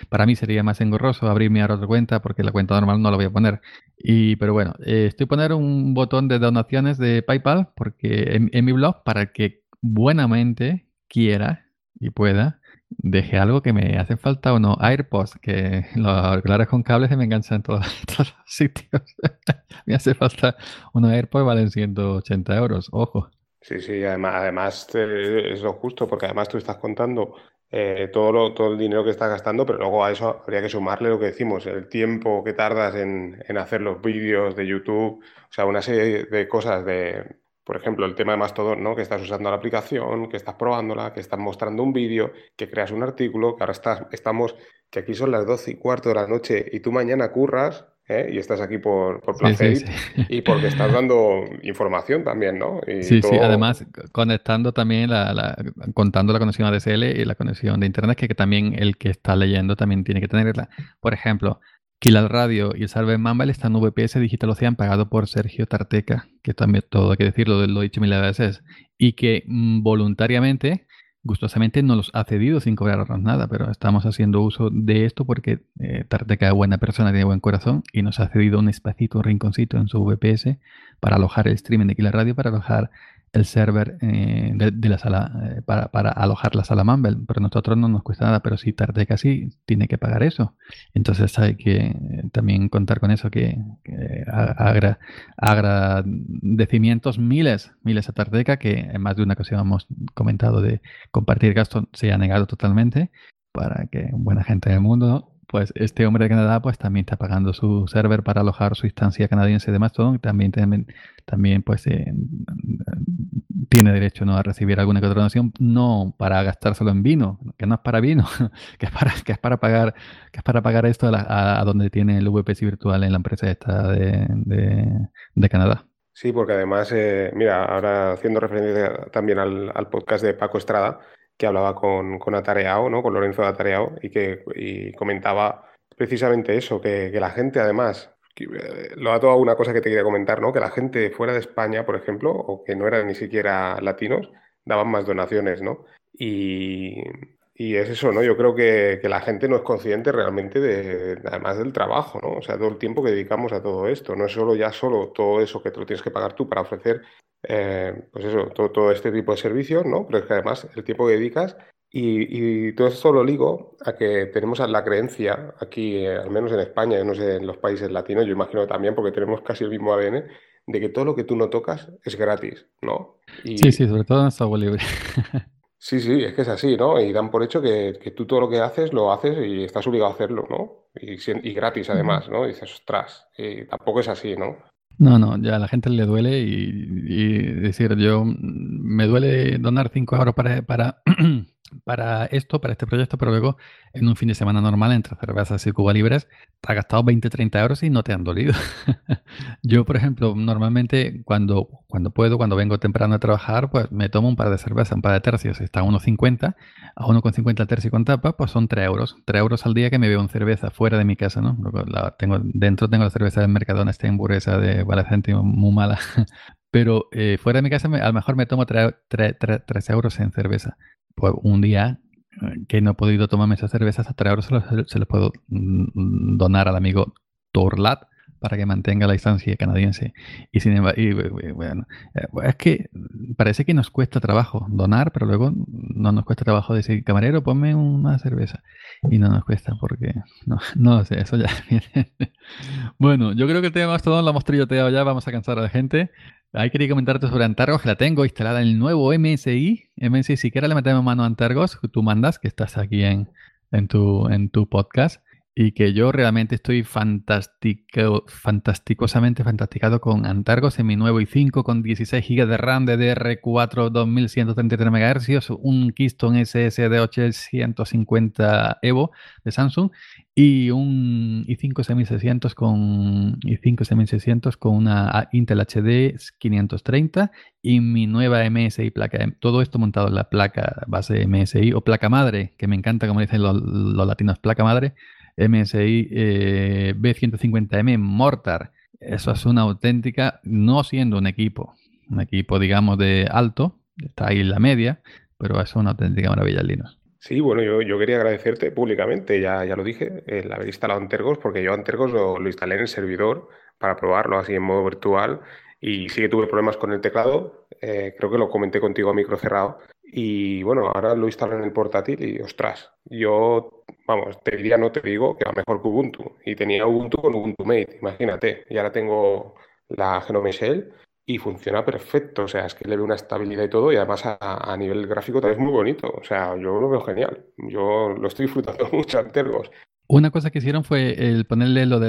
para mí sería más engorroso abrirme otra cuenta porque la cuenta normal no la voy a poner. Y, pero bueno, eh, estoy poner un botón de donaciones de PayPal porque en, mi blog para que buenamente quiera y pueda dejé algo que me hace falta o no. AirPods, que los auriculares con cables se me enganchan en todos, [LAUGHS] los sitios. [LAUGHS] me hace falta unos AirPods, valen 180 euros, ojo. Sí, sí, además, además es lo justo, porque además tú estás contando eh, todo, todo el dinero que estás gastando, pero luego a eso habría que sumarle lo que decimos, el tiempo que tardas en, en hacer los vídeos de YouTube, o sea, una serie de cosas de, por ejemplo, el tema de Mastodon, ¿no? Que estás usando la aplicación, que estás probándola, que estás mostrando un vídeo, que creas un artículo, que ahora estamos, que aquí son las 12 y cuarto de la noche y tú mañana curras ¿eh? y estás aquí por, por placer y porque estás [LAUGHS] dando información también, ¿no? sí, sí, además conectando también, la, contando la conexión ADSL y la conexión de Internet, que, que también el que está leyendo también tiene que tenerla. Por ejemplo, Kill Radio y el Salve Mambal están en VPS Digital Ocean pagado por Sergio Tarteca, que también todo hay que decirlo, lo he dicho mil veces, y que mm, voluntariamente, gustosamente no los ha cedido sin cobrarnos nada, pero estamos haciendo uso de esto porque eh, Tarteca es buena persona, tiene buen corazón y nos ha cedido un espacito, un rinconcito en su VPS para alojar el streaming de Kill Radio, para alojar el server eh, de, la sala eh, para, alojar la sala Mumble, pero a nosotros no nos cuesta nada, pero si Tarteca sí tiene que pagar eso. Entonces hay que eh, también contar con eso, que, agradecimientos miles, miles a Tarteca, que en más de una ocasión hemos comentado de compartir gastos, se ha negado totalmente para que buena gente del mundo pues este hombre de Canadá pues también está pagando su server para alojar su instancia canadiense de Mastodon. También, también, también pues eh, tiene derecho ¿no? a recibir alguna que no para gastárselo en vino, que no es para vino, [LAUGHS] que es para, que es para pagar, que es para pagar esto a, donde tiene el VPC virtual en la empresa esta de, de, Canadá. Sí, porque además, eh, mira, ahora haciendo referencia también al podcast de Paco Estrada, que hablaba con, con Atareao, ¿no? con Lorenzo de Atareao, y que comentaba precisamente eso, que, la gente además, eh, lo ha todo una cosa que te quería comentar, ¿no? que la gente fuera de España, por ejemplo, o que no eran ni siquiera latinos, daban más donaciones, ¿no? Y, Y es eso, ¿no? Yo creo que, la gente no es consciente realmente de, además del trabajo, ¿no? O sea, todo el tiempo que dedicamos a todo esto. No es solo ya solo todo eso que te lo tienes que pagar tú para ofrecer, eh, pues eso, todo, todo, este tipo de servicios, ¿no? Pero es que además el tiempo que dedicas y, todo esto lo ligo a que tenemos la creencia aquí, eh, al menos en España, no sé, en los países latinos, yo imagino también, porque tenemos casi el mismo ADN, de que todo lo que tú no tocas es gratis, ¿no? Sí, sí, sobre todo en software libre. [LAUGHS] Sí, sí, es que es así, ¿no? Y dan por hecho que, tú todo lo que haces lo haces y estás obligado a hacerlo, ¿no? Y, y gratis además, ¿no? Y dices, ostras, y tampoco es así, ¿no? No, no, ya a la gente le duele y, y decir, yo me duele donar 5 euros para, para [CLEARS THROAT] para esto, para este proyecto, pero luego en un fin de semana normal entre cervezas y Cuba Libres te has gastado 20, 30 euros y no te han dolido. [LAUGHS] Yo, por ejemplo, normalmente cuando, cuando puedo, cuando vengo temprano a trabajar, pues me tomo un par de cervezas, un par de tercios, está a 1,50, a 1,50 el tercio con tapa, pues son 3 euros. 3 euros al día que me veo en cerveza fuera de mi casa, ¿no? La tengo, dentro tengo la cerveza del Mercadona Steinburg, esa de vale céntimo, muy mala. [LAUGHS] Pero eh, fuera de mi casa a lo mejor me tomo 3 euros en cerveza pues un día eh, que no he podido tomarme esas cervezas, hasta ahora se los, se puedo mm, donar al amigo Torlat para que mantenga la distancia canadiense. Y sin embargo, bueno, eh, es que parece que nos cuesta trabajo donar, pero luego no nos cuesta trabajo decir, camarero, ponme una cerveza. Y no nos cuesta porque, no, no sé, eso ya [LAUGHS] viene. bueno, yo creo que el tema todo lo hemos trilloteado ya, vamos a cansar a la gente. Ahí quería comentarte sobre Antargos, que la tengo instalada en el nuevo MSI. MSI, si quieres le metemos mano a Antargos, tú mandas, que estás aquí en, en, tu, en tu podcast y que yo realmente estoy fantástico, fantásticosamente fantasticado con Antargos en mi nuevo i5 con 16 GB de RAM DDR4 2133 MHz, un Keystone SSD 850 Evo de Samsung y un i5 7600 con i5 7600 con una Intel HD 530 y mi nueva MSI placa. Todo esto montado en la placa base MSI o placa madre, que me encanta como dicen los latinos, placa madre MSI eh, B150M Mortar. Eso es una auténtica, no siendo un equipo, un equipo, digamos, de alto, está ahí en la media, pero es una auténtica maravilla, Linux. Sí, bueno, yo, yo, quería agradecerte públicamente, ya, ya lo dije, el haber instalado Antergos, porque yo Antergos lo, lo instalé en el servidor para probarlo así en modo virtual y sí que tuve problemas con el teclado, eh, creo que lo comenté contigo a micro cerrado, y bueno, ahora lo instalo en el portátil y ostras, yo, vamos, te diría, no te digo, que va mejor que Ubuntu. Y tenía Ubuntu con Ubuntu Mate, imagínate. Y ahora tengo la Genome Shell y funciona perfecto. O sea, es que le veo una estabilidad y todo. Y además a, nivel gráfico también es muy bonito. O sea, yo lo veo genial. Yo lo estoy disfrutando [LAUGHS] mucho en. Una cosa que hicieron fue el ponerle lo de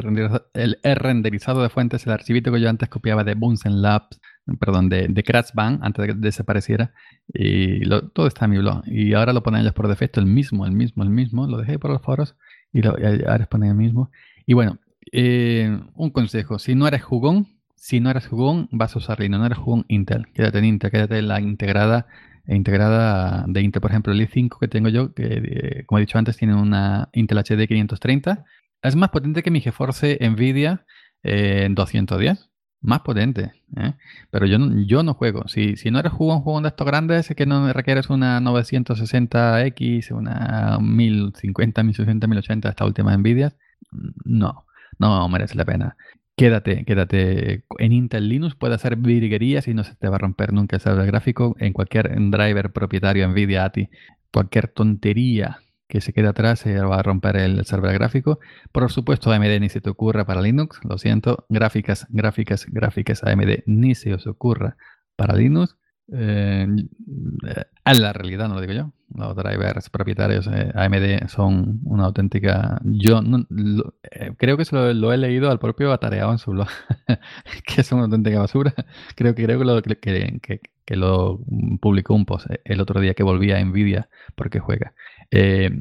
el renderizado de fuentes, el archivito que yo antes copiaba de Bunsen Labs perdón, de, de Band antes de que desapareciera. Y todo está en mi blog. Y ahora lo ponen ellos por defecto, el mismo, el mismo, el mismo. Lo dejé por los foros y, lo, ahora ponen el mismo. Y bueno, eh, un consejo. Si no eres jugón, si no eres jugón, vas a usar Linux. No eres jugón Intel. Quédate en Intel, quédate en la integrada integrada de Intel. Por ejemplo, el i5 que tengo yo, que eh, como he dicho antes, tiene una Intel HD 530. Es más potente que mi GeForce Nvidia en eh, 210 más potente. ¿eh? Pero yo no, yo no juego. Si, si no eres juego un juego de estos grandes, que no requieres una 960X, una 1050, 1060, 1080, esta última Nvidia, no, no merece la pena. Quédate, quédate en Intel Linux, puede hacer virguerías y no se te va a romper nunca el server gráfico en cualquier driver propietario Nvidia ATI. Cualquier tontería que se quede atrás se va a romper el server gráfico. Por supuesto, AMD ni se te ocurra para Linux, lo siento. Gráficas, gráficas, gráficas AMD ni se os ocurra para Linux. Eh, en la realidad, no lo digo yo. Los drivers propietarios eh, AMD son una auténtica. Yo eh, creo que lo, lo, he leído al propio Atareado en su blog, [LAUGHS] que es una auténtica basura. Creo que creo que lo, que, que, que lo publicó un post el otro día que volvía a Nvidia porque juega. Eh,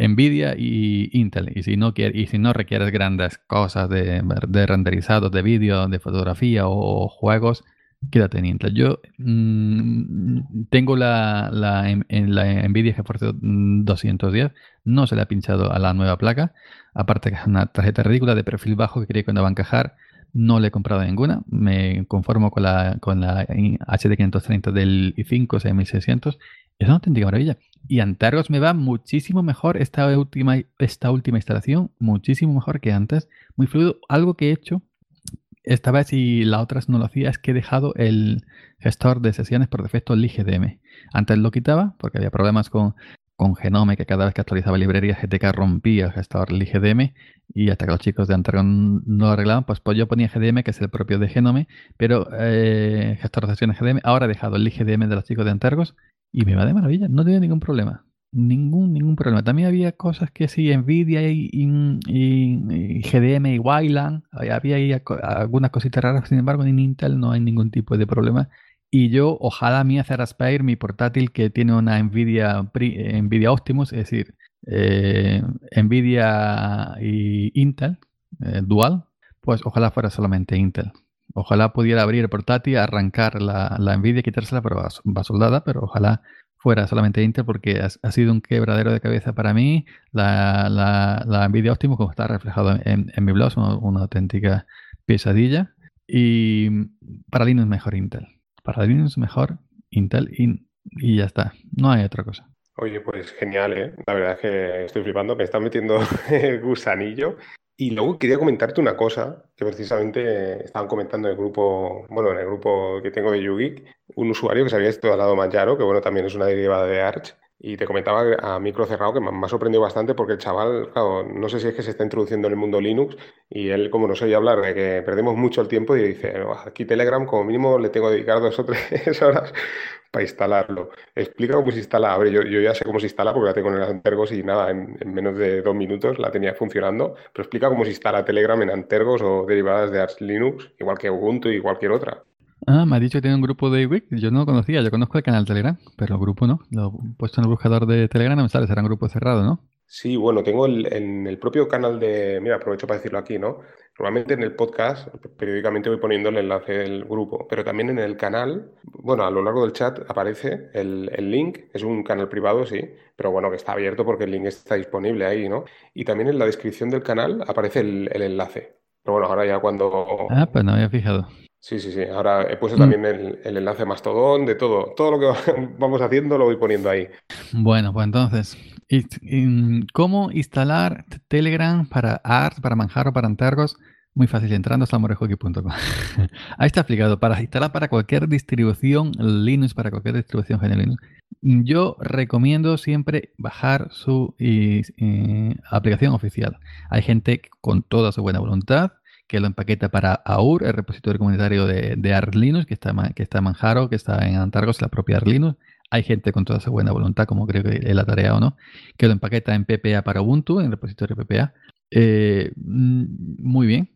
Nvidia y Intel. Y si no, y si no requieres grandes cosas de, de renderizado de vídeo, de fotografía o, juegos, quédate en Intel. Yo mm, tengo la, la, en, la Nvidia GeForce 210, no se le ha pinchado a la nueva placa, aparte que es una tarjeta ridícula de perfil bajo que creo que no va a encajar. No le he comprado ninguna, me conformo con la, con la HD530 del i5 6600 Es una auténtica maravilla. Y Antergos me va muchísimo mejor esta última, esta última instalación, muchísimo mejor que antes. Muy fluido. Algo que he hecho esta vez y la otra no lo hacía es que he dejado el gestor de sesiones por defecto el IGDM. Antes lo quitaba porque había problemas con, con Genome, que cada vez que actualizaba librería GTK rompía el gestor del IGDM y hasta que los chicos de Antergon no lo arreglaban, pues, pues yo ponía GDM, que es el propio de Genome, pero eh, gestor de sesiones GDM, ahora he dejado el IGDM de los chicos de Antergos y me va de maravilla, no tiene ningún problema. Ningún, ningún problema. También había cosas que sí, Nvidia y, GDM y Wayland, había ahí algunas cositas raras, sin embargo en Intel no hay ningún tipo de problema. Y yo, ojalá mi Aspire, mi portátil que tiene una Nvidia, Nvidia Optimus, es decir, eh, Nvidia y Intel, eh, dual, pues ojalá fuera solamente Intel. Ojalá pudiera abrir el portátil, arrancar la, la Nvidia, quitársela, pero va soldada, pero ojalá fuera solamente Intel porque ha, sido un quebradero de cabeza para mí. La, la, Nvidia Optimus, como está reflejado en, mi blog, es una, auténtica pesadilla. Y para Linux mejor Intel. Para Linux mejor Intel y, y ya está. No hay otra cosa. Oye, pues genial, ¿eh? La verdad es que estoy flipando, me está metiendo [LAUGHS] el gusanillo. Y luego quería comentarte una cosa que precisamente estaban comentando en el grupo, bueno, en el grupo que tengo de YouGeek, un usuario que se había instalado Manjaro, que bueno, también es una derivada de Arch, y te comentaba a micro cerrado que me ha sorprendido bastante porque el chaval, no sé si es que se está introduciendo en el mundo Linux y él, como nos oye hablar de que perdemos mucho el tiempo, y dice, aquí Telegram como mínimo le tengo que dedicar dos o tres [LAUGHS] horas para instalarlo. Explica cómo se instala. A ver, yo, ya sé cómo se instala porque la tengo en el Antergos y nada, en, menos de dos minutos la tenía funcionando. Pero explica cómo se instala Telegram en Antergos o derivadas de Arch Linux, igual que Ubuntu y cualquier otra. Ah, me ha dicho que tiene un grupo de Wix. Yo no lo conocía, yo conozco el canal Telegram, pero el grupo no. Lo he puesto en el buscador de Telegram, no me sale, será un grupo cerrado, ¿no? Sí, bueno, tengo en el propio canal de. Mira, aprovecho para decirlo aquí, ¿no? Normalmente en el podcast, periódicamente voy poniendo el enlace del grupo, pero también en el canal, bueno, a lo largo del chat aparece el, link, es un canal privado, sí, pero bueno, que está abierto porque el link está disponible ahí, ¿no? Y también en la descripción del canal aparece el, enlace. Pero bueno, ahora ya cuando. Ah, pues no había fijado. Sí, sí, sí. Ahora he puesto también el, el enlace Mastodon, de todo. Todo lo que [LAUGHS] vamos haciendo lo voy poniendo ahí. Bueno, pues entonces, ¿cómo instalar Telegram para ART, para Manjaro, para Antergos? Muy fácil, entrando a samorejoki.com. [LAUGHS] Ahí está explicado. Para instalar para cualquier distribución Linux, para cualquier distribución GNU Linux, yo recomiendo siempre bajar su aplicación oficial. Hay gente con toda su buena voluntad que lo empaqueta para AUR, el repositorio comunitario de, de que está, que está en Manjaro, que está en Antargos, la propia Arch Linux. Hay gente con toda esa buena voluntad, como creo que es la tarea o no, que lo empaqueta en PPA para Ubuntu, en el repositorio PPA. Eh, mm, muy bien.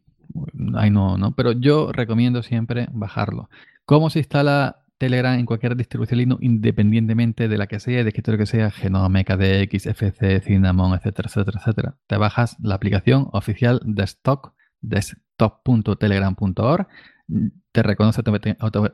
Ahí no, no. Pero yo recomiendo siempre bajarlo. ¿Cómo se instala Telegram en cualquier distribución Linux, independientemente de la que sea, de escritorio que sea, Genome, KDX, FC, Cinnamon, etcétera, etcétera, etcétera? Te bajas la aplicación oficial de stock desktop.telegram.org. Te reconoce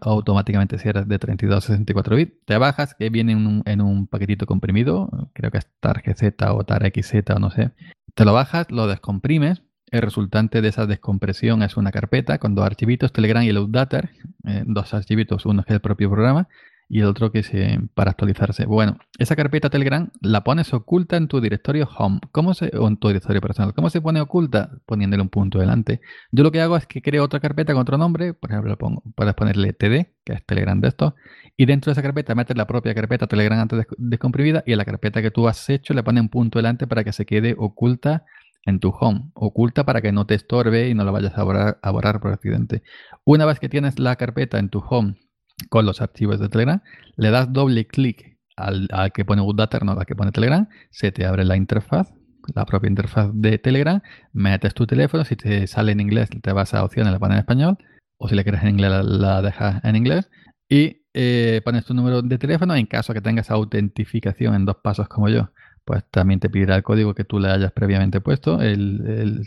automáticamente si eres de 32 a 64 bits. Te bajas, que viene en un, paquetito comprimido, creo que es TarGZ o TarXZ o no sé. Te lo bajas, lo descomprimes. El resultante de esa descompresión es una carpeta con dos archivitos, Telegram y Loaddater, eh, dos archivitos, uno es el propio programa y el otro que es para actualizarse. Bueno, esa carpeta Telegram la pones oculta en tu directorio home. ¿Cómo se, o en tu directorio personal. ¿Cómo se pone oculta? Poniéndole un punto delante. Yo lo que hago es que creo otra carpeta con otro nombre. Por ejemplo, pongo, puedes ponerle TD, que es Telegram de esto. Y dentro de esa carpeta metes la propia carpeta Telegram antes descomprimida. Y a la carpeta que tú has hecho le pones un punto delante para que se quede oculta en tu home. Oculta para que no te estorbe y no la vayas a borrar por accidente. Una vez que tienes la carpeta en tu home con los archivos de Telegram, le das doble clic al, que pone Data, no al que pone Telegram, se te abre la interfaz, la propia interfaz de Telegram, metes tu teléfono, si te sale en inglés te vas a opciones, le pones en español, o si le quieres en inglés la, dejas en inglés, y eh, pones tu número de teléfono, en caso que tengas autentificación en dos pasos como yo, pues también te pedirá el código que tú le hayas previamente puesto, el,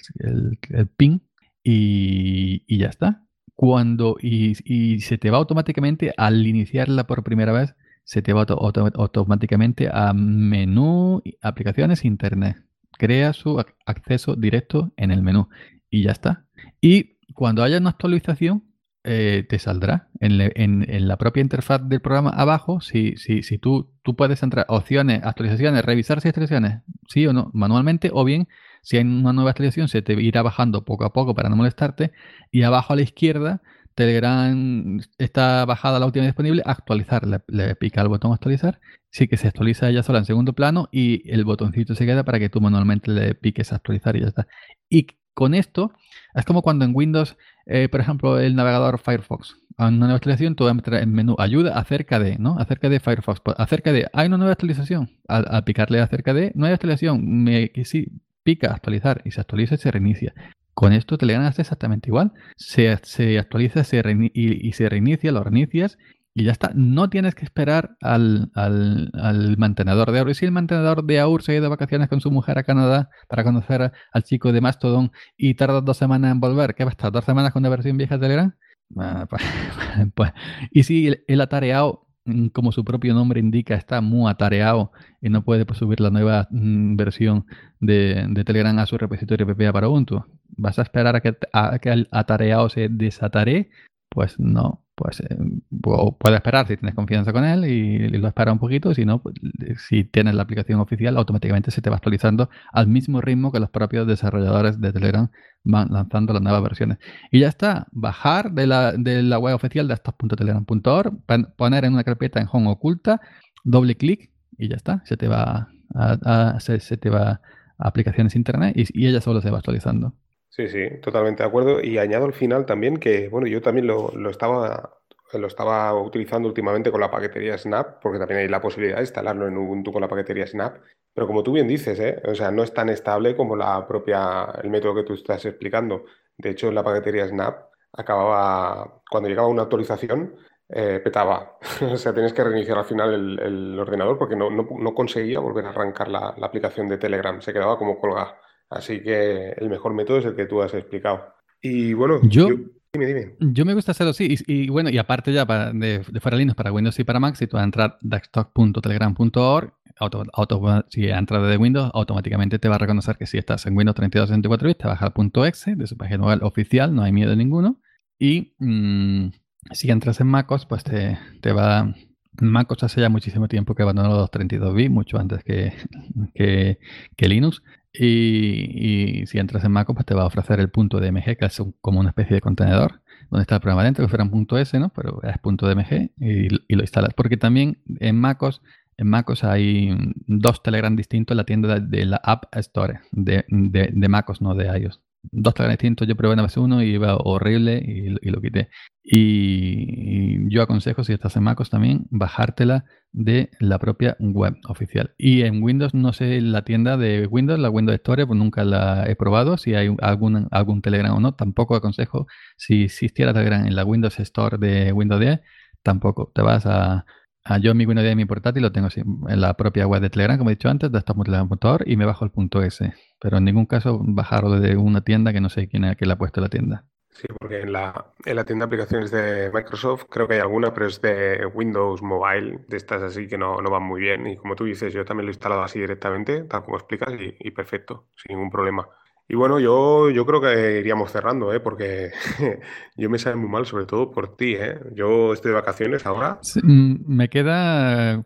PIN, y, y ya está cuando y, se te va automáticamente al iniciarla por primera vez, se te va automáticamente a menú, aplicaciones, internet. Crea su acceso directo en el menú y ya está. Y cuando haya una actualización, eh, te saldrá en, la propia interfaz del programa abajo. Si, si, si tú, tú puedes entrar opciones, actualizaciones, revisar si actualizaciones, sí o no, manualmente, o bien si hay una nueva actualización se te irá bajando poco a poco para no molestarte. Y abajo a la izquierda Telegram está bajada la última disponible, actualizar, le, pica el botón actualizar, sí que se actualiza ella sola en segundo plano y el botoncito se queda para que tú manualmente le piques actualizar y ya está. Y con esto, es como cuando en Windows, eh, por ejemplo, el navegador Firefox, a una nueva actualización, tú entrar en menú ayuda acerca de, ¿no? Acerca de Firefox, pues, acerca de, hay una nueva actualización, al, picarle acerca de, nueva actualización, me, sí, pica actualizar y se actualiza y se reinicia. Con esto Telegram hace exactamente igual. Se, actualiza se y, se reinicia, lo reinicias y ya está. No tienes que esperar al, mantenedor de AUR. Y si el mantenedor de AUR se ha ido de vacaciones con su mujer a Canadá para conocer al chico de Mastodon y tarda dos semanas en volver, ¿qué va a estar? ¿Dos semanas con una versión vieja de Telegram? Ah, [LAUGHS] pues, pues, y si el, el atareado como su propio nombre indica, está muy atareado y no puede pues, subir la nueva mm, versión de, Telegram a su repositorio PPA para Ubuntu. ¿Vas a esperar a que, a que el atareado se desatare? Pues no pues eh, puede esperar si tienes confianza con él y, lo espera un poquito, si no, pues, si tienes la aplicación oficial, automáticamente se te va actualizando al mismo ritmo que los propios desarrolladores de Telegram van lanzando las nuevas versiones. Y ya está, bajar de la, de la web oficial de estos.telegram.org, poner en una carpeta en home oculta, doble clic y ya está, se te va a, se, te va a aplicaciones internet y, y ella solo se va actualizando. Sí, sí, totalmente de acuerdo. Y añado al final también que, bueno, yo también lo, estaba, lo estaba utilizando últimamente con la paquetería Snap, porque también hay la posibilidad de instalarlo en Ubuntu con la paquetería Snap. Pero como tú bien dices, ¿eh? o sea, no es tan estable como la propia, el método que tú estás explicando. De hecho, en la paquetería Snap acababa, cuando llegaba una actualización, eh, petaba. [LAUGHS] o sea, tienes que reiniciar al final el, ordenador porque no, no, conseguía volver a arrancar la, la aplicación de Telegram. Se quedaba como colgada. Así que el mejor método es el que tú has explicado. Y bueno, yo, dime, dime. Yo me gusta hacerlo así. Y, bueno, y aparte ya para, de, de, fuera Linux para Windows y para Mac, si tú vas a entrar desktop.telegram.org, auto, si entras de Windows, automáticamente te va a reconocer que si estás en Windows 32 64 bits, te baja al punto .exe de su página web oficial, no hay miedo ninguno. Y mm, si entras en MacOS, pues te, te va MacOS hace ya muchísimo tiempo que abandonó los 32 bits, mucho antes que, que, que Linux. Y, si entras en Mac, pues te va a ofrecer el punto DMG, que es como una especie de contenedor, donde está el programa dentro, que fuera un punto S, ¿no? Pero es punto DMG y, lo instalas. Porque también en MacOS, en MacOS hay dos Telegram distintos en la tienda de, la App Store, de, de, de MacOS, no de iOS dos Telegram distintos. Yo probé una vez uno y iba horrible y, lo quité. Y, yo aconsejo, si estás en MacOS también, bajártela de la propia web oficial. Y en Windows, no sé, la tienda de Windows, la Windows Store, pues nunca la he probado. Si hay algún, algún Telegram o no, tampoco aconsejo. Si existiera Telegram en la Windows Store de Windows 10, tampoco. Te vas a Ah, yo mi Windows de mi portátil lo tengo en la propia web de Telegram, como he dicho antes, de telegram.org y me bajo el punto S. Pero en ningún caso bajarlo desde una tienda que no sé quién es que le ha puesto la tienda. Sí, porque en la, en la tienda de aplicaciones de Microsoft creo que hay alguna, pero es de Windows Mobile, de estas así que no, no van muy bien. Y como tú dices, yo también lo he instalado así directamente, tal como explicas, y perfecto, sin ningún problema. Y bueno, yo, yo creo que iríamos cerrando, ¿eh? porque [LAUGHS] yo me sabe muy mal, sobre todo por ti. ¿eh? Yo estoy de vacaciones ahora. Mm, me queda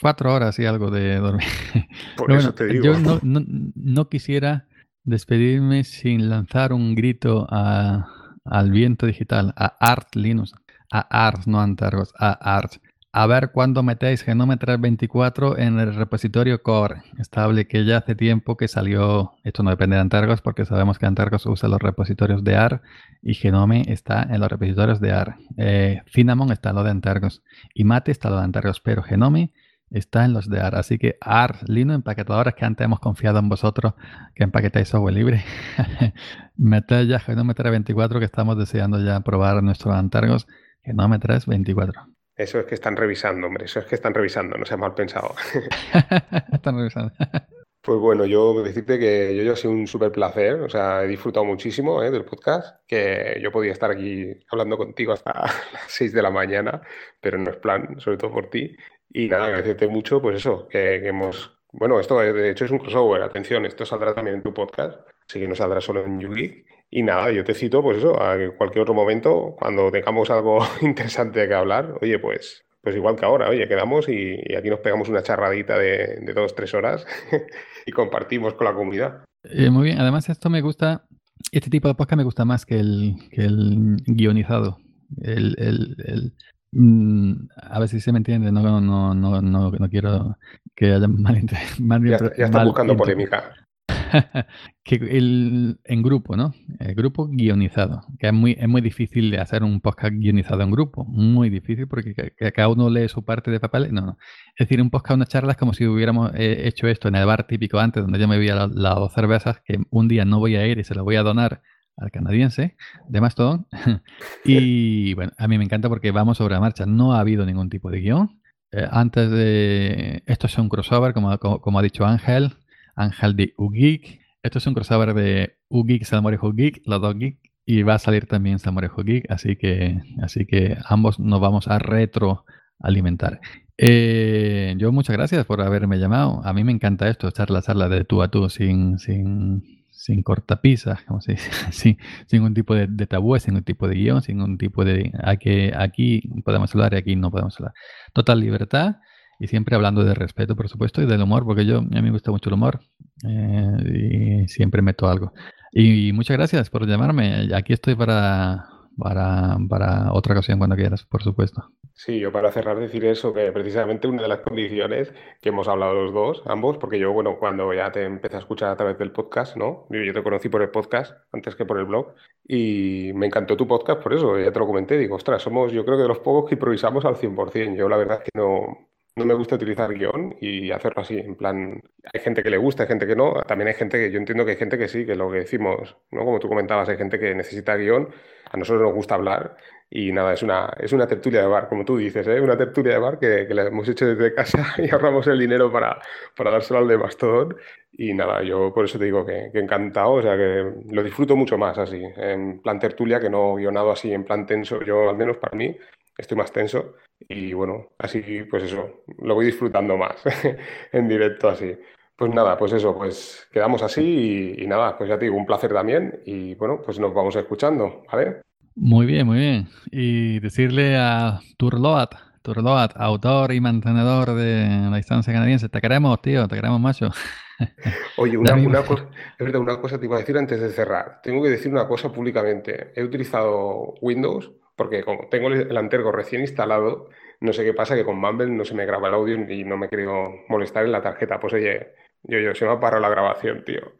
cuatro horas y algo de dormir. [LAUGHS] Por eso te digo. Yo no, no, no, quisiera despedirme sin lanzar un grito a, al viento digital, a Art Linux, a Art, no Antargos, a Art a ver cuándo metéis Genome 324 en el repositorio core estable que ya hace tiempo que salió, esto no depende de Antargos porque sabemos que Antargos usa los repositorios de AR y Genome está en los repositorios de AR. Eh, Cinnamon está en lo de Antargos y Mate está en lo de Antargos, pero Genome está en los de AR. Así que AR, Linux, empaquetadores que antes hemos confiado en vosotros que empaquetáis software libre. [LAUGHS] Meted ya Genome 324 que estamos deseando ya probar nuestro Antargos Genome 324. Eso es que están revisando, hombre, eso es que están revisando, no se ha mal pensado. [LAUGHS] [LAUGHS] están revisando. [LAUGHS] Pues bueno, yo decirte que yo, yo ha sido un súper placer, o sea, he disfrutado muchísimo ¿eh? del podcast, que yo podía estar aquí hablando contigo hasta las 6 de la mañana, pero no es plan, sobre todo por ti. Y nada, agradecerte mucho, pues eso, que, hemos... Bueno, esto de hecho es un crossover, atención, esto saldrá también en tu podcast, así que no saldrá solo en YouGeek. Y nada, yo te cito, pues eso, a cualquier otro momento, cuando tengamos algo [LAUGHS] interesante que hablar, oye, pues, pues igual que ahora, oye, quedamos y, aquí nos pegamos una charradita de, dos, tres horas [LAUGHS] y compartimos con la comunidad. Eh, muy bien, además esto me gusta, este tipo de podcast me gusta más que el, que el guionizado. El, el, el, mm, a ver si se me entiende, no, no, no, no, no quiero que haya mal, [LAUGHS] mal Ya, ya está buscando polémica. [LAUGHS] que el, en grupo, ¿no? El grupo guionizado, que es muy, es muy difícil de hacer un podcast guionizado en grupo, muy difícil porque cada uno lee su parte de papel. No, no. Es decir, un podcast, una charla es como si hubiéramos eh, hecho esto en el bar típico antes, donde yo me bebía las dos cervezas, que un día no voy a ir y se las voy a donar al canadiense de Mastodon. [LAUGHS] y bueno, a mí me encanta porque vamos sobre la marcha. No ha habido ningún tipo de guion. Eh, antes de... Esto es un crossover, como, como ha dicho Ángel Ángel de UGeek. Esto es un crossover de UGeek, Salmorejo Geek, los dos geek, y va a salir también Salmorejo Geek, así que, así que ambos nos vamos a retroalimentar. Eh, yo muchas gracias por haberme llamado. A mí me encanta esto, charla, charla de tú a tú, sin, sin, sin cortapisas, como [LAUGHS] sin, sin un tipo de, de tabú, sin un tipo de guion, sin un tipo de aquí, aquí podemos hablar y aquí no podemos hablar. Total libertad y siempre hablando de respeto, por supuesto, y del humor, porque yo, a mí me gusta mucho el humor eh, y siempre meto algo. Y, muchas gracias por llamarme. Aquí estoy para, para, para otra ocasión cuando quieras, por supuesto. Sí, yo para cerrar decir eso, que precisamente una de las condiciones que hemos hablado los dos, ambos, porque yo, bueno, cuando ya te empecé a escuchar a través del podcast, ¿no? Yo te conocí por el podcast antes que por el blog y me encantó tu podcast por eso, ya te lo comenté, digo, ostras, somos yo creo que de los pocos que improvisamos al 100%. Yo la verdad es que no, no me gusta utilizar guion y hacerlo así, en plan, hay gente que le gusta, hay gente que no, también hay gente que, yo entiendo que hay gente que sí, que lo que decimos, ¿no? Como tú comentabas, hay gente que necesita guion, a nosotros nos gusta hablar y nada, es una, es una tertulia de bar, como tú dices, ¿eh? Una tertulia de bar que, que la hemos hecho desde casa [LAUGHS] y ahorramos el dinero para, para dárselo al de Mastodon y nada, yo por eso te digo que, que, encantado, o sea que lo disfruto mucho más así, en plan tertulia que no guionado así, en plan tenso, yo al menos para mí estoy más tenso y bueno, así pues eso, lo voy disfrutando más [LAUGHS] en directo así. Pues nada, pues eso, pues quedamos así y, nada, pues ya te digo, un placer también y bueno, pues nos vamos escuchando, ¿vale? Muy bien, muy bien. Y decirle a Turloat, Turloat, autor y mantenedor de la distancia canadiense, te queremos, tío, te queremos, macho. [LAUGHS] Oye, una, una, cosa, es verdad, una cosa te iba a decir antes de cerrar. Tengo que decir una cosa públicamente. He utilizado Windows porque como tengo el Antergo recién instalado, no sé qué pasa, que con Mumble no se me graba el audio y no me he querido molestar en la tarjeta. Pues oye, yo, yo, se me ha parado la grabación, tío.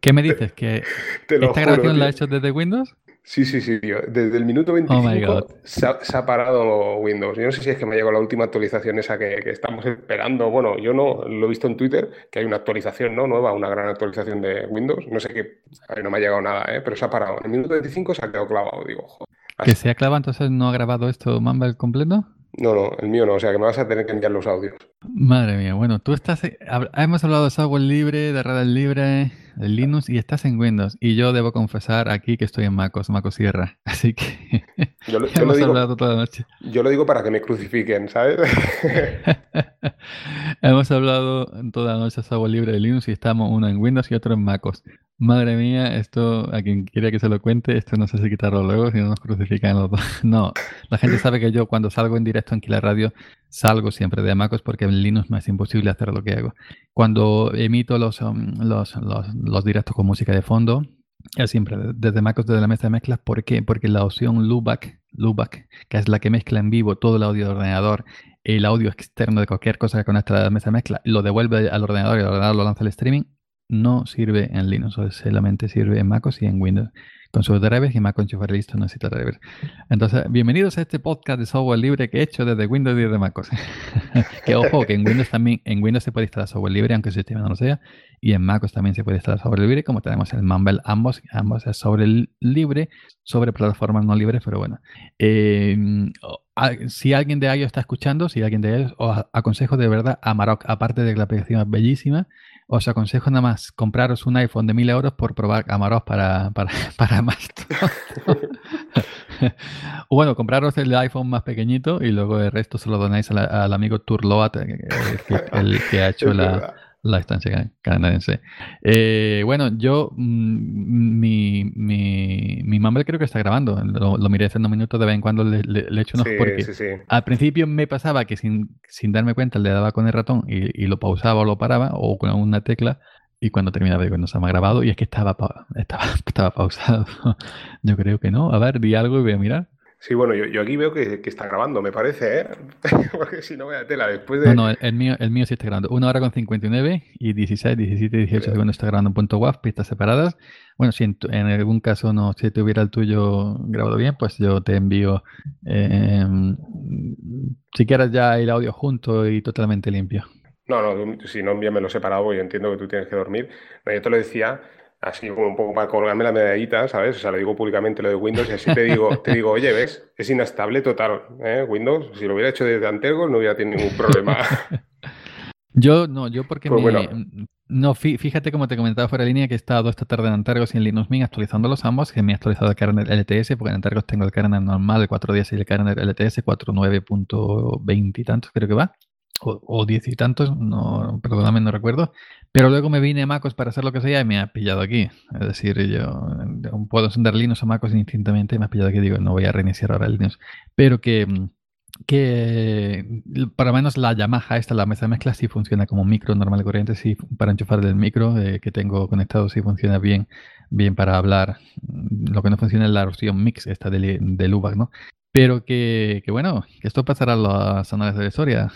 ¿Qué me [LAUGHS] dices? ¿Que esta grabación la he hecho desde Windows? Sí, sí, sí, tío. Desde el minuto 25 se, ha, parado Windows. Yo no sé si es que me ha llegado la última actualización esa que, estamos esperando. Bueno, yo no lo he visto en Twitter, que hay una actualización ¿no? nueva, una gran actualización de Windows. No sé qué, a ver, no me ha llegado nada, ¿eh? pero se ha parado. En el minuto 25 se ha quedado clavado, digo, ¿Que se ha clavado entonces no ha grabado esto Mumble completo? No, no, el mío no, o sea que me vas a tener que enviar los audios. Madre mía, bueno, tú estás, hemos hablado de software libre, de red libre, de Linux y estás en Windows. Y yo debo confesar aquí que estoy en MacOS, MacOS Sierra. [LAUGHS] Así que yo lo, [LAUGHS] hemos hablado toda la noche. Yo lo digo para que me crucifiquen, ¿sabes? [LAUGHS] hemos hablado toda la noche de software libre de Linux y estamos uno en Windows y otro en MacOS. Madre mía, esto, a quien quiera que se lo cuente, esto no sé si quitarlo luego, si no nos crucifican los dos. [LAUGHS] No, la gente sabe que yo cuando salgo en directo en Kila Radio, salgo siempre de MacOS porque en Linux me es imposible hacer lo que hago. Cuando emito los, um, los, los, directos con música de fondo, es siempre desde MacOS, desde la mesa de mezclas. ¿Por qué? Porque la opción loopback, loopback, que es la que mezcla en vivo todo el audio del ordenador, el audio externo de cualquier cosa que conecta a la mesa de mezcla, lo devuelve al ordenador y el ordenador lo lanza al streaming, no sirve en Linux, solamente sirve en MacOS y en Windows. Con sus drivers y Mac enchufar listo no necesita drivers. Entonces, bienvenidos a este podcast de software libre que he hecho desde Windows y desde MacOS. que ojo, que en Windows también, en Windows se puede instalar software libre, aunque el sistema no lo sea, y en MacOS también se puede instalar software libre, como tenemos el Mumble, ambos, ambos es sobre libre, sobre plataformas no libres, pero bueno. Em, si alguien de ellos está escuchando, si alguien de ellos, os aconsejo de verdad a Maroc, aparte de que la aplicación es bellísima, os aconsejo nada más compraros un iPhone de 1000 euros por probar Amarok para, para, [LAUGHS] para más. o [LAUGHS] bueno, compraros el iPhone más pequeñito y luego el resto se lo donáis al amigo Turloat, eh, el que ha hecho la, la estancia canadiense. Eh, bueno, yo, mm, mi, mi, mi Mumble creo que está grabando. Lo, miré hace unos minutos, de vez en cuando le, le, echo unos porque al principio me pasaba que sin, sin darme cuenta le daba con el ratón y, y, lo pausaba o lo paraba o con una tecla. Y cuando terminaba digo, no se me ha grabado y es que estaba, estaba, [LAUGHS] estaba pausado. yo creo que no. A ver, di algo y voy a mirar. Sí, bueno, yo, aquí veo que, está grabando, me parece, ¿eh? [LAUGHS] Porque si no, voy a tela después de... No, no, el mío, el mío sí está grabando. Una hora con 59 y 16, 17, 18 segundos está grabando en punto WAV, pistas separadas. Bueno, si en, algún caso no, si tuviera el tuyo grabado bien, pues yo te envío, eh, si quieres ya el audio junto y totalmente limpio. No, no, si no envíamelo separado, yo entiendo que tú tienes que dormir. yo te lo decía así como un poco para colgarme la medallita, ¿sabes? O sea, le digo públicamente lo de Windows y así te digo, te digo, oye, ves, es inestable total, ¿eh? Windows, si lo hubiera hecho desde Antergos no hubiera tenido ningún problema. [LAUGHS] Yo no, yo porque pues me, no, fíjate como te comentaba fuera de línea que he estado esta tarde en Antergos y en Linux Mint actualizándolos ambos, que me he actualizado el kernel LTS, porque en Antergos tengo el kernel normal de 4.10 y el kernel LTS 4.9.20 y tantos creo que va o, diez y tantos, no, perdóname, no recuerdo. Pero luego me vine a MacOS para hacer lo que sea y me ha pillado aquí. Es decir, yo puedo encender Linux o MacOS indistintamente y me ha pillado aquí. Digo, no voy a reiniciar ahora Linux. Pero que, que para menos la Yamaha, esta, la mesa de mezcla, sí funciona como micro normal corriente. Sí, para enchufar del micro eh, que tengo conectado, sí funciona bien, bien para hablar. Lo que no funciona es la opción mix, esta de, de Lubac, ¿no? Pero que, que, bueno, que esto pasará a las análisis de.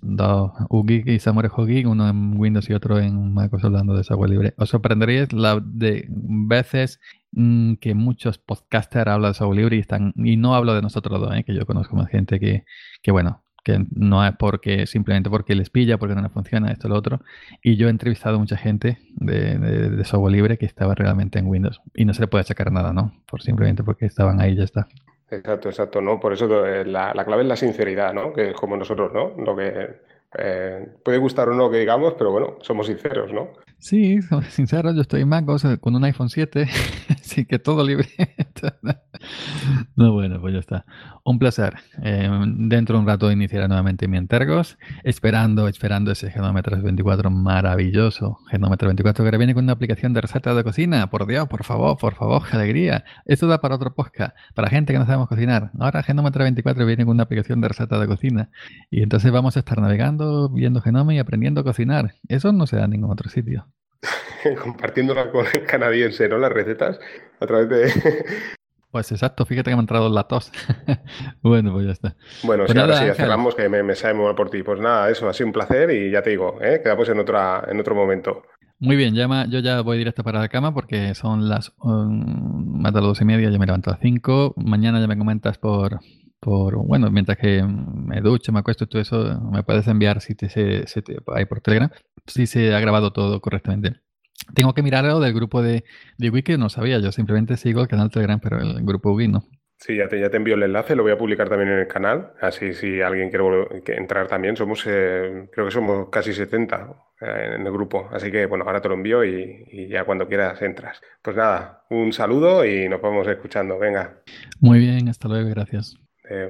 Dos UGIG y Samurai Hogig, uno en Windows y otro en MacOS hablando de software libre. Os sorprenderíais la de veces mm, que muchos podcasters hablan de software libre y están, y no hablo de nosotros dos, ¿eh? que yo conozco más gente que, que bueno, que no es porque simplemente porque les pilla, porque no les funciona esto lo otro. Y yo he entrevistado a mucha gente de, de, software libre que estaba realmente en Windows y no se le puede sacar nada, ¿no? Por simplemente porque estaban ahí y ya está. Exacto, exacto, ¿no? Por eso eh, la, clave es la sinceridad, ¿no? Que es como nosotros, ¿no? Lo que eh, puede gustar o no que digamos, pero bueno, somos sinceros, ¿no? Sí, somos sinceros, yo estoy en Mac con un iPhone 7, [LAUGHS] así que todo libre. [LAUGHS] [LAUGHS] no, bueno, pues ya está. Un placer. Eh, dentro de un rato iniciaré nuevamente mi Entergos, esperando, esperando ese Genómetro 24 maravilloso. Genómetro 24 que ahora viene con una aplicación de receta de cocina. Por Dios, por favor, por favor, qué alegría. Esto da para otro podcast, para gente que no sabemos cocinar. Ahora Genómetro 24 viene con una aplicación de receta de cocina. Y entonces vamos a estar navegando, viendo genoma y aprendiendo a cocinar. Eso no se da en ningún otro sitio. [LAUGHS] compartiéndola con el canadiense, ¿no? Las recetas a través de... Pues exacto, fíjate que me ha entrado la tos. [LAUGHS] bueno, pues ya está. Bueno, pues ahora sí, ya cerramos, que me, me sabe muy mal por ti. Pues nada, eso ha sido un placer y ya te digo, ¿eh? quedamos en, otra, en otro momento. Muy bien, ya yo ya voy directo para la cama porque son las um, más de las dos y media, ya me levanto a las cinco. Mañana ya me comentas por, por, bueno, mientras que me ducho, me acuesto y todo eso, me puedes enviar si te, se, te, ahí por Telegram, si se ha grabado todo correctamente. Tengo que mirar algo del grupo de, de Wiki, no sabía, yo simplemente sigo el canal Telegram, pero el grupo Wiki no. Sí, ya te, ya te envío el enlace, lo voy a publicar también en el canal, así si alguien quiere entrar también, somos, eh, creo que somos casi 70 eh, en el grupo, así que bueno, ahora te lo envío y, y, ya cuando quieras entras. Pues nada, un saludo y nos vamos escuchando, venga. Muy bien, hasta luego, gracias.